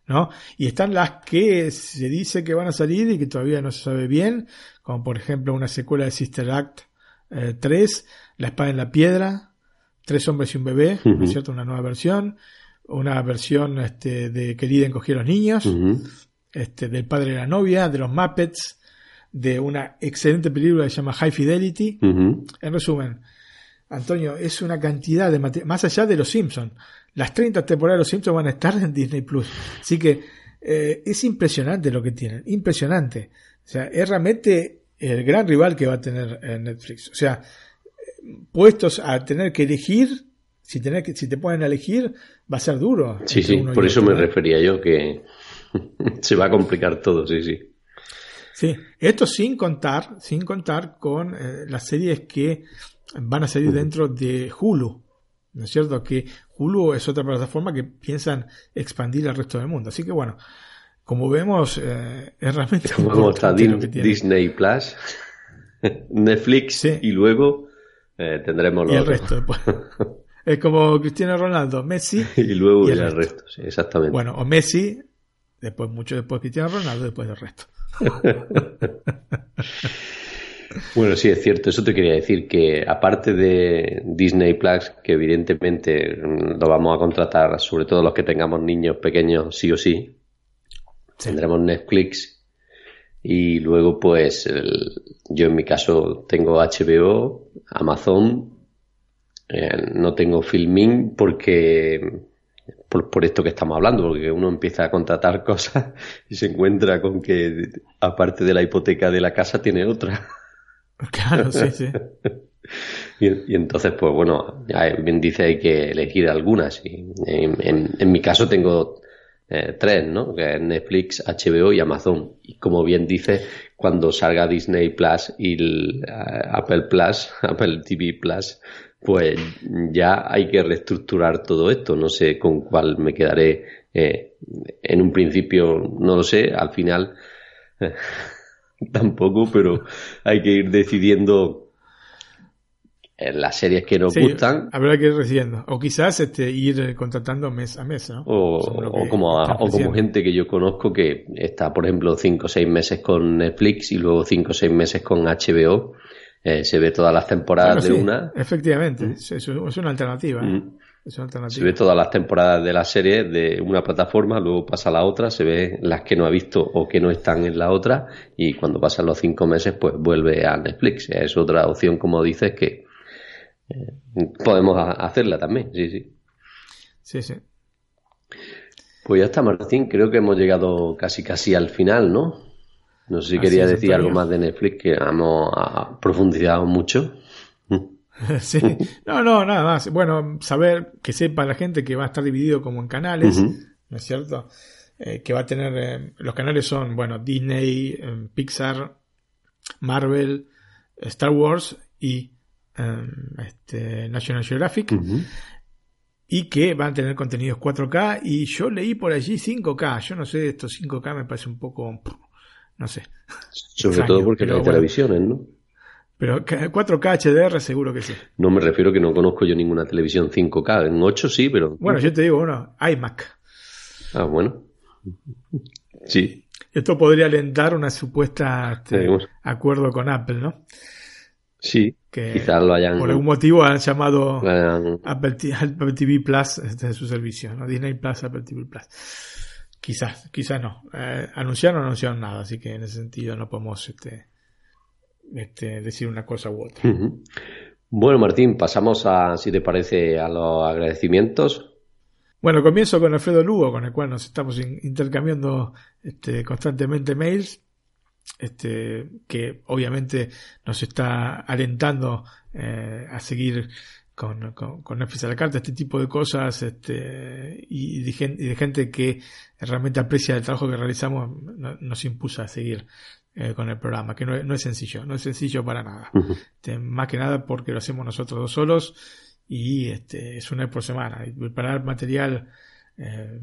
S2: ¿no? Y están las que se dice que van a salir y que todavía no se sabe bien, como por ejemplo una secuela de Sister Act eh, 3, La espada en la piedra, Tres hombres y un bebé, ¿no
S1: Ujú.
S2: es cierto? Una nueva versión, una versión este, de Querida los niños,
S1: Ujú.
S2: este, del padre de la novia, de los Muppets, de una excelente película que se llama High Fidelity. En resumen, Antonio, es una cantidad de material, más allá de los Simpsons. Las 30 temporadas de los Simpsons van a estar en Disney Plus. Así que eh, es impresionante lo que tienen, impresionante. O sea, es realmente el gran rival que va a tener eh, Netflix. O sea, puestos a tener que elegir, si, tener que, si te pueden elegir, va a ser duro.
S1: Sí, sí, por eso me refería yo que *laughs* se va a complicar todo, sí, sí.
S2: Sí, esto sin contar, sin contar con eh, las series que van a salir dentro de Hulu. ¿No es cierto? Que Hulu es otra plataforma que piensan expandir al resto del mundo. Así que bueno, como vemos, eh, es realmente...
S1: Como está Disney Plus, *laughs* Netflix y luego eh, tendremos
S2: y el resto *laughs* es como Cristiano Ronaldo, Messi
S1: y luego y el, resto. sí, exactamente.
S2: Bueno, o Messi, después mucho después Cristiano Ronaldo, después del resto. *laughs*
S1: bueno, sí, es cierto. Eso te quería decir que aparte de Disney Plus, que evidentemente lo vamos a contratar, sobre todo los que tengamos niños pequeños, sí o sí, tendremos Netflix. Y luego, pues, yo en mi caso tengo HBO, Amazon, eh, no tengo Filming porque por, esto que estamos hablando, porque uno empieza a contratar *laughs* cosas y se encuentra con que aparte de la hipoteca de la casa tiene otra. *laughs*
S2: Claro, sí, sí. *laughs*
S1: y, entonces, pues bueno, bien dice hay que elegir algunas. Y en, mi caso tengo eh, tres, ¿no? Que es Netflix, HBO y Amazon. Y como bien dice, cuando salga Disney Plus y el, eh, Apple Plus, Apple TV Plus, pues ya hay que reestructurar todo esto. No sé con cuál me quedaré. Eh, en un principio no lo sé, al final eh, *laughs* tampoco, pero hay que ir decidiendo las series que nos gustan.
S2: Habrá que ir decidiendo. O quizás este, ir contratando mes a mes, ¿no?
S1: O, como, o como gente que yo conozco que está, por ejemplo, 5 o 6 meses con Netflix y luego 5 o 6 meses con HBO eh, se ve todas las temporadas de una.
S2: Efectivamente, mm. es, una alternativa. Mm. Es una alternativa.
S1: Se ve todas las temporadas de la serie de una plataforma, luego pasa a la otra, se ve las que no ha visto o que no están en la otra, y cuando pasan los cinco meses, pues vuelve a Netflix. Es otra opción, como dices, que eh, podemos hacerla también, sí, sí.
S2: Sí, sí.
S1: Pues ya está, Martín, creo que hemos llegado casi casi al final, ¿no? No sé si quería decir algo más de Netflix, que hemos profundizado mucho. *laughs*
S2: sí, no, no, nada más. Bueno, saber que sepa la gente que va a estar dividido como en canales, ¿no es cierto? Eh, que va a tener, eh, los canales son, bueno, Disney, eh, Pixar, Marvel, Star Wars y este, National Geographic. Y que van a tener contenidos 4K. Y yo leí por allí 5K. Yo no sé, estos 5K me parece un poco no sé.
S1: Sobre todo porque no hay televisiones, ¿no?
S2: Pero 4K HDR seguro que sí.
S1: No me refiero que no conozco yo ninguna televisión 5K. En 8 sí, pero...
S2: Bueno, yo te digo, bueno, iMac.
S1: Ah, bueno. Sí.
S2: Esto podría alentar una supuesta este, acuerdo con Apple, ¿no?
S1: Sí, que quizás lo hayan...
S2: Por algún motivo han llamado Apple, TV Plus este, su servicio, ¿no? Disney Plus, Apple TV Plus. Quizás, quizás no. Eh, anunciaron o no anunciaron nada, así que en ese sentido no podemos este, este, decir una cosa u otra.
S1: Bueno, Martín, pasamos a, si te parece, a los agradecimientos.
S2: Bueno, comienzo con Alfredo Lugo, con el cual nos estamos intercambiando este, constantemente mails, este, que obviamente nos está alentando eh, a seguir con, con, con Netflix a la carta, este tipo de cosas, este, y de, gente, que realmente aprecia el trabajo que realizamos, nos impuso a seguir eh, con el programa, que no, es sencillo, no es sencillo para nada. Este, más que nada porque lo hacemos nosotros dos solos y este, es una vez por semana. Y preparar material eh,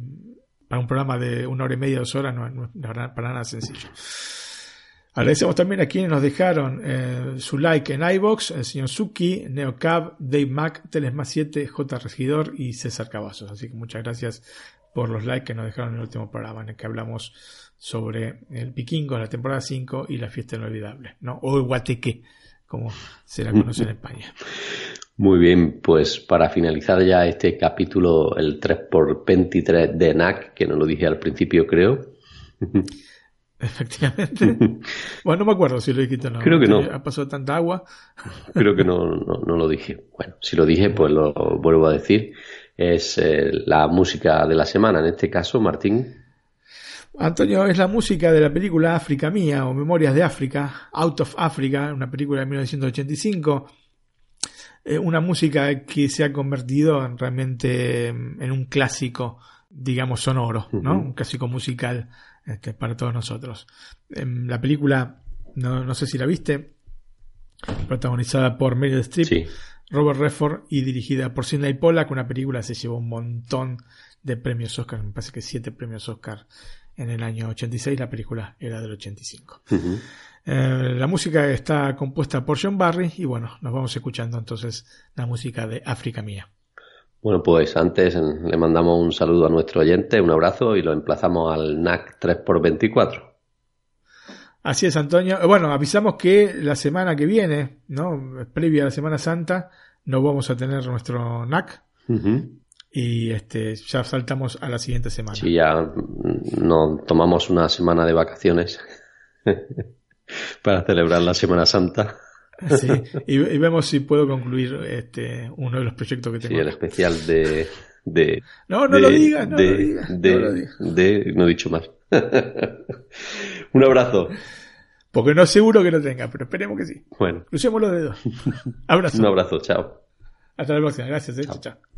S2: para un programa de una hora y media, dos horas, no, no es para nada sencillo. Agradecemos también a quienes nos dejaron eh, su like en iBox, el señor Suki, Neocab, Dave Mac, Telesma 7, J. Regidor y César Cavazos. Así que muchas gracias por los likes que nos dejaron en el último programa en el que hablamos sobre el Piquingo, la temporada 5 y la fiesta inolvidable, ¿no? O el Guateque, como se la conoce en España.
S1: Muy bien, pues para finalizar ya este capítulo, el 3x23 de NAC, que no lo dije al principio, creo. *laughs*
S2: Efectivamente. *laughs* bueno, no me acuerdo si lo dijiste o no.
S1: Creo que no.
S2: Ha pasado tanta agua. *laughs*
S1: Creo que no, no, lo dije. Bueno, si lo dije, pues lo vuelvo a decir. Es eh, la música de la semana, en este caso, Martín.
S2: Antonio, es la música de la película África Mía o Memorias de África, Out of Africa, una película de 1985. Eh, una música que se ha convertido en, realmente en un clásico, digamos, sonoro, ¿no? Un clásico musical este, para todos nosotros. Em, la película, no, no sé si la viste, protagonizada por Meryl Streep, Robert Redford y dirigida por Sidney Pollack, una película que se llevó un montón de premios Oscar, me parece que siete premios Oscar en el año 86, la película era del 85. Eh, la música está compuesta por John Barry y bueno, nos vamos escuchando entonces la música de África Mía.
S1: Bueno, pues antes le mandamos un saludo a nuestro oyente, un abrazo y lo emplazamos al NAC 3x24.
S2: Así es, Antonio. Eh, bueno, avisamos que la semana que viene, ¿no? Previa a la Semana Santa, no vamos a tener nuestro NAC. Y este, ya saltamos a la siguiente semana.
S1: Sí, ya nos tomamos una semana de vacaciones *laughs* para celebrar la Semana Santa.
S2: Sí, y, vemos si puedo concluir este uno de los proyectos que tengo.
S1: Sí, el especial de. de
S2: no, no lo digas, no, lo digas,
S1: de,
S2: no lo digas.
S1: De, no he dicho más. *laughs* Un abrazo.
S2: Porque no seguro que lo tenga, pero esperemos que sí.
S1: Bueno.
S2: Crucemos los dedos. *laughs* Abrazo.
S1: Un abrazo, chao.
S2: Hasta la próxima, gracias, eh. chao. chao.